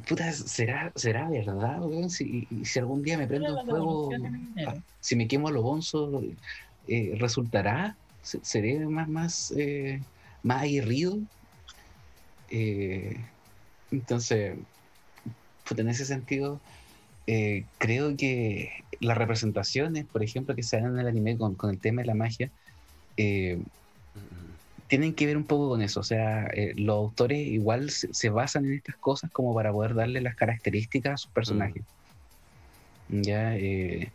S1: puta, ¿será, será verdad, Si, si algún día me prendo el fuego, ah, si me quemo a lo bonzo, eh, ¿resultará? ¿Seré más, más, eh, más aguerrido? Eh, entonces, pues en ese sentido eh, creo que las representaciones, por ejemplo, que se dan en el anime con, con el tema de la magia, eh, tienen que ver un poco con eso. O sea, eh, los autores igual se, basan en estas cosas como para poder darle las características a sus personajes. Mm. Ya, eh,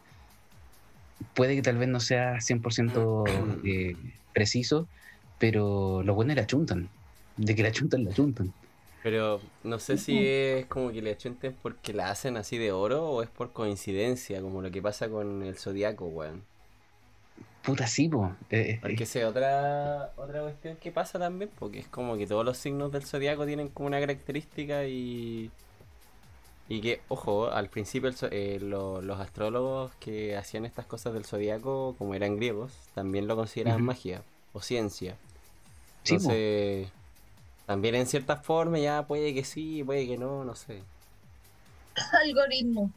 S1: puede que tal vez no sea 100% eh, preciso, pero lo bueno es la chuntan. De que la chuntan, la chuntan.
S3: Pero no sé si es como que le achunten porque la hacen así de oro o es por coincidencia, como lo que pasa con el zodiaco, weón.
S1: Puta, sí, po.
S3: Eh, eh, porque sé otra, otra cuestión que pasa también, porque es como que todos los signos del zodiaco tienen como una característica y. Y que, ojo, al principio eh, los astrólogos que hacían estas cosas del zodiaco, como eran griegos, también lo consideraban magia o ciencia. Entonces, también en cierta forma ya puede que sí, puede que no, no sé.
S2: Algoritmo.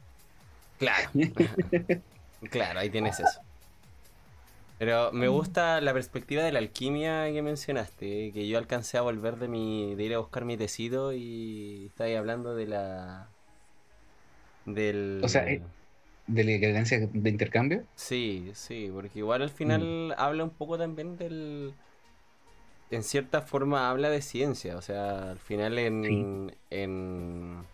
S3: Claro. claro, ahí tienes eso. Pero me mm. gusta la perspectiva de la alquimia que mencionaste, que yo alcancé a volver de mi de ir a buscar mi tecido y estáis hablando de la del
S1: O sea, eh, de la equivalencia de intercambio?
S3: Sí, sí, porque igual al final mm. habla un poco también del en cierta forma habla de ciencia, o sea, al final en en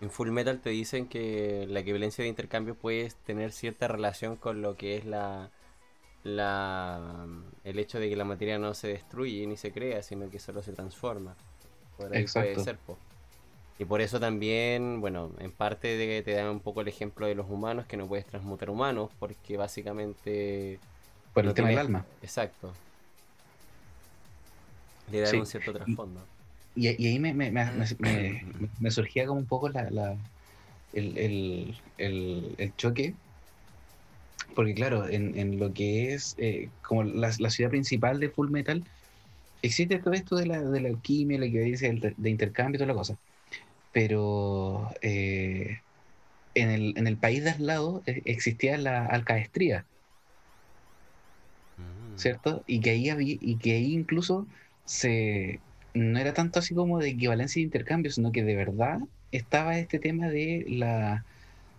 S3: en Full Metal te dicen que la equivalencia de intercambio puede tener cierta relación con lo que es la la, el hecho de que la materia no se destruye ni se crea, sino que solo se transforma. Por ahí puede ser, Y por eso también, bueno, en parte de, te dan un poco el ejemplo de los humanos, que no puedes transmutar humanos, porque básicamente...
S1: Por el tema del alma.
S3: Exacto. Le dan un cierto trasfondo.
S1: Y, ahí me, me, me, surgía como un poco la, la el, el, el choque porque claro, en, lo que es eh, como la, ciudad principal de Full Metal, existe todo esto de la, de la alquimia, la que dice de intercambio y toda la cosa. Pero eh, en, el, en el país de al lado eh, existía la alcaestría. Mm. ¿Cierto? Y que ahí había, y que ahí incluso se no era tanto así como de equivalencia de intercambio, sino que de verdad estaba este tema de la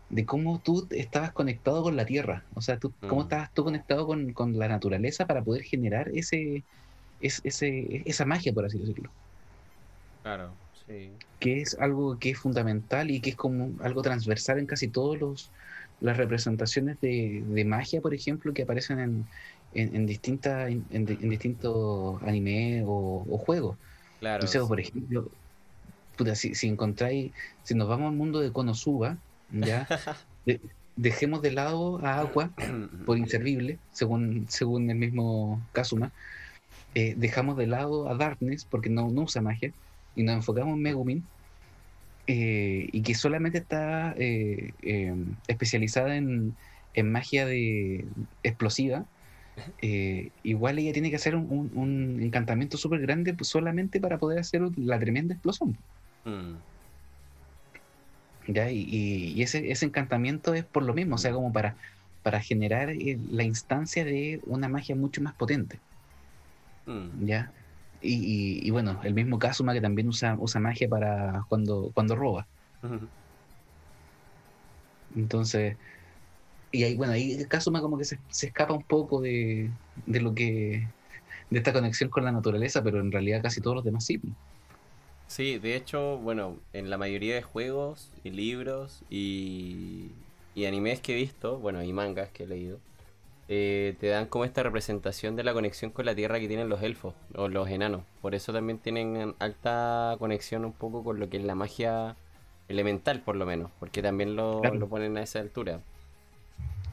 S1: de cómo tú estabas conectado con la tierra, o sea, tú, cómo mm. estabas tú conectado con, la naturaleza para poder generar ese, ese, esa magia, por así decirlo.
S3: Claro, sí.
S1: Que es algo que es fundamental y que es como algo transversal en casi todos los las representaciones de, magia, por ejemplo, que aparecen en, en, distintas en, distintos anime o, juegos. Claro. por ejemplo, si, si encontráis, si nos vamos al mundo de Konosuba, ¿ya? dejemos de lado a Agua por inservible, según, según el mismo Kazuma. Eh, dejamos de lado a Darkness porque no, no usa magia y nos enfocamos en Megumin. Eh, y que solamente está eh, especializada en, magia de explosiva, igual ella tiene que hacer un, encantamiento súper grande solamente para poder hacer la tremenda explosión. Mm. Y, ese, ese, encantamiento es por lo mismo, o sea, como para, para generar eh, la instancia de una magia mucho más potente. Mm. ¿Ya? Y, bueno, el mismo Kazuma que también usa, usa magia para cuando, cuando roba. Entonces, y ahí, bueno, ahí Kazuma como que se, se escapa un poco de, de, lo que, de esta conexión con la naturaleza, pero en realidad casi todos los demás sí.
S3: Sí, de hecho, bueno, en la mayoría de juegos y libros y, y animes que he visto, bueno, y mangas que he leído, eh, te dan como esta representación de la conexión con la tierra que tienen los elfos o los enanos. Por eso también tienen alta conexión un poco con lo que es la magia elemental, por lo menos, porque también lo, lo ponen a esa altura.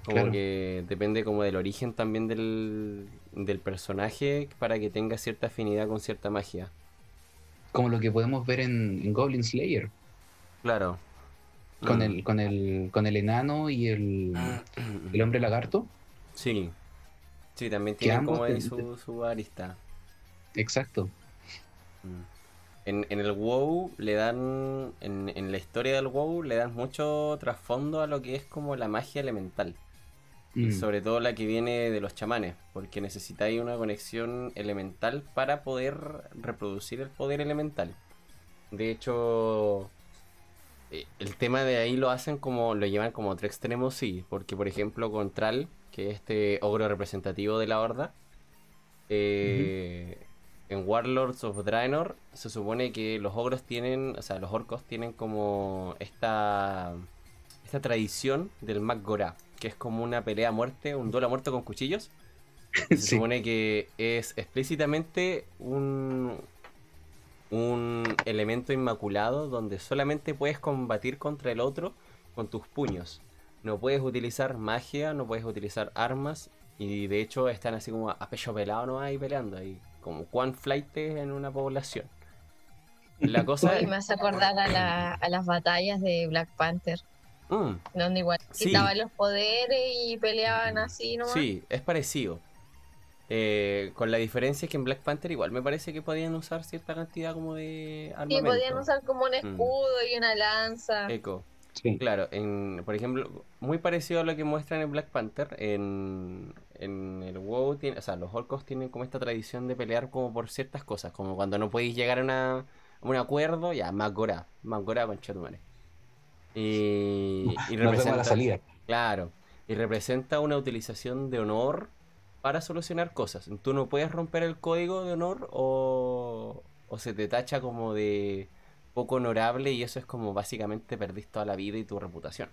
S3: Como que depende como del origen también del, del personaje para que tenga cierta afinidad con cierta magia
S1: como lo que podemos ver en, Goblin Slayer.
S3: Claro.
S1: Con, mm. el, con, el, con el enano y el, el hombre lagarto.
S3: Sí. Sí, también tienen como su, su, arista.
S1: Exacto.
S3: Mm. En, en, el WoW le dan, en, en, la historia del WoW le dan mucho trasfondo a lo que es como la magia elemental. Mm. sobre todo la que viene de los chamanes, porque necesitáis una conexión elemental para poder reproducir el poder elemental. De hecho, eh, el tema de ahí lo hacen como, lo llevan como otro extremo, sí, porque por ejemplo con Tral, que es este ogro representativo de la horda, eh, en Warlords of Draenor se supone que los ogros tienen, o sea, los orcos tienen como esta esta tradición del Magorá, que es como una pelea a muerte, un duelo a muerte con cuchillos. Se
S1: Sí.
S3: supone que es explícitamente un un elemento inmaculado donde solamente puedes combatir contra el otro con tus puños. No puedes utilizar magia, no puedes utilizar armas y de hecho están así como a pecho pelado no ahí peleando, ahí como Quan Flight en una población. La cosa
S2: Y me hace acordar a, la- a las batallas de Black Panther,
S3: Mm,
S2: donde igual
S3: Sí.
S2: quitaban los poderes y peleaban así nomás.
S3: sí, es parecido. Eh, con la diferencia que en Black Panther igual me parece que podían usar cierta cantidad como de armamento.
S2: podían usar como un
S3: Mm.
S2: escudo y una lanza.
S3: Eco.
S1: Sí.
S3: Claro, en, por ejemplo, muy parecido a lo que muestran en Black Panther, en, en el WoW, tiene, o sea, los orcos tienen como esta tradición de pelear como por ciertas cosas, como cuando no podéis llegar a, una, a un acuerdo, ya, Magora, Magora con Chetumare. Y, representa,
S1: la salida.
S3: claro, y representa una utilización de honor para solucionar cosas. Tú no puedes romper el código de honor o, o se te tacha como de poco honorable y eso es como básicamente perdiste toda la vida y tu reputación.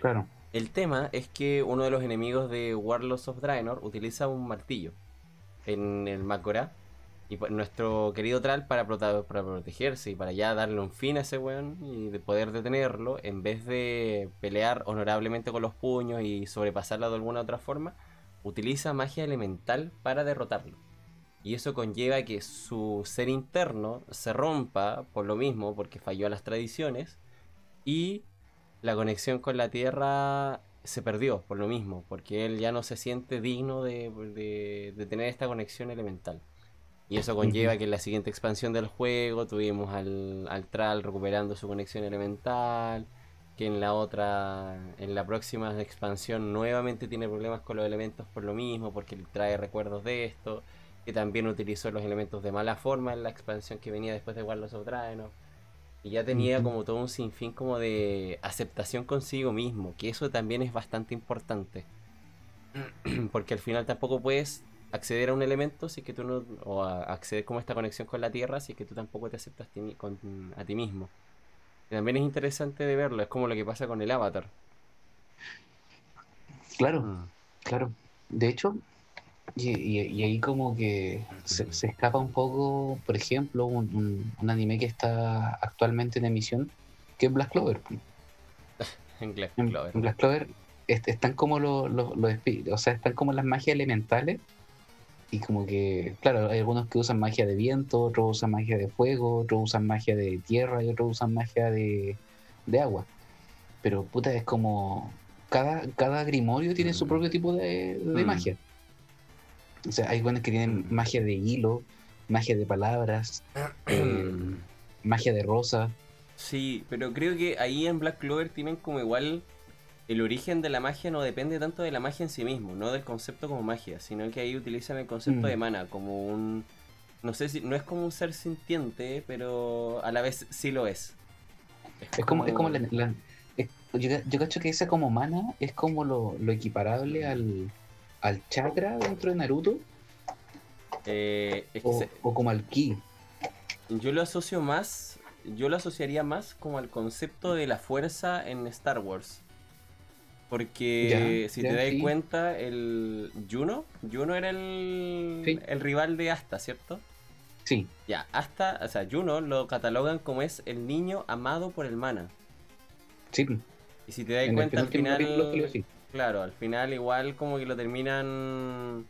S1: Claro.
S3: El tema es que uno de los enemigos de Warlords of Draenor utiliza un martillo en el Makora y pues, nuestro querido Tral para, protegerse y para ya darle un fin a ese weón y de poder detenerlo, en vez de pelear honorablemente con los puños y sobrepasarla de alguna otra forma, utiliza magia elemental para derrotarlo. Y eso conlleva que su ser interno se rompa por lo mismo, porque falló a las tradiciones, y la conexión con la tierra se perdió por lo mismo, porque él ya no se siente digno de- de tener esta conexión elemental. Y eso conlleva que en la siguiente expansión del juego tuvimos al, al Tral recuperando su conexión elemental, que en la otra, en la próxima expansión nuevamente tiene problemas con los elementos por lo mismo, porque trae recuerdos de esto, que también utilizó los elementos de mala forma en la expansión que venía después de Warlords of Draenor. Y ya tenía como todo un sinfín como de aceptación consigo mismo, que eso también es bastante importante. Porque al final tampoco puedes acceder a un elemento si es que tú no, o a acceder como a esta conexión con la tierra si es que tú tampoco te aceptas ti con- a ti mismo. Y también es interesante de verlo, es como lo que pasa con el avatar.
S1: Claro,
S3: Mm.
S1: claro. De hecho, y, y- y ahí como que se, se escapa un poco, por ejemplo, un, un- un anime que está actualmente en emisión, que es Black Clover.
S3: En Black Clover.
S1: en Black Clover est- están como los, los, los o sea, están como las magias elementales. Y como que, claro, hay algunos que usan magia de viento, otros usan magia de fuego, otros usan magia de tierra y otros usan magia de, de agua. Pero puta, es como. Cada, cada grimorio tiene su
S3: Mm.
S1: propio tipo de, de
S3: Mm.
S1: magia. O sea, hay buenos que tienen magia de hilo, magia de palabras, eh, magia de rosa.
S3: Sí, pero creo que ahí en Black Clover tienen como igual el origen de la magia no depende tanto de la magia en sí mismo, no del concepto como magia, sino que ahí utilizan el concepto
S1: Mm.
S3: de mana como un no sé si no es como un ser sintiente, pero a la vez sí lo es.
S1: Es como, es como la, la- es- yo, yo cacho que ese como mana es como lo, lo equiparable al, al chakra dentro de Naruto
S3: eh, es que
S1: o,
S3: se-
S1: o como al ki.
S3: yo lo asocio más, yo lo asociaría más como al concepto de la fuerza en Star Wars. Porque
S1: Ya,
S3: si
S1: ya,
S3: te das
S1: sí.
S3: cuenta, el Juno, Juno era el,
S1: Sí.
S3: el rival de Asta, ¿cierto?
S1: Sí,
S3: Ya, hasta, o sea, Juno lo catalogan como es el niño amado por el mana.
S1: sí.
S3: Y si te das
S1: En
S3: cuenta, al final, claro, al final igual como que lo terminan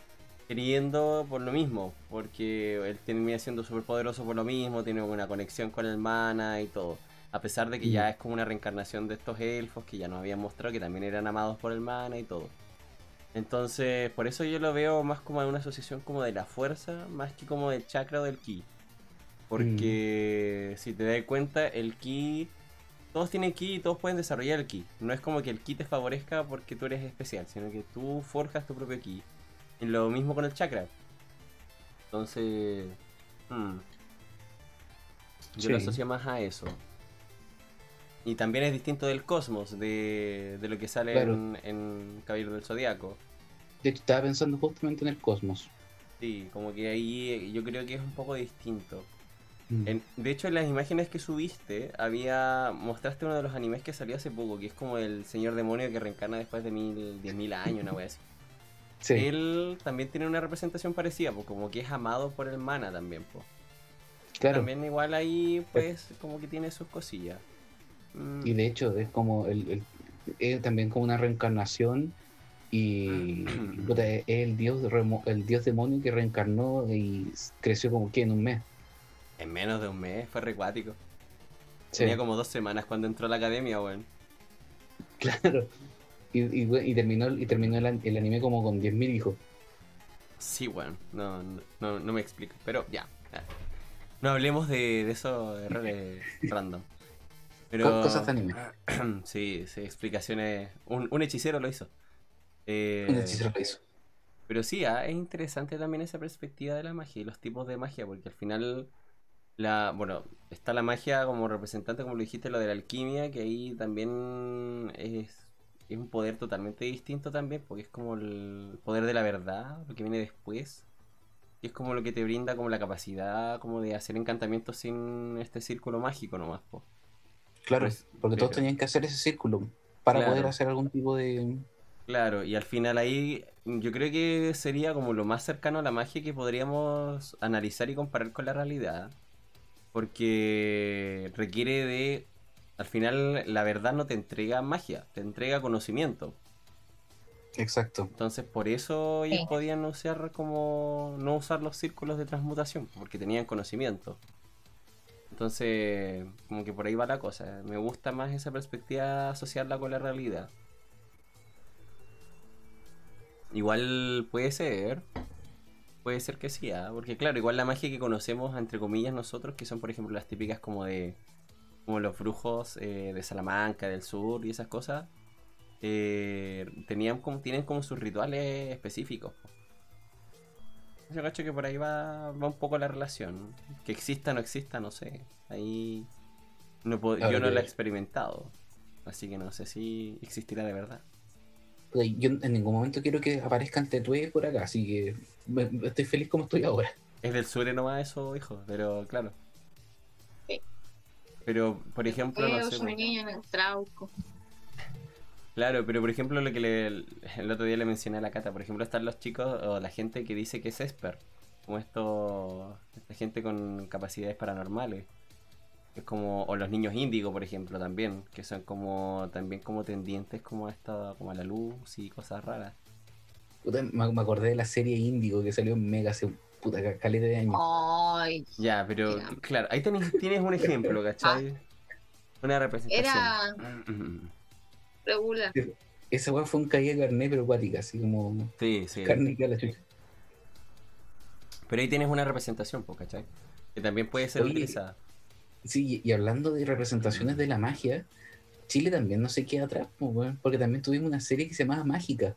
S3: queriendo por lo mismo, porque él termina siendo súper poderoso por lo mismo, tiene una conexión con el mana y todo. A pesar de que ya
S1: Mm.
S3: es como una reencarnación de estos elfos que ya nos habían mostrado que también eran amados por el mana y todo. Entonces, por eso yo lo veo más como una asociación como de la fuerza, más que como del chakra o del ki. Porque si te das cuenta, el ki. Todos tienen ki y todos pueden desarrollar el ki. No es como que el ki te favorezca porque tú eres especial, sino que tú forjas tu propio ki. Y lo mismo con el chakra. Entonces. hmm, Yo lo asocio más a eso. Y también es distinto del cosmos, de, de lo que sale
S1: Claro.
S3: en, en Caballero del Zodiaco.
S1: De hecho, estaba pensando justamente en el cosmos.
S3: Sí, como que ahí yo creo que es un poco distinto.
S1: Mm.
S3: En- de hecho, en las imágenes que subiste, había mostraste uno de los animes que salió hace poco, que es como el señor demonio que reencarna después de mil, diez mil años, una wea así.
S1: Sí,
S3: Él también tiene una representación parecida, pues como que es amado por el mana también, pues.
S1: claro.
S3: También igual ahí, pues, como que tiene sus cosillas. Mm,
S1: Y de hecho es como el, el- es también como una reencarnación y puta, es el dios el dios demonio que reencarnó y creció como que en un mes.
S3: En menos de un mes, fue recuático.
S1: Sí,
S3: Tenía como dos semanas cuando entró a la academia, weón.
S1: claro. Y, y, bueno, y terminó, y terminó el, el anime como con 10.000 hijos.
S3: Sí, weón. No, no, no, no me explico. Pero ya. ya. No hablemos de, de esos errores random. Pero...
S1: Co- Cosas de anime.
S3: sí, sí, explicaciones. Un, un hechicero lo hizo. Eh,
S1: Un hechicero lo hizo.
S3: Pero sí, ah, es interesante también esa perspectiva de la magia y los tipos de magia, porque al final, la, bueno, está la magia como representante, como lo dijiste, lo de la alquimia, que ahí también es, es un poder totalmente distinto también, porque es como el poder de la verdad, lo que viene después, y es como lo que te brinda como la capacidad como de hacer encantamientos sin este círculo mágico nomás, po.
S1: Claro,
S3: Pues,
S1: porque todos
S3: pero-
S1: tenían que hacer ese círculo para
S3: Claro.
S1: poder hacer algún tipo de...
S3: Claro, y al final ahí yo creo que sería como lo más cercano a la magia que podríamos analizar y comparar con la realidad. Porque requiere de... Al final la verdad no te entrega magia, te entrega conocimiento.
S1: Exacto.
S3: Entonces por eso ellos
S2: Sí.
S3: podían usar como... No usar los círculos de transmutación, porque tenían conocimiento. Entonces, como que por ahí va la cosa. Me gusta más esa perspectiva asociarla con la realidad. Igual puede ser. Puede ser que sí, ¿ah? porque claro, igual la magia que conocemos, entre comillas, nosotros, que son por ejemplo las típicas como de. como los brujos eh, de Salamanca, del sur y esas cosas, eh, tenían como, tienen como sus rituales específicos. Yo cacho que por ahí va, va un poco la relación. Que exista o no exista, no sé. Ahí. No puedo- yo no la he experimentado. Así que no sé si existirá de verdad.
S1: Yo en ningún momento quiero que aparezcan tetué por acá, así que me- estoy feliz como estoy ahora.
S3: Es del sur nomás eso, hijo, pero claro.
S2: Sí.
S3: Pero, por ejemplo, no sé.
S2: en el trauco.
S3: Claro, pero por ejemplo, lo que le, el otro día le mencioné a la Cata, por ejemplo, están los chicos o la gente que dice que es Esper, como esto, esta gente con capacidades paranormales. Es como, o los niños índigo, por ejemplo, también, que son como, también como tendientes como a esta, como a la luz y cosas raras.
S1: Puta, me, me acordé de la serie Índigo que salió en Mega hace puta ca- caleta de años.
S2: Ay,
S3: Ya, pero claro, ahí tenés, tienes un ejemplo, ¿cachai? Una representación.
S2: era regular.
S1: Esa weá fue un caída de carne, pero acuática, así como
S3: Sí, sí.
S1: carne que a la chucha.
S3: Pero ahí tienes una representación, ¿cachai? Que también puede ser
S1: Oye,
S3: utilizada.
S1: Sí, y hablando de representaciones de la magia, Chile también no se queda atrás, pues, porque también tuvimos una serie que se llamaba Mágica.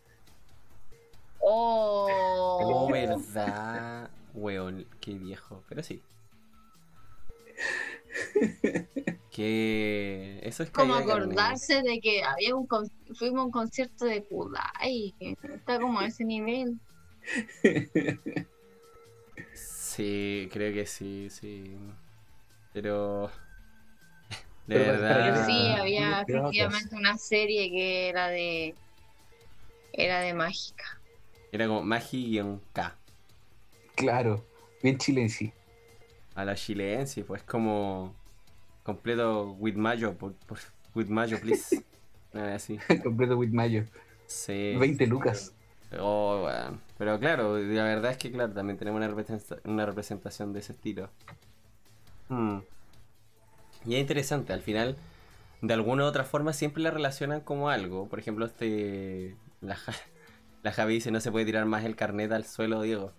S2: Oh,
S3: Oh, verdad. Weón, qué viejo. Pero sí. Que eso es
S2: como
S3: carne.
S2: acordarse de que había un con- fuimos a un concierto de Kudai, está como a ese nivel.
S3: Sí, creo que sí, sí. Pero. De
S1: Pero
S3: verdad.
S2: sí, había efectivamente una serie que era de era de mágica.
S3: Era como Magi-K.
S1: Claro, bien chilense.
S3: A la chilense, pues como. Completo with mayo, por, por- with mayo, please. Nada así.
S1: completo with Mayo.
S3: Sí.
S1: 20 lucas.
S3: Oh. Pero claro, la verdad es que claro, también tenemos una, representa- una representación de ese estilo. Hmm. Y es interesante, al final, de alguna u otra forma siempre la relacionan como algo. Por ejemplo, este. La, Ja- la Javi dice no se puede tirar más el carnet al suelo, Diego.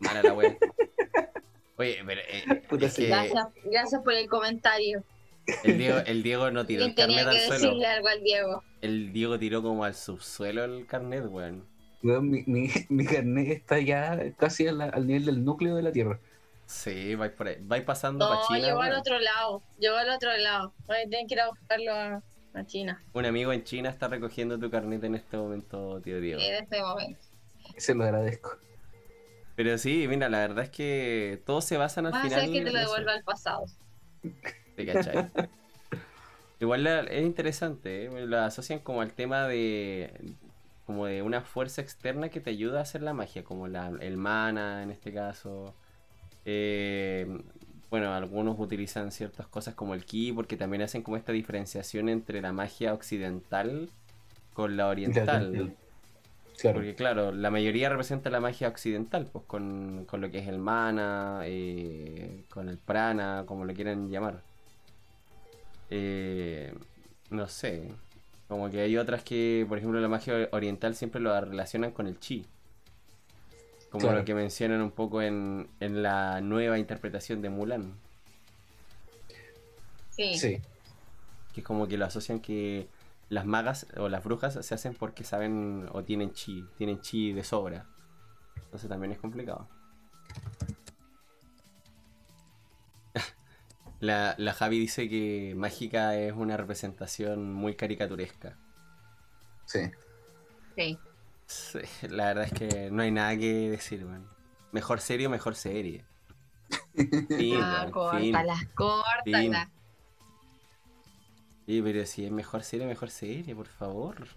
S3: Mala la wea. Oye, pero eh,
S1: Puta,
S3: es
S1: sí.
S3: que
S2: Gracias, gracias por el comentario.
S3: el Diego, el Diego no tiró el carnet
S2: que
S3: al suelo.
S2: decirle algo al Diego.
S3: El Diego tiró como al subsuelo el carnet, weón.
S1: Weón, Mi, mi, mi carnet está ya casi la- al nivel del núcleo de la Tierra.
S3: Sí, vais por ahí. Vais pasando para
S2: No,
S3: China.
S2: llegó al otro lado. Llegó al otro lado. Voy a tener que ir a buscarlo a, a China
S3: Un amigo en China está recogiendo tu carnet en este momento, tío Diego.
S2: en este momento.
S1: Se lo agradezco.
S3: Pero sí, mira, la verdad es que todos se basan al
S2: Vas a
S3: final.
S2: hacer que te lo devuelva al pasado.
S3: ¿Te cachai? Igual la- es interesante, ¿eh? lo asocian como al tema de como de una fuerza externa que te ayuda a hacer la magia, como la, el mana en este caso. Eh, bueno, algunos utilizan ciertas cosas como el ki, porque también hacen como esta diferenciación entre la magia occidental con la oriental.
S1: Claro.
S3: Porque claro, la mayoría representa la magia occidental, pues con, con lo que es el mana, eh, con el prana, como lo quieran llamar. Eh, no sé, como que hay otras que, por ejemplo, la magia oriental siempre lo relacionan con el chi. Como
S1: Claro.
S3: lo que mencionan un poco en, en la nueva interpretación de Mulan.
S2: Sí.
S1: Sí.
S3: Que es como que lo asocian que las magas o las brujas se hacen porque saben o tienen chi, tienen chi de sobra. Entonces también es complicado. La, la Javi dice que mágica es una representación muy caricaturesca.
S1: Sí.
S2: Sí.
S3: Sí, la verdad es que no hay nada que decir, man. Mejor serie o mejor serie. Fin,
S2: Ah,
S3: fin.
S2: córtalas, córtalas.
S3: Sí, pero si es mejor serie, mejor serie, por favor.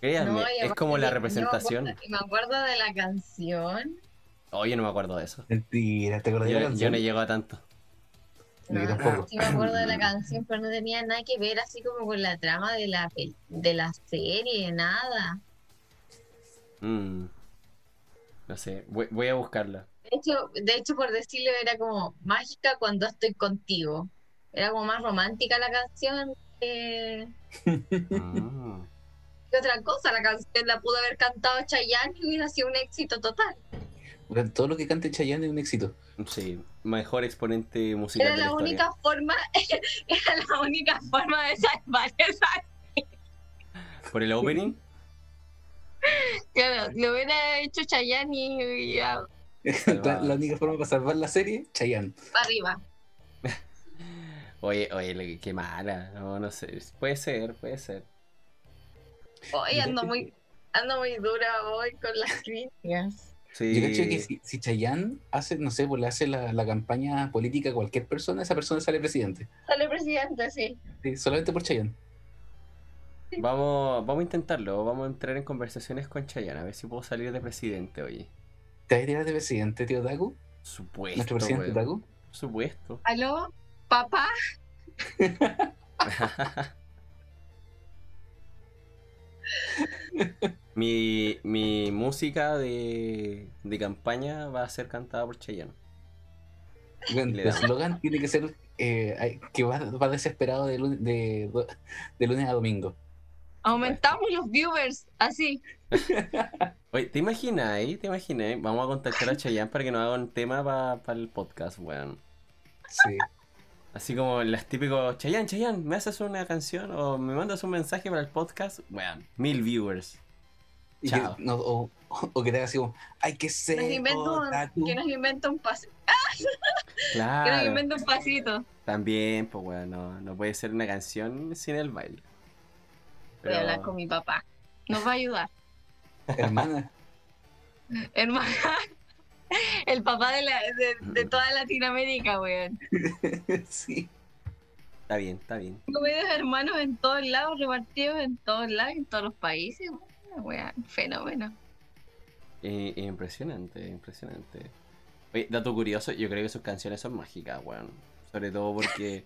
S3: Créanme,
S2: No,
S3: es como la representación.
S2: Acuerdo, me acuerdo de la canción.
S3: Oh, yo no me acuerdo de eso.
S1: Mentira, ¿te acordás de la
S3: Yo, yo
S1: canción?
S3: no llego a tanto.
S1: No, yo
S2: No,
S1: tampoco.
S2: sí me acuerdo de la canción, pero no tenía nada que ver así como con la trama de la de la serie, nada.
S3: Mm. No sé, voy, voy a buscarla.
S2: De hecho, de hecho, por decirlo, era como mágica cuando estoy contigo. Era como más romántica la canción que, que otra cosa. La canción la pudo haber cantado Chayanne y hubiera sido un éxito total.
S1: Bueno, Todo lo que cante Chayanne es un éxito.
S3: Sí, mejor exponente musical
S2: Era
S3: de la
S2: la única forma, era la única forma de salvar esa.
S3: Por el opening,
S2: Claro, lo hubiera hecho Chayanne y, y ya,
S1: la, la única forma para salvar la serie, Chayanne.
S2: para arriba.
S3: Oye, oye, qué mala. No, no sé. Puede ser, puede ser.
S2: Hoy ando muy, ando muy dura hoy con las críticas.
S3: Sí.
S1: Yo cacho que si, si Chayanne hace, no sé, pues le hace la, la campaña política a cualquier persona, esa persona sale presidente.
S2: Sale presidente, sí.
S1: Sí, solamente por Chayanne.
S3: Vamos, vamos a intentarlo. Vamos a entrar en conversaciones con Chayanne. A ver si puedo salir de presidente, oye.
S1: ¿Te vas a tirar de presidente, tío Taku?
S3: Supuesto.
S1: Nuestro presidente. Taku.
S3: Supuesto.
S2: ¿Aló? ¿Papá?
S3: mi, mi música de, de campaña va a ser cantada por Chayanne.
S1: Bueno,
S3: Le
S1: el eslogan tiene que ser eh, que va, va desesperado de lunes, de, de lunes a domingo.
S2: Aumentamos los viewers, así.
S3: Oye, ¿te imaginas? ¿Te imaginas? Vamos a contactar a Chayanne para que nos haga un tema para el podcast, weón.
S1: Sí.
S3: Así como las típicos, Chayanne, Chayanne, ¿me haces una canción o me mandas un mensaje para el podcast? Weón, mil viewers.
S1: Y que,
S3: Chao.
S1: no, o, o que te haga así como, ay, que
S2: un, que nos inventa un pasito. Que nos
S3: Claro,
S2: inventa un pasito.
S3: también, pues weón, no, no puede ser una canción sin el baile.
S2: Voy a hablar con mi papá. Nos va a ayudar.
S1: hermana.
S2: Hermana. El papá de, la, de, de toda Latinoamérica, weón.
S1: sí.
S3: Está bien, está bien.
S2: Tengo medios hermanos en todos lados, repartidos en todos lados, en todos los países. Weón, fenómeno.
S3: Eh, impresionante, impresionante. Oye, dato curioso, yo creo que sus canciones son mágicas, weón. Sobre todo porque.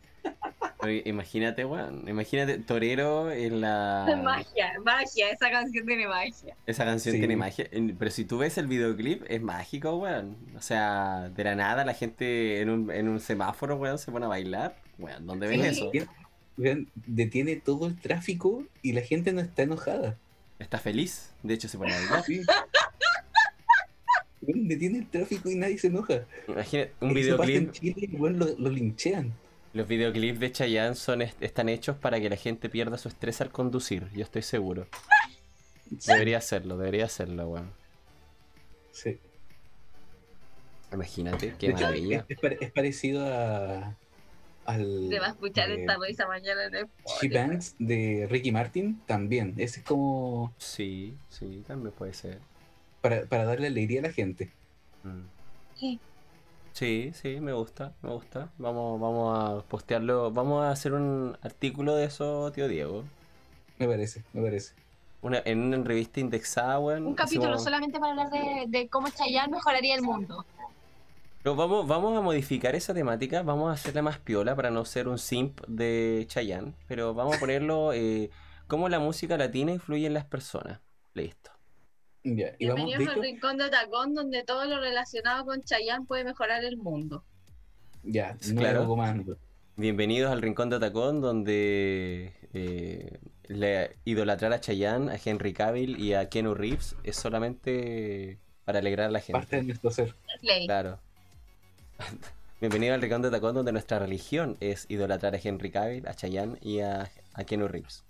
S3: Imagínate, weón. Imagínate, Torero en la.
S2: Magia, magia, esa canción tiene magia.
S3: Esa canción
S1: Sí.
S3: tiene magia. Pero si tú ves el videoclip, es mágico, weón. O sea, de la nada la gente en un, en un semáforo, weón, se pone a bailar. Weón, ¿dónde ves
S2: Sí.
S3: eso?
S1: Vean, detiene todo el tráfico y la gente no está enojada.
S3: Está feliz. De hecho, se pone a bailar.
S1: Sí. Weón, detiene el tráfico y nadie se enoja.
S3: Imagínate, un
S1: Eso pasa en
S3: videoclip.
S1: Chile y weón, lo, lo linchean.
S3: Los videoclips de Chayanne son, est- están hechos para que la gente pierda su estrés al conducir. Yo estoy seguro. Debería hacerlo, debería hacerlo, weón.
S1: Sí.
S3: Imagínate, qué
S1: De
S3: maravilla.
S1: es, es pare- es parecido a al
S2: Se va a escuchar
S1: eh,
S2: esta risa mañana en el
S1: She Banks de Ricky Martin también. Ese es como
S3: Sí, sí, también puede ser.
S1: para, para darle alegría a la gente.
S3: Mm.
S2: Sí.
S3: Sí, sí, me gusta, me gusta. Vamos, vamos a postearlo, vamos a hacer un artículo de eso, tío Diego.
S1: Me parece, me parece.
S3: Una, en una revista indexada, weón.
S2: Un capítulo
S3: hacemos-
S2: solamente para hablar de, de cómo Chayanne mejoraría el mundo.
S3: Pero vamos, vamos a modificar esa temática, vamos a hacerla más piola para no ser un simp de Chayanne, pero vamos a ponerlo eh, cómo la música latina influye en las personas. Listo.
S1: Y
S2: Bienvenidos al rincón de Tacón, donde todo lo relacionado con Chayanne puede mejorar el mundo.
S1: ya, nuevo
S3: claro.
S1: comando.
S3: Bienvenidos al Rincón de Atacón, donde eh, le- idolatrar a Chayanne, a Henry Cavill y a Keanu Reeves es solamente para alegrar a la gente.
S1: Parte de nuestro ser.
S2: Play.
S3: Claro. Bienvenido al Rincón de Atacón, donde nuestra religión es idolatrar a Henry Cavill, a Chayanne y a, a Keanu Reeves.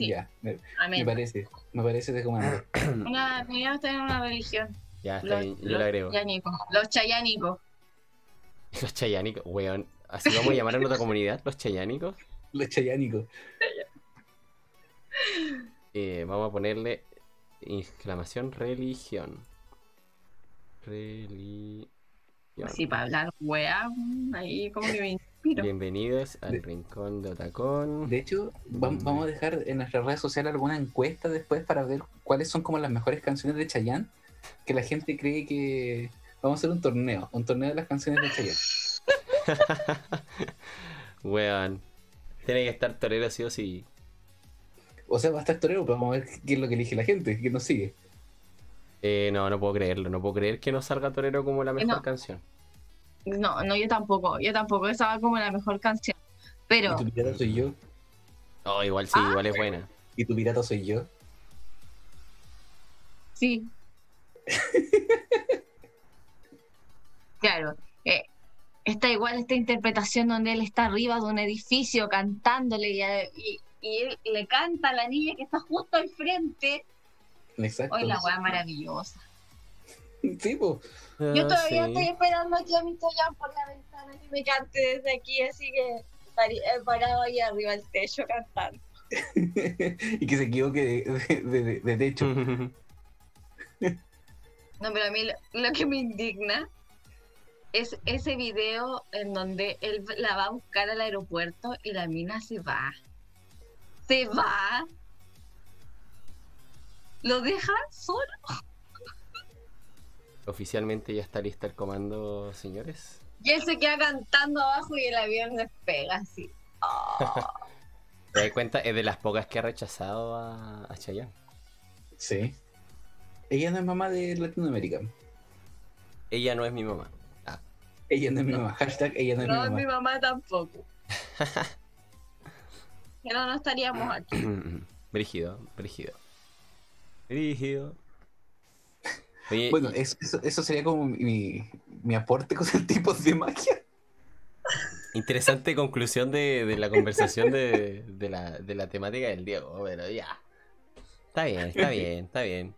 S2: Sí,
S1: Ya, me, parece, me parece de comando.
S2: Una, deberíamos tener una religión.
S3: Ya está
S2: Los,
S3: bien, yo lo agrego.
S2: Los chayanicos.
S3: Los chayánicos, weón. Así vamos a llamar a nuestra comunidad, los chayánicos.
S1: Los chayánicos.
S3: Eh, vamos a ponerle exclamación religión. Religión.
S2: Así para hablar, weá. Ahí como que me
S3: Bienvenidos al
S1: De-
S3: rincón de Otacón.
S1: De hecho, vam- vamos a dejar en nuestras redes sociales alguna encuesta después para ver cuáles son como las mejores canciones de Chayanne. Que la gente cree que vamos a hacer un torneo, un torneo de las canciones de Chayanne.
S3: Weón. Tiene que estar torero sí o sí.
S1: O sea, va a estar torero, pero vamos a ver qué es lo que elige la gente, quién nos sigue.
S3: Eh, no, no puedo creerlo. No puedo creer que no salga torero como la mejor
S2: No.
S3: canción.
S2: No, no, yo tampoco. Yo tampoco. Esa va como la mejor canción. Pero,
S1: Y tu pirata soy yo,
S3: Oh, igual sí,
S2: Ah.
S3: igual es buena.
S1: y tu pirata soy yo.
S2: sí. claro. eh, está igual esta interpretación donde él está arriba de un edificio cantándole y, y- y él le canta a la niña que está justo al frente.
S1: Exacto.
S2: Hoy la weá maravillosa.
S1: Sí, po.
S2: Yo
S3: Ah,
S2: todavía
S3: sí.
S2: estoy esperando aquí a mi Chayanne por la ventana que me cante desde aquí, así que he parado ahí arriba del techo cantando.
S1: y que se equivoque de, de- de- de techo.
S2: No, pero a mí lo, lo que me indigna es ese video en donde él la va a buscar al aeropuerto y la mina se va. Se va. Lo deja solo.
S3: Oficialmente ya está lista el comando, señores.
S2: Y él se queda cantando abajo y el avión despega así.
S3: ¿Te das cuenta? Es de las pocas que ha rechazado a, a Chayanne.
S1: Sí. Ella no es mamá de Latinoamérica.
S3: Ella no es mi mamá. Ah,
S1: Ella no es mi mamá. Hashtag ella no es
S2: No,
S1: mi
S2: mi
S1: mamá.
S2: mamá tampoco. Pero no estaríamos aquí.
S3: brígido, brígido. Brígido. Oye,
S1: Bueno, eso, sería como mi, mi aporte con el tipo de magia.
S3: interesante conclusión de, de la conversación de, de la, de la temática del Diego, pero ya. Está bien, está bien, está bien.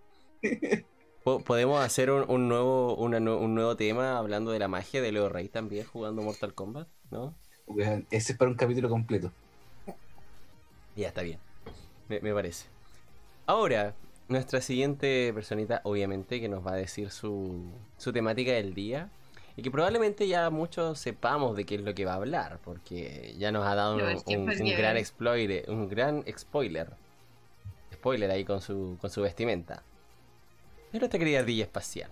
S3: Po- Podemos hacer un, un nuevo, una un nuevo tema hablando de la magia de Leo Rey también jugando Mortal Kombat, ¿no?
S1: Ese es para un capítulo completo.
S3: Ya está bien. Me, me parece. Ahora, nuestra siguiente personita, obviamente, que nos va a decir su, su temática del día. Y que probablemente ya muchos sepamos de qué es lo que va a hablar, porque ya nos ha dado un,
S2: es
S3: gran spoiler, un gran spoiler. Spoiler ahí con su, con su vestimenta. Pero esta querida ardilla espacial.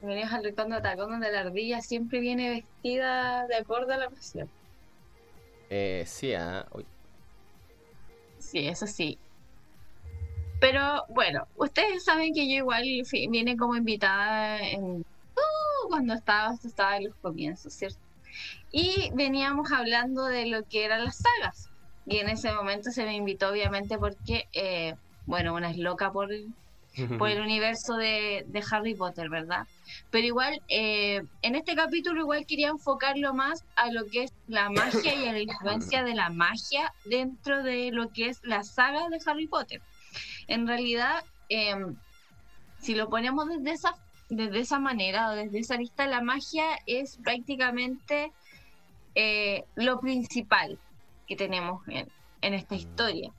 S2: Bienvenidos al rincón de Atacón, donde la ardilla siempre viene vestida de acuerdo a la ocasión.
S3: Eh, sí, ah, uy,
S2: Sí, eso sí. Pero bueno, ustedes saben que yo igual vine como invitada en uh, cuando estaba, estaba en los comienzos, ¿cierto? Y veníamos hablando de lo que eran las sagas. Y en ese momento se me invitó, obviamente, porque, eh, bueno, una es loca por, por el universo de, de Harry Potter, ¿verdad? Pero igual, eh, en este capítulo igual quería enfocarlo más a lo que es la magia y a la influencia de la magia dentro de lo que es la saga de Harry Potter. En realidad, eh, si lo ponemos desde esa, desde esa manera o desde esa lista, la magia es prácticamente eh, lo principal que tenemos en, en esta historia.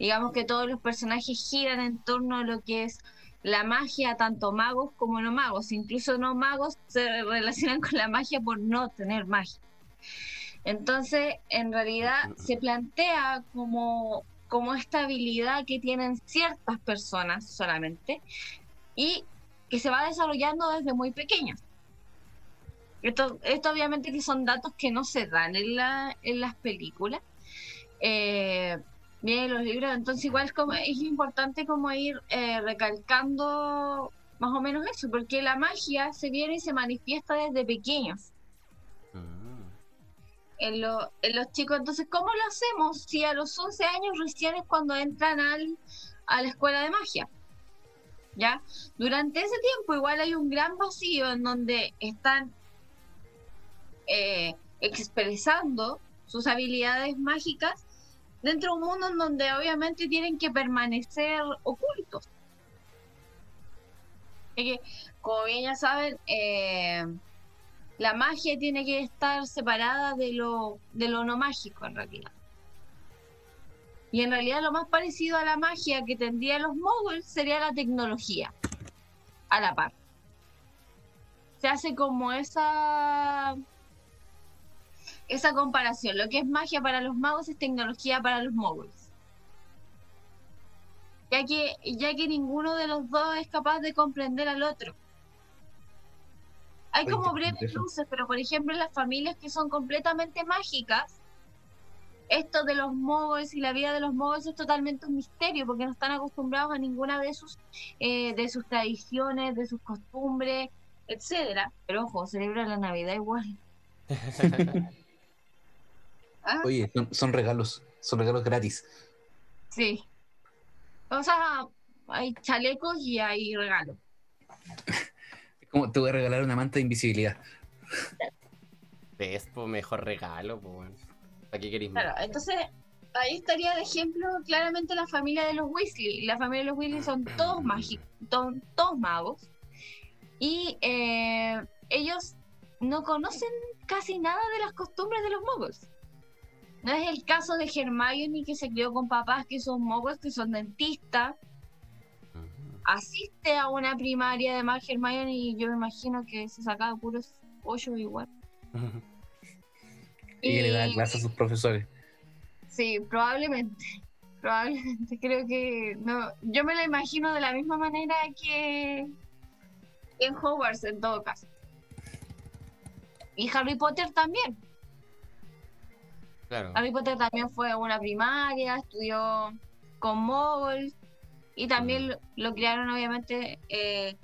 S2: Digamos que todos los personajes giran en torno a lo que es la magia, tanto magos como no magos, incluso no magos se relacionan con la magia por no tener magia. Entonces, en realidad se plantea como, como esta habilidad que tienen ciertas personas solamente y que se va desarrollando desde muy pequeños. Esto, esto obviamente que son datos que no se dan en, la, en las películas. Eh, bien los libros, entonces igual como es importante como ir eh, recalcando más o menos eso, porque la magia se viene y se manifiesta desde pequeños. En, los chicos, entonces, ¿cómo lo hacemos si a los 11 años recién es cuando entran al, a la escuela de magia? ¿Ya? Durante ese tiempo igual hay un gran vacío en donde están eh, expresando sus habilidades mágicas dentro de un mundo en donde obviamente tienen que permanecer ocultos. que, como bien ya saben, eh, la magia tiene que estar separada de lo, de lo no mágico en realidad. Y en realidad lo más parecido a la magia que tendrían los moguls sería la tecnología, a la par. Se hace como esa esa comparación. Lo que es magia para los magos es tecnología para los moguls. Ya que, ya que ninguno de los dos es capaz de comprender al otro. Hay como breves luces, pero por ejemplo las familias que son completamente mágicas, esto de los moguls y la vida de los moguls es totalmente un misterio porque no están acostumbrados a ninguna de sus, eh, de sus tradiciones, de sus costumbres, etcétera. Pero ojo, celebran la Navidad igual.
S1: Ah. Oye, son, regalos, son regalos gratis.
S2: Sí. O sea, hay chalecos y hay regalos.
S1: Como te voy a regalar una manta de invisibilidad.
S3: Es por mejor regalo, pues. ¿Para qué
S2: Claro, entonces ahí estaría de ejemplo claramente la familia de los Weasley. La familia de los Weasley son todos mágicos, todos, magos. Y eh, ellos no conocen casi nada de las costumbres de los muggles. No es el caso de Hermione que se crió con papás que son mogos, que son dentistas. Asiste a una primaria de más Hermione y yo me imagino que se sacaba puros ocho igual.
S1: y, le da clases a sus profesores.
S2: Sí, probablemente. Probablemente. Creo que no. Yo me la imagino de la misma manera que en Hogwarts en todo caso. Y Harry Potter también. Harry Potter también fue a una primaria, estudió con Moguls y también mm. lo, criaron obviamente eh,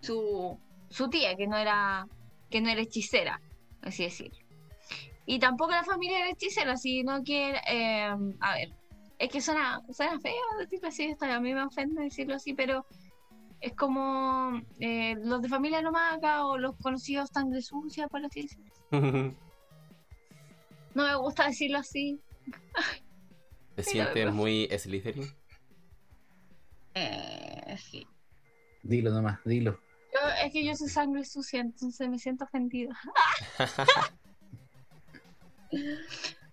S2: su, su tía, que no era que no era hechicera, así decir. Y tampoco la familia era hechicera, sino que, eh, a ver, es que suena, suena feo decirlo así, a mí me ofende decirlo así, pero es como eh, los de familia nomaca o los conocidos sangre sucia, por así decirlo. No me gusta decirlo así.
S3: ¿Te sientes muy Slytherin?
S2: Eh, sí.
S1: Dilo nomás, dilo.
S2: es que yo soy sangre sucia, entonces me siento ofendido.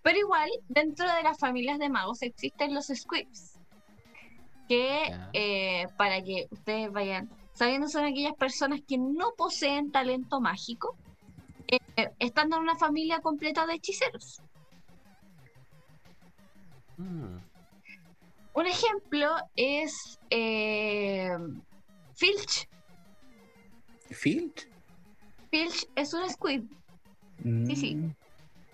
S2: Pero igual, dentro de las familias de magos existen los squibs. Que eh, para que ustedes vayan sabiendo son aquellas personas que no poseen talento mágico, eh, estando en una familia completa de hechiceros. Mm. Un ejemplo es eh, Filch.
S1: ¿Filch?
S2: Filch es un squid. Sí, sí. Mm.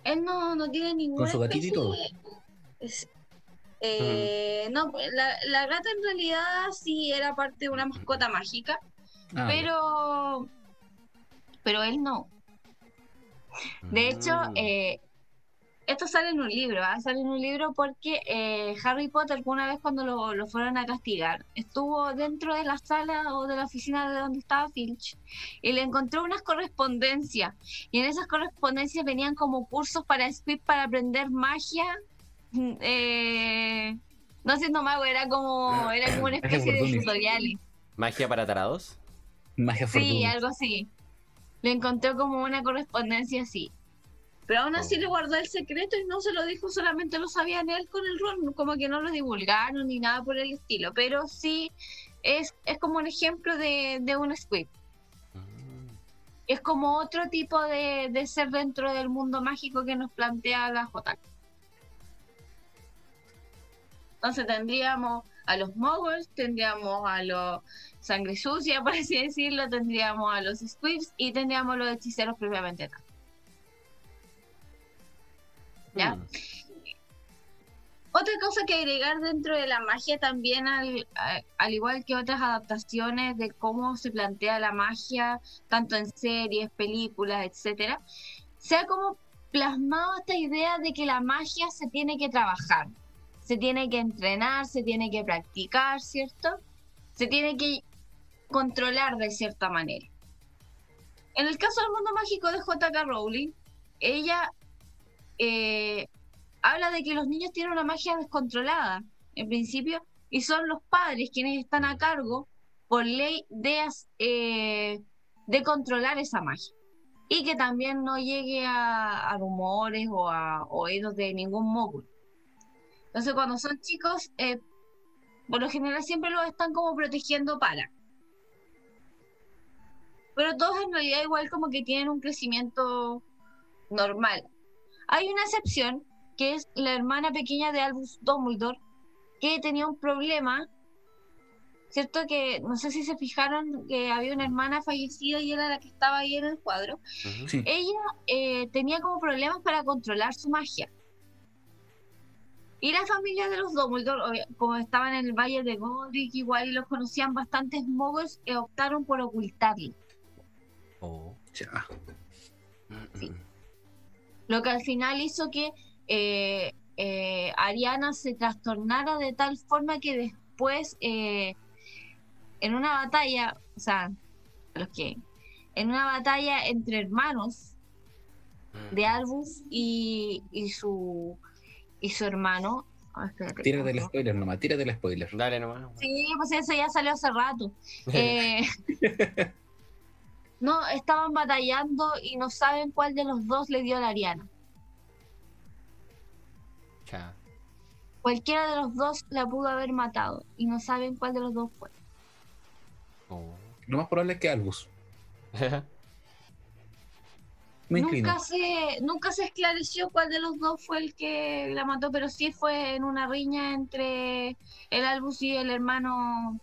S2: Él no, no tiene ningún.
S1: Con su gatito y todo.
S2: Eh, no, la, la, gata en realidad sí era parte de una mascota mágica. Ah, pero. Pero él no. De hecho, mm. eh, esto sale en un libro, ¿ah? sale en un libro porque eh, Harry Potter, una vez cuando lo, fueron a castigar, estuvo dentro de la sala o de la oficina de donde estaba Filch y le encontró unas correspondencias. Y en esas correspondencias venían como cursos para Squid para aprender magia. Mm, eh, no siendo mago, era como, era como una especie de tutoriales.
S3: ¿Magia para tarados?
S1: Magia
S2: Sí, algo así le encontró como una correspondencia así. Pero aún así le oh. guardó el secreto y no se lo dijo, solamente lo sabía él con el rol, como que no lo divulgaron ni nada por el estilo. Pero sí es, es como un ejemplo de, de un squib.
S3: Mm.
S2: Es como otro tipo de, de ser dentro del mundo mágico que nos plantea la. Entonces tendríamos a los moguls, tendríamos a los sangre sucia, por así decirlo, tendríamos a los squibs y tendríamos a los hechiceros propiamente tal. ¿Ya?
S3: Mm.
S2: Otra cosa que agregar dentro de la magia también, al, al igual que otras adaptaciones de cómo se plantea la magia, tanto en series, películas, etcétera, se ha como plasmado esta idea de que la magia se tiene que trabajar, se tiene que entrenar, se tiene que practicar, ¿cierto? Se tiene que controlar de cierta manera. En el caso del mundo mágico de J.K. Rowling, ella eh, habla de que los niños tienen una magia descontrolada, en principio, y son los padres quienes están a cargo, por ley, de, eh, de controlar esa magia. Y que también no llegue a, a rumores o a oídos de ningún móvil. Entonces, cuando son chicos, eh, por lo general siempre los están como protegiendo para. Pero todos en realidad igual como que tienen un crecimiento normal. Hay una excepción, que es la hermana pequeña de Albus Dumbledore, que tenía un problema, ¿cierto? Que no sé si se fijaron que había una hermana fallecida y era la que estaba ahí en el cuadro.
S1: Sí.
S2: Ella eh, tenía como problemas para controlar su magia. Y la familia de los Dumbledore, obvia- como estaban en el Valle de Godric, igual y los conocían bastantes mogos, eh, optaron por ocultarlo.
S3: Oh.
S1: Ya.
S3: Mm,
S2: Sí. Lo que al final hizo que eh, eh, Ariana se trastornara de tal forma que después, eh, en una batalla, o sea, los que, en una batalla entre hermanos de Albus y, y su y su hermano. ah, espérate,
S1: Tírate el
S2: ¿cómo?
S1: spoiler nomás, tírate el spoiler.
S3: Dale nomás.
S2: Sí, pues eso ya salió hace rato. Eh, no, estaban batallando y no saben cuál de los dos le dio a la Ariana.
S3: Cha.
S2: Cualquiera de los dos la pudo haber matado y no saben cuál de los dos fue.
S3: Oh.
S1: Lo más probable es que Albus. Me inclino.
S2: Nunca se, nunca se esclareció cuál de los dos fue el que la mató, pero sí fue en una riña entre el Albus y el hermano.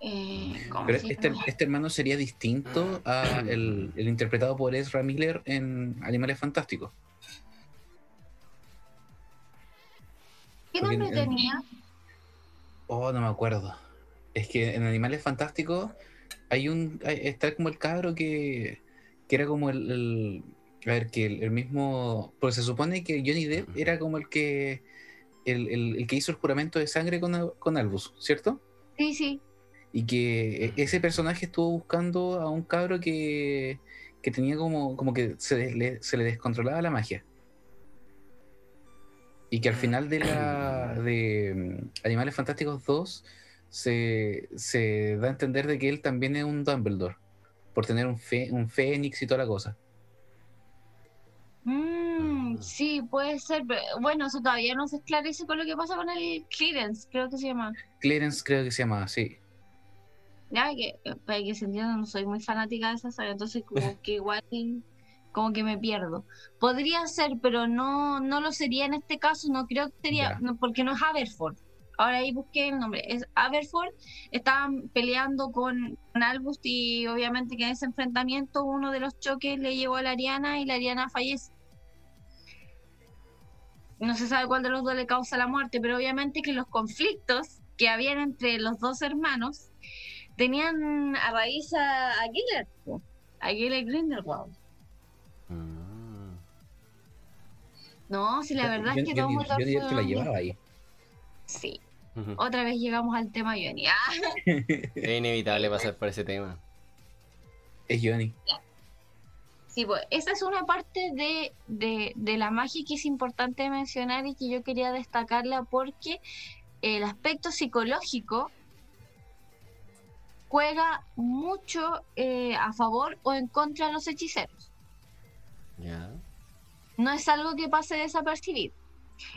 S2: Eh, ¿cómo
S1: Pero
S2: se
S1: este, este hermano sería distinto a el, el interpretado por Ezra Miller en Animales Fantásticos.
S2: ¿Qué nombre
S1: en-
S2: tenía?
S1: Oh, no me acuerdo. Es que en Animales Fantásticos hay un. hay- está como el cabro que. que era como el. el- a ver, que el, el mismo. Porque se supone que Johnny Depp era como el que. El, el- el que hizo el juramento de sangre con, con Albus, ¿cierto?
S2: Sí, sí.
S1: Y que e- ese personaje estuvo buscando a un cabro que. que tenía como. como que se, le, se le descontrolaba la magia. Y que al final de la. de mm, Animales Fantásticos 2 se, se da a entender de que él también es un Dumbledore. Por tener un, fe, un Fénix y toda la cosa.
S2: Mm,
S3: Ah.
S2: sí, puede ser. pero, Bueno, eso todavía no se esclarece con lo que pasa con el Clearance, creo que se llama.
S1: Clarence creo que se llama así.
S2: Ya, que para que se entienda, no soy muy fanática de esa saga, entonces como que igual como que me pierdo. Podría ser, pero no no lo sería en este caso, no creo que sería, no, porque no es Aberford. Ahora ahí busqué el nombre, es Aberford, estaban peleando con, con Albus y obviamente que en ese enfrentamiento uno de los choques le llevó a la Ariana y la Ariana fallece. No se sabe cuál de los dos le causa la muerte, pero obviamente que los conflictos que habían entre los dos hermanos tenían a raíz a, a Gellert, po, a Gellert Grindelwald.
S3: Mm.
S2: No, si la verdad
S1: yo,
S2: es que
S1: yo,
S2: Dumbledore
S1: yo diría que la llevaba ahí.
S2: Sí, otra vez llegamos al tema Johnny. Ah,
S3: Es inevitable pasar por ese tema.
S1: Es Johnny.
S2: sí, pues esa es una parte de, de, de la magia que es importante mencionar y que yo quería destacarla porque el aspecto psicológico juega mucho eh, a favor o en contra de los hechiceros.
S3: Ya.
S2: No es algo que pase desapercibido.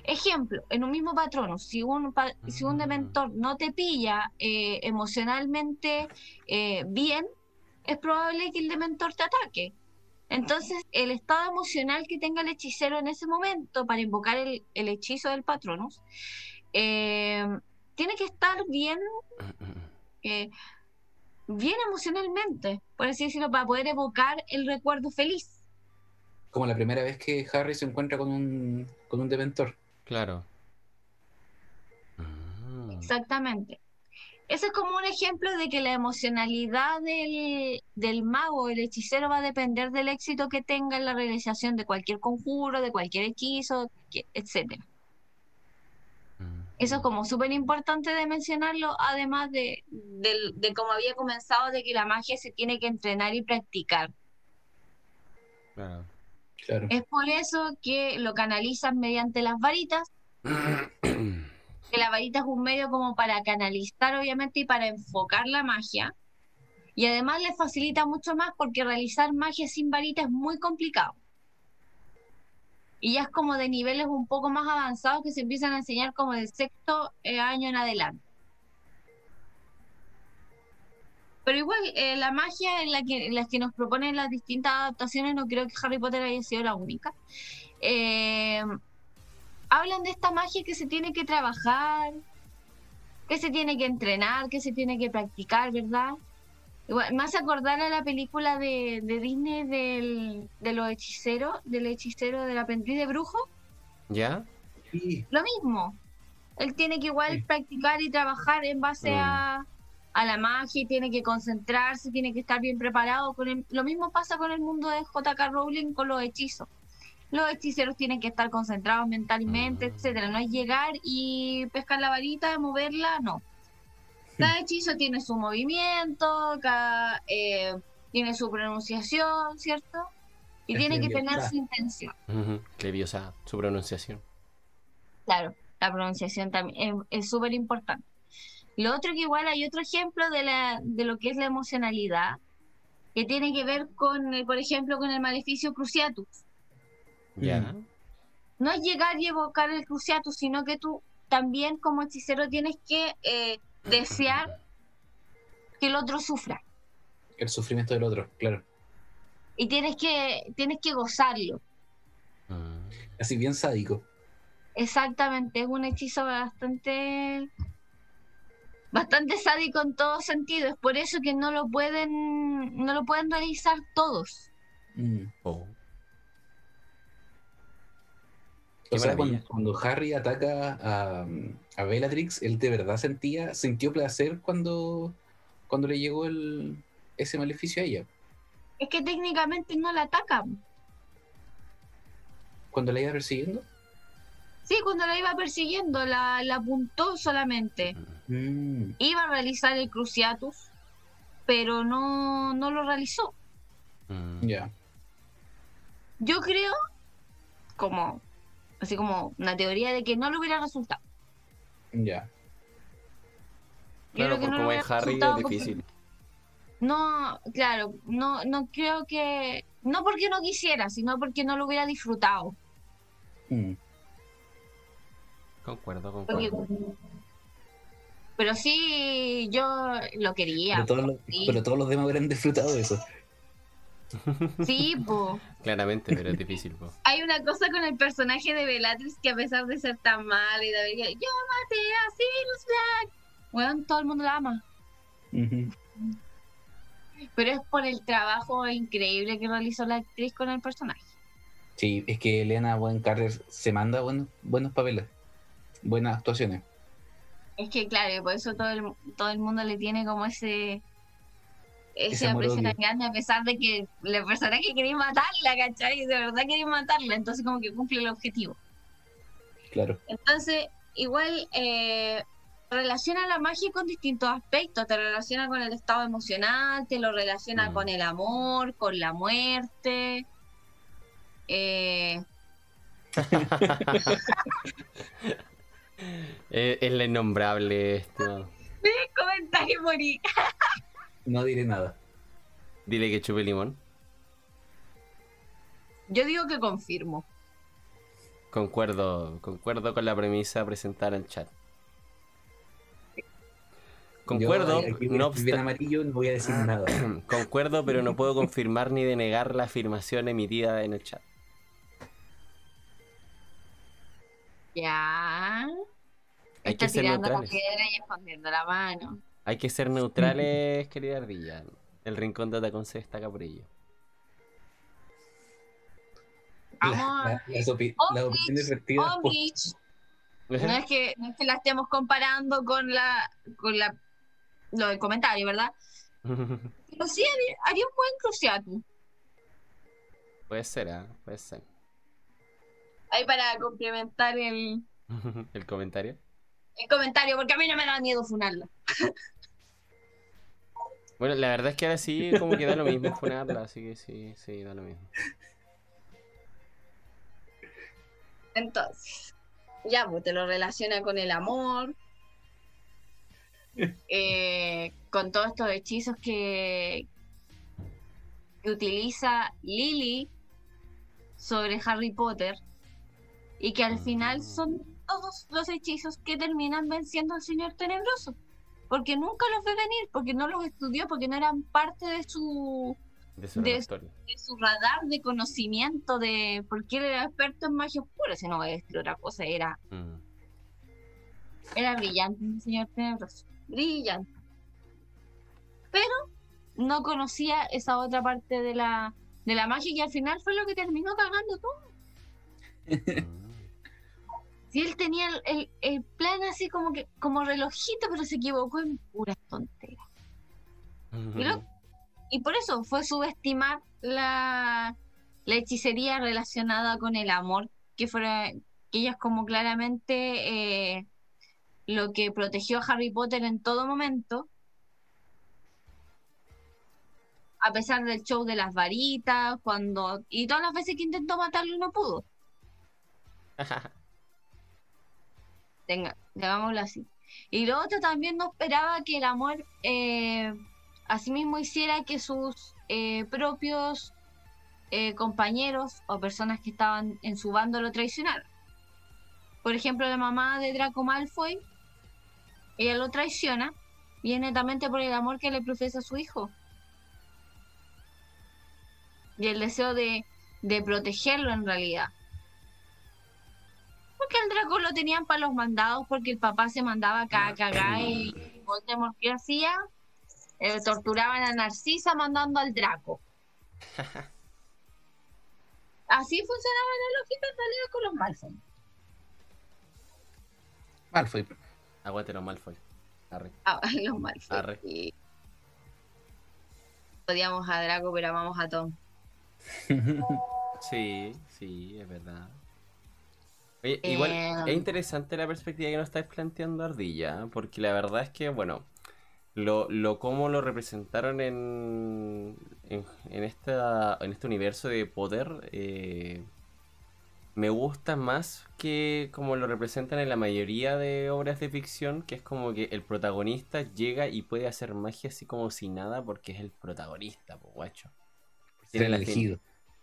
S2: Ejemplo, en un mismo patrono, si un, pa- si un
S3: Ah.
S2: dementor no te pilla eh, emocionalmente eh, bien, es probable que el dementor te ataque. Entonces, el estado emocional que tenga el hechicero en ese momento para invocar el, el hechizo del patronus, eh, tiene que estar bien, eh, bien emocionalmente, por así decirlo, para poder evocar el recuerdo feliz.
S1: Como la primera vez que Harry se encuentra con un, con un dementor.
S3: Claro. Ah.
S2: Exactamente. Ese es como un ejemplo de que la emocionalidad del, del mago, el hechicero, va a depender del éxito que tenga en la realización de cualquier conjuro, de cualquier hechizo, etcétera. Eso es como súper importante de mencionarlo, además de, de como había comenzado, de que la magia se tiene que entrenar y practicar.
S3: Claro.
S1: Claro.
S2: Es por eso que lo canalizan mediante las varitas, que la varita es un medio como para canalizar, obviamente, y para enfocar la magia. Y además le facilita mucho más porque realizar magia sin varita es muy complicado. Y ya es como de niveles un poco más avanzados que se empiezan a enseñar como de sexto eh, año en adelante. Pero igual, eh, la magia en la que, en las que nos proponen las distintas adaptaciones, no creo que Harry Potter haya sido la única. Eh, hablan de esta magia que se tiene que trabajar, que se tiene que entrenar, que se tiene que practicar, ¿verdad? Igual, más acordar a la película de, de Disney del, de los hechiceros, del hechicero del aprendiz de brujo,
S3: ¿Ya?
S1: Sí.
S2: lo mismo. Él tiene que igual
S1: Sí.
S2: practicar y trabajar en base
S3: Mm.
S2: a, a la magia, y tiene que concentrarse, tiene que estar bien preparado. Con el- lo mismo pasa con el mundo de J.K. Rowling con los hechizos. Los hechiceros tienen que estar concentrados mentalmente,
S3: Mm.
S2: etcétera. No es llegar y pescar la varita, moverla, no. Cada hechizo tiene su movimiento, cada, eh, tiene su pronunciación, ¿cierto? Y
S1: Es
S2: tiene que tener
S1: claro.
S2: su intención.
S3: Ujú. Leviosa, su pronunciación.
S2: Claro, la pronunciación también es- súper importante. Lo otro que igual hay otro ejemplo de, la, de lo que es la emocionalidad, que tiene que ver con, eh, por ejemplo, con el maleficio cruciatus.
S3: ¿Ya?
S2: No es llegar y evocar el cruciatus, sino que tú también como hechicero tienes que eh, desear que el otro sufra
S1: El sufrimiento del otro, claro.
S2: y tienes que, tienes que gozarlo.
S3: Mm.
S1: Así bien sádico.
S2: Exactamente, es un hechizo bastante bastante sádico en todo sentido. Es por eso que no lo pueden no lo pueden realizar todos.
S1: Mm.
S3: Oh.
S1: O sea, cuando, cuando Harry ataca a, a Bellatrix, él de verdad sentía, sintió placer cuando, cuando le llegó el, ese maleficio a ella.
S2: Es que técnicamente no la atacan.
S1: Cuando la iba persiguiendo.
S2: Sí, cuando la iba persiguiendo, la, la apuntó solamente.
S1: Mm.
S2: Iba a realizar el cruciatus, pero no, no lo realizó.
S3: Mm.
S1: Ya.
S2: Yo creo, como, así como una teoría de que no le hubiera resultado.
S1: Ya.
S3: Claro,
S2: no
S3: como es Harry es
S2: porque-
S3: difícil.
S2: No, claro, no, no creo que, no porque no quisiera, sino porque no lo hubiera disfrutado.
S1: Mm.
S3: Concuerdo,
S2: Porque-
S3: concuerdo.
S2: pero sí, yo lo quería.
S1: Pero, todos los,
S2: sí.
S1: pero todos los demás hubieran disfrutado de eso.
S2: Sí, po.
S3: Claramente, pero es difícil. po.
S2: Hay una cosa con el personaje de Bellatrix que a pesar de ser tan mal y de haber dicho, yo maté a Sirius Black. Bueno, todo el mundo la ama. Pero es por el trabajo increíble que realizó la actriz con el personaje.
S1: Sí, es que Elena Buen Carter se manda buenos, buenos papeles, buenas actuaciones.
S2: Es que claro, y por eso todo el, todo el mundo le tiene como ese
S1: Ese
S2: aprecio tan grande a pesar de que la persona que quería matarla, ¿cachai? De verdad quería matarla, entonces como que cumple el objetivo.
S1: Claro.
S2: Entonces, igual eh, relaciona la magia con distintos aspectos, te relaciona con el estado emocional, te lo relaciona
S3: Mm.
S2: con el amor, con la muerte. Eh,
S3: es, es la innombrable esto.
S2: comentario morí.
S1: No diré nada.
S3: Dile que chupe limón.
S2: Yo digo que confirmo.
S3: Concuerdo, concuerdo con la premisa presentada en el chat. Concuerdo,
S1: Yo,
S3: no
S1: bien
S3: obsta-
S1: amarillo, no voy a decir nada.
S3: concuerdo, pero no puedo confirmar ni denegar la afirmación emitida en el chat.
S2: Ya.
S3: Hay
S2: Está
S3: que ser
S2: tirando la piedra y escondiendo la mano.
S3: Hay que ser neutrales, querida ardilla. El rincón de Atacón se destaca por ello.
S1: La- la- las, opi-
S2: Omnich,
S1: las opiniones vertidas por-
S2: Omnich. No es que, no es que la estemos comparando con la, con la, lo del comentario, ¿verdad? Pero sí haría, haría un buen cruciato.
S3: puede ser, ¿ah? Puede ser.
S2: Ahí para complementar el,
S3: el comentario.
S2: el comentario, porque a mí no me da miedo funarla.
S3: Bueno, la verdad es que ahora sí, como que da lo mismo funarla, así que sí, sí, da lo mismo.
S2: Entonces, ya, pues te lo relaciona con el amor, eh, con todos estos hechizos que, que utiliza Lily sobre Harry Potter y que al final son todos los hechizos que terminan venciendo al Señor Tenebroso. Porque nunca los ve venir, porque no los estudió, porque no eran parte de su,
S3: De su
S2: De- de su radar de conocimiento de por qué él era experto en magia oscura, si no es otra cosa, era,
S3: Mm.
S2: era brillante el señor tenebroso, brillante. Pero no conocía esa otra parte de la, de la magia y al final fue lo que terminó cagando todo. Si él tenía el, el- el plan así como que como relojito, pero se equivocó en puras tonteras. Y lo- Y por eso fue subestimar la, la hechicería relacionada con el amor, que fuera que ella es como claramente eh, lo que protegió a Harry Potter en todo momento. A pesar del show de las varitas, cuando. y todas las veces que intentó matarlo y no pudo. Tenga, digámoslo así. Y lo otro también no esperaba que el amor eh, asimismo hiciera que sus eh, propios eh, compañeros o personas que estaban en su bando lo traicionaran. Por ejemplo, la mamá de Draco Malfoy, ella lo traiciona, y es netamente por el amor que le profesa a su hijo. Y el deseo de, de protegerlo en realidad. Porque al Draco lo tenían para los mandados, porque el papá se mandaba acá a cagar y Voldemort, ¿qué hacía? Eh, torturaban a Narcisa mandando al Draco. Así funcionaba la lógica en realidad con los Malfoy.
S1: Malfoy.
S3: Aguante los Malfoy. Arre.
S2: Ah, los Malfoy.
S3: Arre.
S2: Y odiamos a Draco, pero amamos a Tom.
S3: Sí, sí, es verdad. Oye, igual
S2: Eh,
S3: es interesante la perspectiva que nos estáis planteando, Ardilla, porque la verdad es que, bueno, lo, lo cómo lo representaron en, en, en esta, en este universo de poder, eh, me gusta más que como lo representan en la mayoría de obras de ficción, que es como que el protagonista llega y puede hacer magia así como si nada, porque es el protagonista, pues guacho. Tiene la
S1: elegido.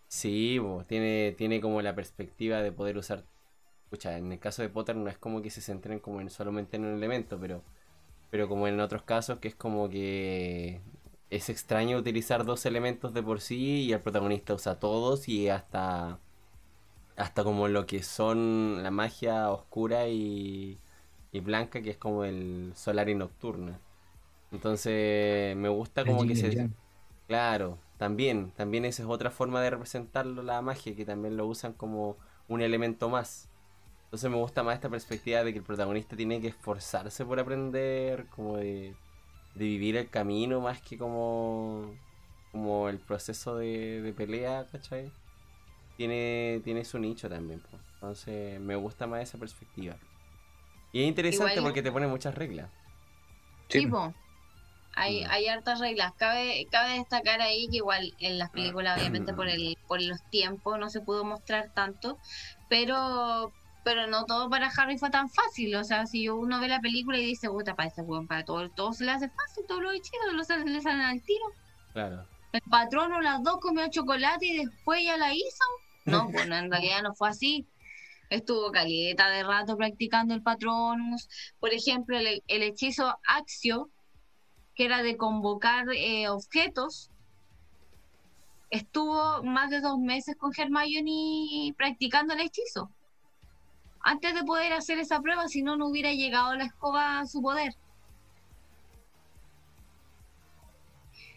S3: Sí, po, tiene, tiene como la perspectiva de poder usar. Escucha, en el caso de Potter no es como que se centren como en solamente en un elemento, pero, pero como en otros casos que es como que es extraño utilizar dos elementos de por sí y el protagonista usa todos y hasta hasta como lo que son la magia oscura y, y blanca, que es como el solar y nocturna. Entonces me gusta como
S1: El
S3: que se,
S1: yang.
S3: Claro, también, también esa es otra forma de representarlo la magia, que también lo usan como un elemento más. Entonces me gusta más esta perspectiva de que el protagonista tiene que esforzarse por aprender, como de, de vivir el camino más que como, como el proceso de, de pelea, ¿cachai? Tiene, tiene su nicho también, po. entonces me gusta más esa perspectiva. Y es interesante
S2: Igual-
S3: porque te pone muchas reglas.
S1: Sí,
S2: Tipo, hay,
S3: Mm.
S2: hay hartas reglas. Cabe, cabe destacar ahí que igual en las películas, obviamente por el, por los tiempos, no se pudo mostrar tanto, pero pero no todo para Harry fue tan fácil. O sea, si uno ve la película y dice, puta, para este weón, para todo, todo se le hace fácil, todos los hechizos los, le salen al tiro.
S3: Claro.
S2: El patrono las dos comió chocolate y después ya la hizo. No, bueno, en realidad no fue así. Estuvo caleta de rato practicando el Patronus. Por ejemplo, el, el hechizo Axio, que era de convocar eh, objetos, estuvo más de dos meses con Hermione practicando el hechizo. Antes de poder hacer esa prueba, si no, no hubiera llegado la escoba a su poder.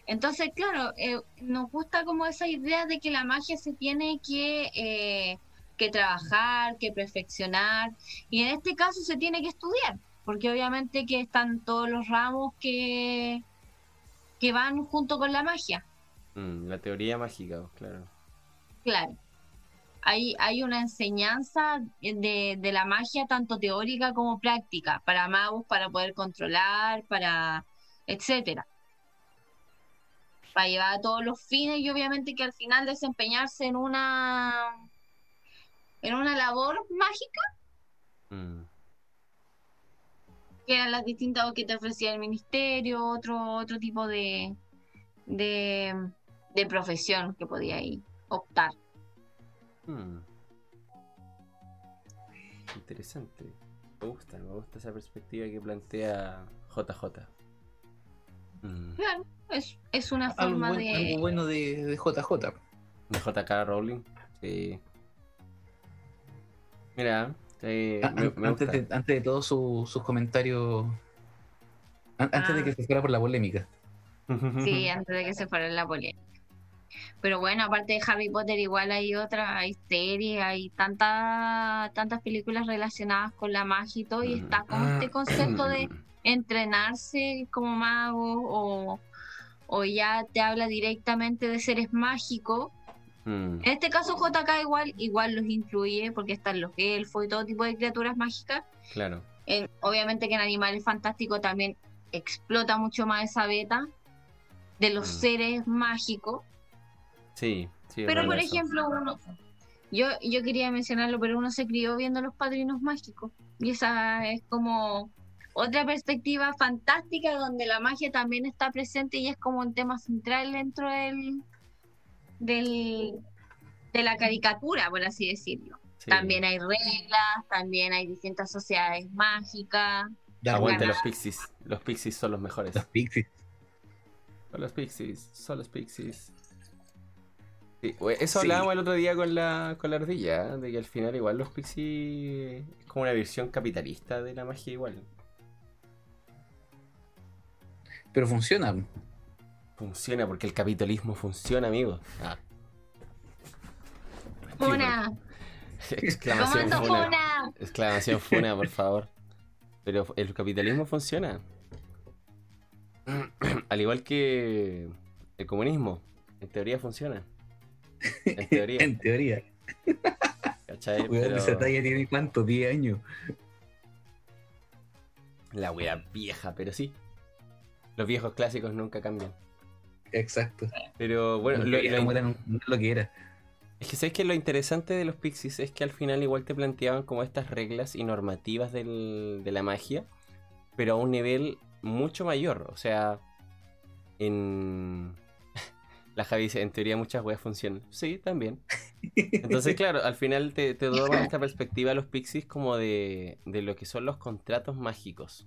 S2: Entonces, claro, eh, nos gusta como esa idea de que la magia se tiene que, eh, que trabajar, que perfeccionar, y en este caso se tiene que estudiar, porque obviamente que están todos los ramos que, que van junto con la magia.
S3: Mm, la teoría mágica, claro.
S2: Claro. Hay, hay una enseñanza de, de la magia tanto teórica como práctica para magos, para poder controlar, para etcétera. Para llevar a todos los fines y obviamente que al final desempeñarse en una en una labor mágica.
S3: Mm,
S2: que eran las distintas que te ofrecía el ministerio otro otro tipo de de, de profesión que podía ahí optar
S3: mm. Interesante. Me gusta, me gusta esa perspectiva que plantea JJ. Mm,
S2: claro es, es una
S1: Algo,
S2: forma
S1: buen-
S2: de
S1: algo bueno de, de JJ.
S3: De JK Rowling. Sí. Mira, eh,
S1: A-
S3: me,
S1: an-
S3: me
S1: antes,
S3: gusta.
S1: de, antes de todo su- sus comentarios. an- Antes de
S2: Ah.
S1: que se fuera por la polémica.
S2: Sí, antes de que se fuera la polémica. Pero bueno, aparte de Harry Potter, igual hay otras, hay series, hay tantas tantas películas relacionadas con la magia y todo, y está como este concepto de entrenarse como mago o, o ya te habla directamente de seres mágicos.
S3: Mm,
S2: En este caso JK igual, igual los incluye porque están los elfos y todo tipo de criaturas mágicas.
S3: claro.
S2: En- obviamente que en Animales Fantásticos también explota mucho más esa beta de los
S3: Mm.
S2: seres mágicos.
S3: Sí, sí.
S2: Pero por
S3: eso.
S2: ejemplo, uno, yo, yo quería mencionarlo, pero uno se crió viendo los padrinos mágicos. Y esa es como otra perspectiva fantástica donde la magia también está presente y es como un tema central dentro del, del de la caricatura, por así decirlo.
S3: Sí.
S2: También hay reglas, también hay distintas sociedades mágicas.
S3: Aguante
S2: Ganar.
S3: los pixies. Los pixies son los mejores.
S1: Los pixies.
S3: Son los pixies. Son los pixies. Sí, eso
S1: Sí.
S3: hablábamos el otro día con la, con la ardilla, ¿eh? de que al final igual los pixies es como una versión capitalista de la magia igual.
S1: Pero funciona.
S3: Funciona porque el capitalismo funciona, amigo. Ah.
S2: Una,
S3: Exclamación funa.
S2: Funa.
S3: Exclamación funa, por favor. Pero el capitalismo funciona. Al igual que el comunismo. En teoría funciona. En teoría.
S1: En teoría.
S3: ¿Cachai?
S1: Weón,
S3: Pero
S1: Esa talla tiene cuánto, 10 años.
S3: la wea vieja, pero sí. Los viejos clásicos nunca cambian.
S1: Exacto.
S3: Pero bueno,
S1: Lo
S3: lo,
S1: que era,
S3: lo-
S1: es lo que era.
S3: es que sabes que lo interesante de los Pixies es que al final igual te planteaban como estas reglas y normativas del- de la magia, pero a un nivel mucho mayor. O sea, en. La Javi dice, en teoría muchas weas funcionan. Sí, también. Entonces, claro, al final te, te doy esta perspectiva a los Pixies como de, de lo que son los contratos mágicos.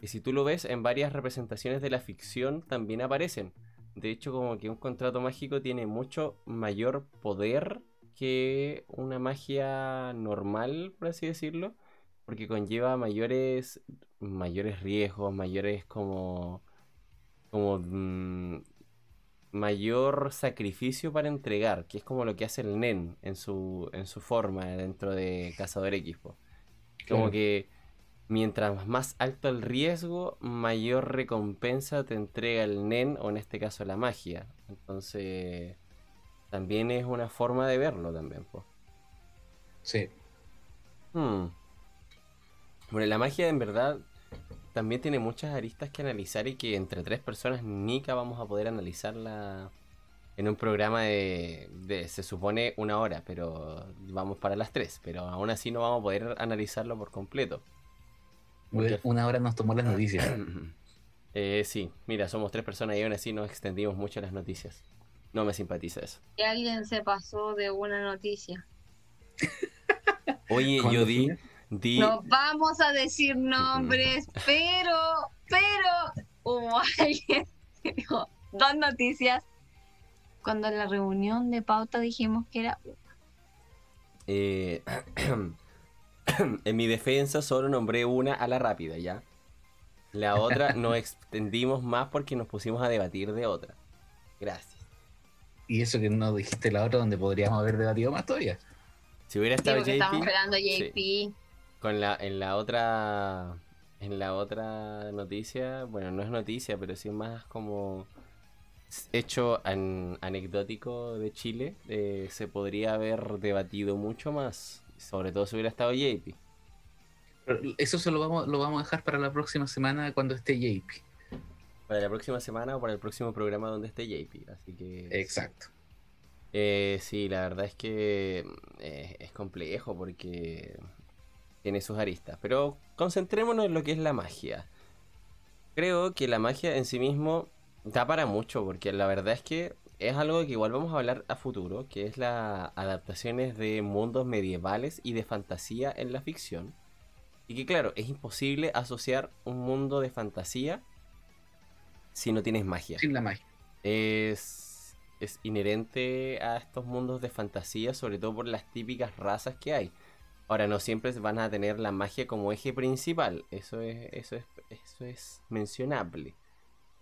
S3: Y si tú lo ves en varias representaciones de la ficción, también aparecen. De hecho, como que un contrato mágico tiene mucho mayor poder que una magia normal, por así decirlo. Porque conlleva mayores, mayores riesgos, mayores como... como mm, mayor sacrificio para entregar, que es como lo que hace el Nen en su, en su forma dentro de Cazador X. Como
S1: Claro.
S3: que mientras más alto el riesgo, mayor recompensa te entrega el Nen, o en este caso la magia. Entonces, también es una forma de verlo también. po.
S1: Sí.
S3: Hmm. Bueno, la magia en verdad también tiene muchas aristas que analizar y que entre tres personas nica vamos a poder analizarla en un programa de, de, se supone una hora, pero vamos para las tres, pero aún así no vamos a poder analizarlo por completo. Porque-
S1: Una hora nos tomó las noticias.
S3: Eh, sí, mira, somos tres personas y aún así nos extendimos mucho las noticias. No me simpatiza eso.
S2: Y alguien se pasó de una noticia.
S3: Oye, yo di, di...
S2: No vamos a decir nombres, pero, pero hubo alguien que dijo dos noticias cuando en la reunión de pauta dijimos que era
S3: Eh, en mi defensa solo nombré una a la rápida, ¿ya? La otra nos extendimos más porque nos pusimos a debatir de otra. Gracias.
S1: Y eso que no dijiste la otra donde podríamos haber debatido más todavía.
S3: Si hubiera estado
S2: porque
S3: JP,
S2: estamos esperando a JP.
S3: Con la, en la otra en la otra noticia, bueno, no es noticia, pero sí más como hecho an- anecdótico de Chile, eh, se podría haber debatido mucho más, sobre todo si hubiera estado JP.
S1: Eso se lo vamos, lo vamos a dejar para la próxima semana cuando esté JP.
S3: Para la próxima semana o para el próximo programa donde esté JP, así que...
S1: Exacto.
S3: Eh, sí, la verdad es que eh, es complejo porque tiene sus aristas. Pero concentrémonos en lo que es la magia. Creo que la magia en sí mismo da para mucho porque la verdad es que es algo que igual vamos a hablar a futuro, que es las adaptaciones de mundos medievales y de fantasía en la ficción. Y que claro, es imposible asociar un mundo de fantasía si no tienes magia
S1: Sin la magia.
S3: es, es inherente a estos mundos de fantasía, sobre todo por las típicas razas que hay. Ahora, no siempre van a tener la magia como eje principal, eso es, eso es, eso es mencionable.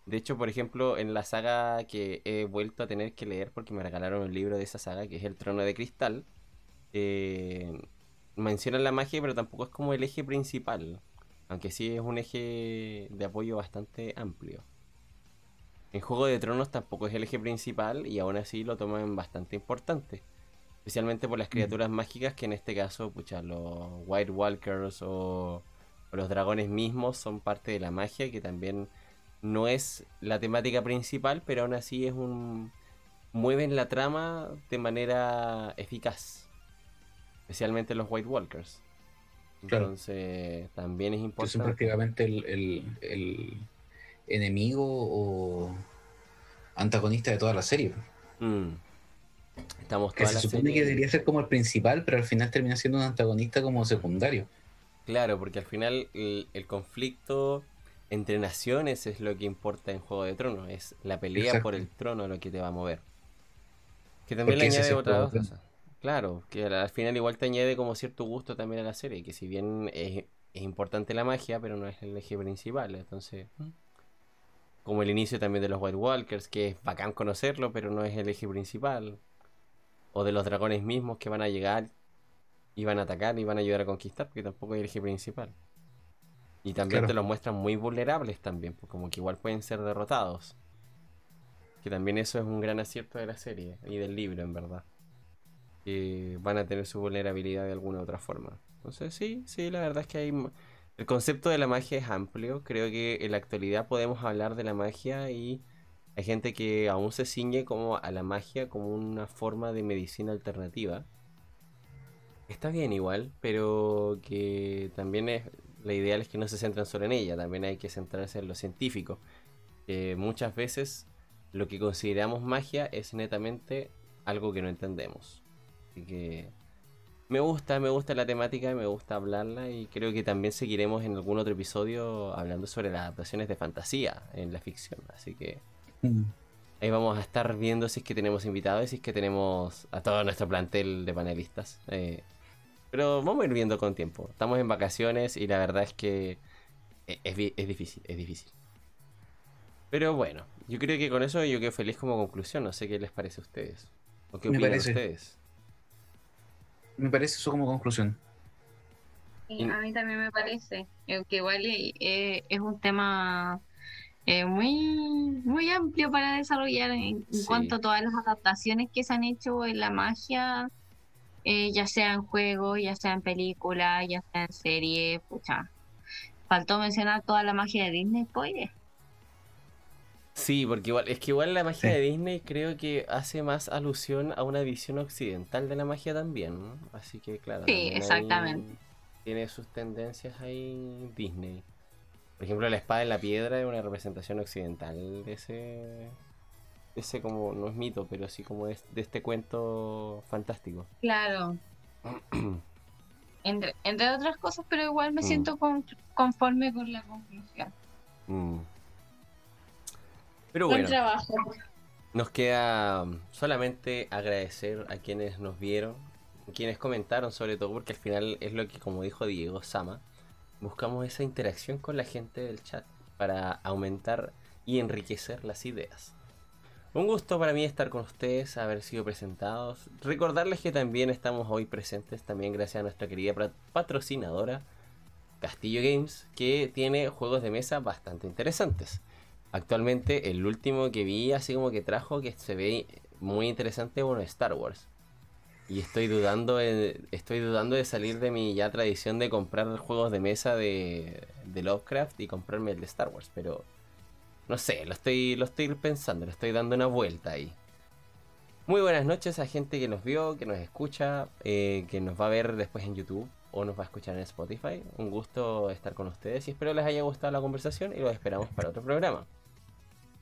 S3: De hecho, por ejemplo, en la saga que he vuelto a tener que leer porque me regalaron un libro de esa saga, que es El Trono de Cristal, eh, mencionan la magia, pero tampoco es como el eje principal, aunque sí es un eje de apoyo bastante amplio. En Juego de Tronos tampoco es el eje principal y aún así lo toman bastante importante. Especialmente por las criaturas mágicas que en este caso, pucha, los White Walkers o, o los dragones mismos son parte de la magia que también no es la temática principal, pero aún así es un... mueven la trama de manera eficaz. Especialmente los White Walkers.
S1: Claro.
S3: Entonces también es
S1: Que son
S3: importante.
S1: prácticamente el, el- el enemigo o antagonista de toda la serie.
S3: Mm. Estamos
S1: Que se supone
S3: serie-
S1: que debería ser como el principal, pero al final termina siendo un antagonista como secundario.
S3: Claro, porque al final el, el conflicto entre naciones es lo que importa en Juego de Tronos, es la pelea
S1: Exacto.
S3: por el trono lo que te va a mover. Que también
S1: Porque
S3: le añade otra cosa. Claro, que al, al final igual te añade como cierto gusto también a la serie, que si bien es, es importante la magia, pero no es el eje principal, entonces... Como el inicio también de los White Walkers, que es bacán conocerlo, pero no es el eje principal. O de los dragones mismos que van a llegar y van a atacar y van a ayudar a conquistar, porque tampoco el eje principal. Y también
S1: Claro.
S3: te los muestran muy vulnerables también, pues como que igual pueden ser derrotados. Que también eso es un gran acierto de la serie y del libro, en verdad. Que van a tener su vulnerabilidad de alguna u otra forma. Entonces sí, sí, la verdad es que hay... El concepto de la magia es amplio. Creo que en la actualidad podemos hablar de la magia y hay gente que aún se ciñe como a la magia como una forma de medicina alternativa. Está bien igual, pero que también es... La ideal es que no se centren solo en ella, también hay que centrarse en lo científico. Que muchas veces lo que consideramos magia es netamente algo que no entendemos. Así que me gusta, me gusta la temática, me gusta hablarla y creo que también seguiremos en algún otro episodio hablando sobre las adaptaciones de fantasía en la ficción. Así que ahí vamos a estar viendo si es que tenemos invitados y si es que tenemos a todo nuestro plantel de panelistas. Eh, pero vamos a ir viendo con tiempo. Estamos en vacaciones y la verdad es que e- es, difícil, es difícil. Pero bueno, yo creo que con eso yo quedo feliz como conclusión. No sé qué les parece a ustedes. ¿O qué
S1: Me
S3: opinan
S1: parece.
S3: ustedes?
S1: Me parece eso como conclusión.
S2: Sí, a mí también me parece eh, que igual eh, eh, es un tema eh, muy, muy amplio para desarrollar en, en
S3: Sí.
S2: cuanto a todas las adaptaciones que se han hecho en la magia, eh, ya sea en juegos, ya sea en películas, ya sea en series, pucha. Faltó mencionar toda la magia de Disney, pues.
S3: Sí, porque igual, es que igual la magia
S1: Sí.
S3: de Disney creo que hace más alusión a una visión occidental de la magia también, ¿no? Así que claro.
S2: Sí, exactamente.
S3: Tiene sus tendencias ahí Disney. Por ejemplo, la espada en la piedra es una representación occidental de ese, ese como, no es mito, pero sí como es de este cuento fantástico.
S2: Claro. entre, entre otras cosas, pero igual me
S3: Mm.
S2: siento con- conforme con la conclusión.
S3: Mm. Pero
S2: Buen
S3: bueno,
S2: trabajo.
S3: nos queda mm, solamente agradecer a quienes nos vieron, quienes comentaron sobre todo, porque al final es lo que, como dijo Diego Sama, buscamos esa interacción con la gente del chat para aumentar y enriquecer las ideas. Un gusto para mí estar con ustedes, haber sido presentados. Recordarles que también estamos hoy presentes, también gracias a nuestra querida patrocinadora Castillo Games, que tiene juegos de mesa bastante interesantes. Actualmente el último que vi así como que trajo que se ve muy interesante, bueno, Star Wars. Y estoy dudando de, estoy dudando de salir de mi ya tradición de comprar juegos de mesa de, Lovecraft y comprarme el de Star Wars, pero no sé, lo estoy, lo estoy pensando, le estoy dando una vuelta ahí. Muy buenas noches a gente que nos vio, que nos escucha, eh, que nos va a ver después en YouTube o nos va a escuchar en Spotify. Un gusto estar con ustedes y espero les haya gustado la conversación y los esperamos para otro programa.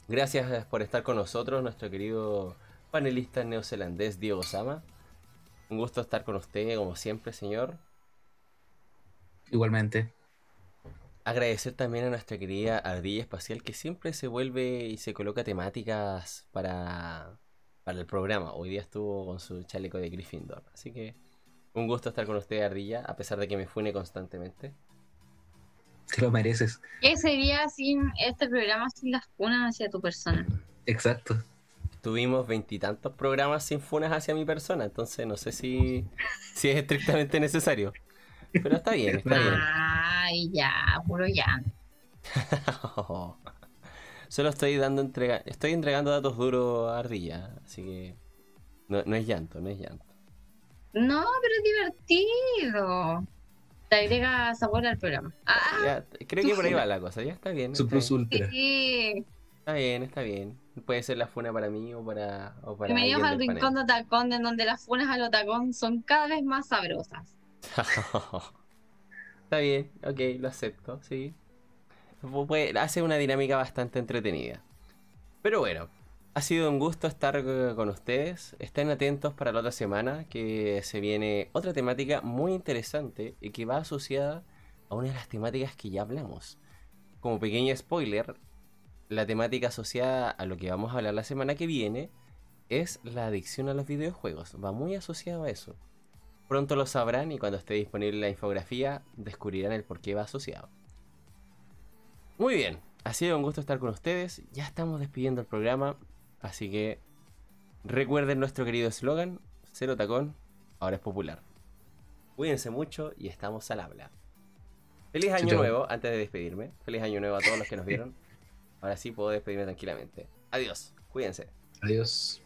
S3: Gracias por estar con nosotros, nuestro querido panelista neozelandés Diego Sama. Un gusto estar con usted, como siempre, señor.
S1: Igualmente.
S3: Agradecer también a nuestra querida Ardilla Espacial que siempre se vuelve y se coloca temáticas para, para el programa. Hoy día estuvo con su chaleco de Gryffindor. Así que un gusto estar con usted, Ardilla, a pesar de que me fune constantemente.
S1: Te lo mereces.
S2: ¿Qué sería sin este programa sin las funas hacia tu persona?
S1: Exacto.
S3: Tuvimos veintitantos programas sin funas hacia mi persona, entonces no sé si, si es estrictamente necesario. Pero está bien, está bien.
S2: Ay, ya, puro ya.
S3: Solo estoy dando entrega, estoy entregando datos duros a Ardilla, así que no, no es llanto, no es llanto.
S2: No, pero es divertido. Te agrega sabor al programa. Ah,
S3: Ya, creo que por ahí va la cosa, ya está bien.
S1: Su
S3: Está
S1: plus
S3: bien,
S1: ultra.
S2: sí.
S3: está bien, está bien. Puede ser la funa para mí o para, o para
S2: Bienvenidos al rincón de Otacón, en donde las funas al Otacón son cada vez más sabrosas.
S3: está bien, ok, lo acepto, sí. Hace una dinámica bastante entretenida. Pero bueno, ha sido un gusto estar con ustedes. Estén atentos para la otra semana que se viene otra temática muy interesante y que va asociada a una de las temáticas que ya hablamos. Como pequeño spoiler, la temática asociada a lo que vamos a hablar la semana que viene es la adicción a los videojuegos. Va muy asociado a eso. Pronto lo sabrán y cuando esté disponible la infografía descubrirán el por qué va asociado. Muy bien, ha sido un gusto estar con ustedes. Ya estamos despidiendo el programa, así que recuerden nuestro querido eslogan, cero tacón, ahora es popular. Cuídense mucho y estamos al habla. Feliz año
S1: Chau,
S3: nuevo, antes de despedirme. Feliz año nuevo a todos los que nos vieron. Ahora sí puedo despedirme tranquilamente. Adiós, cuídense.
S1: Adiós.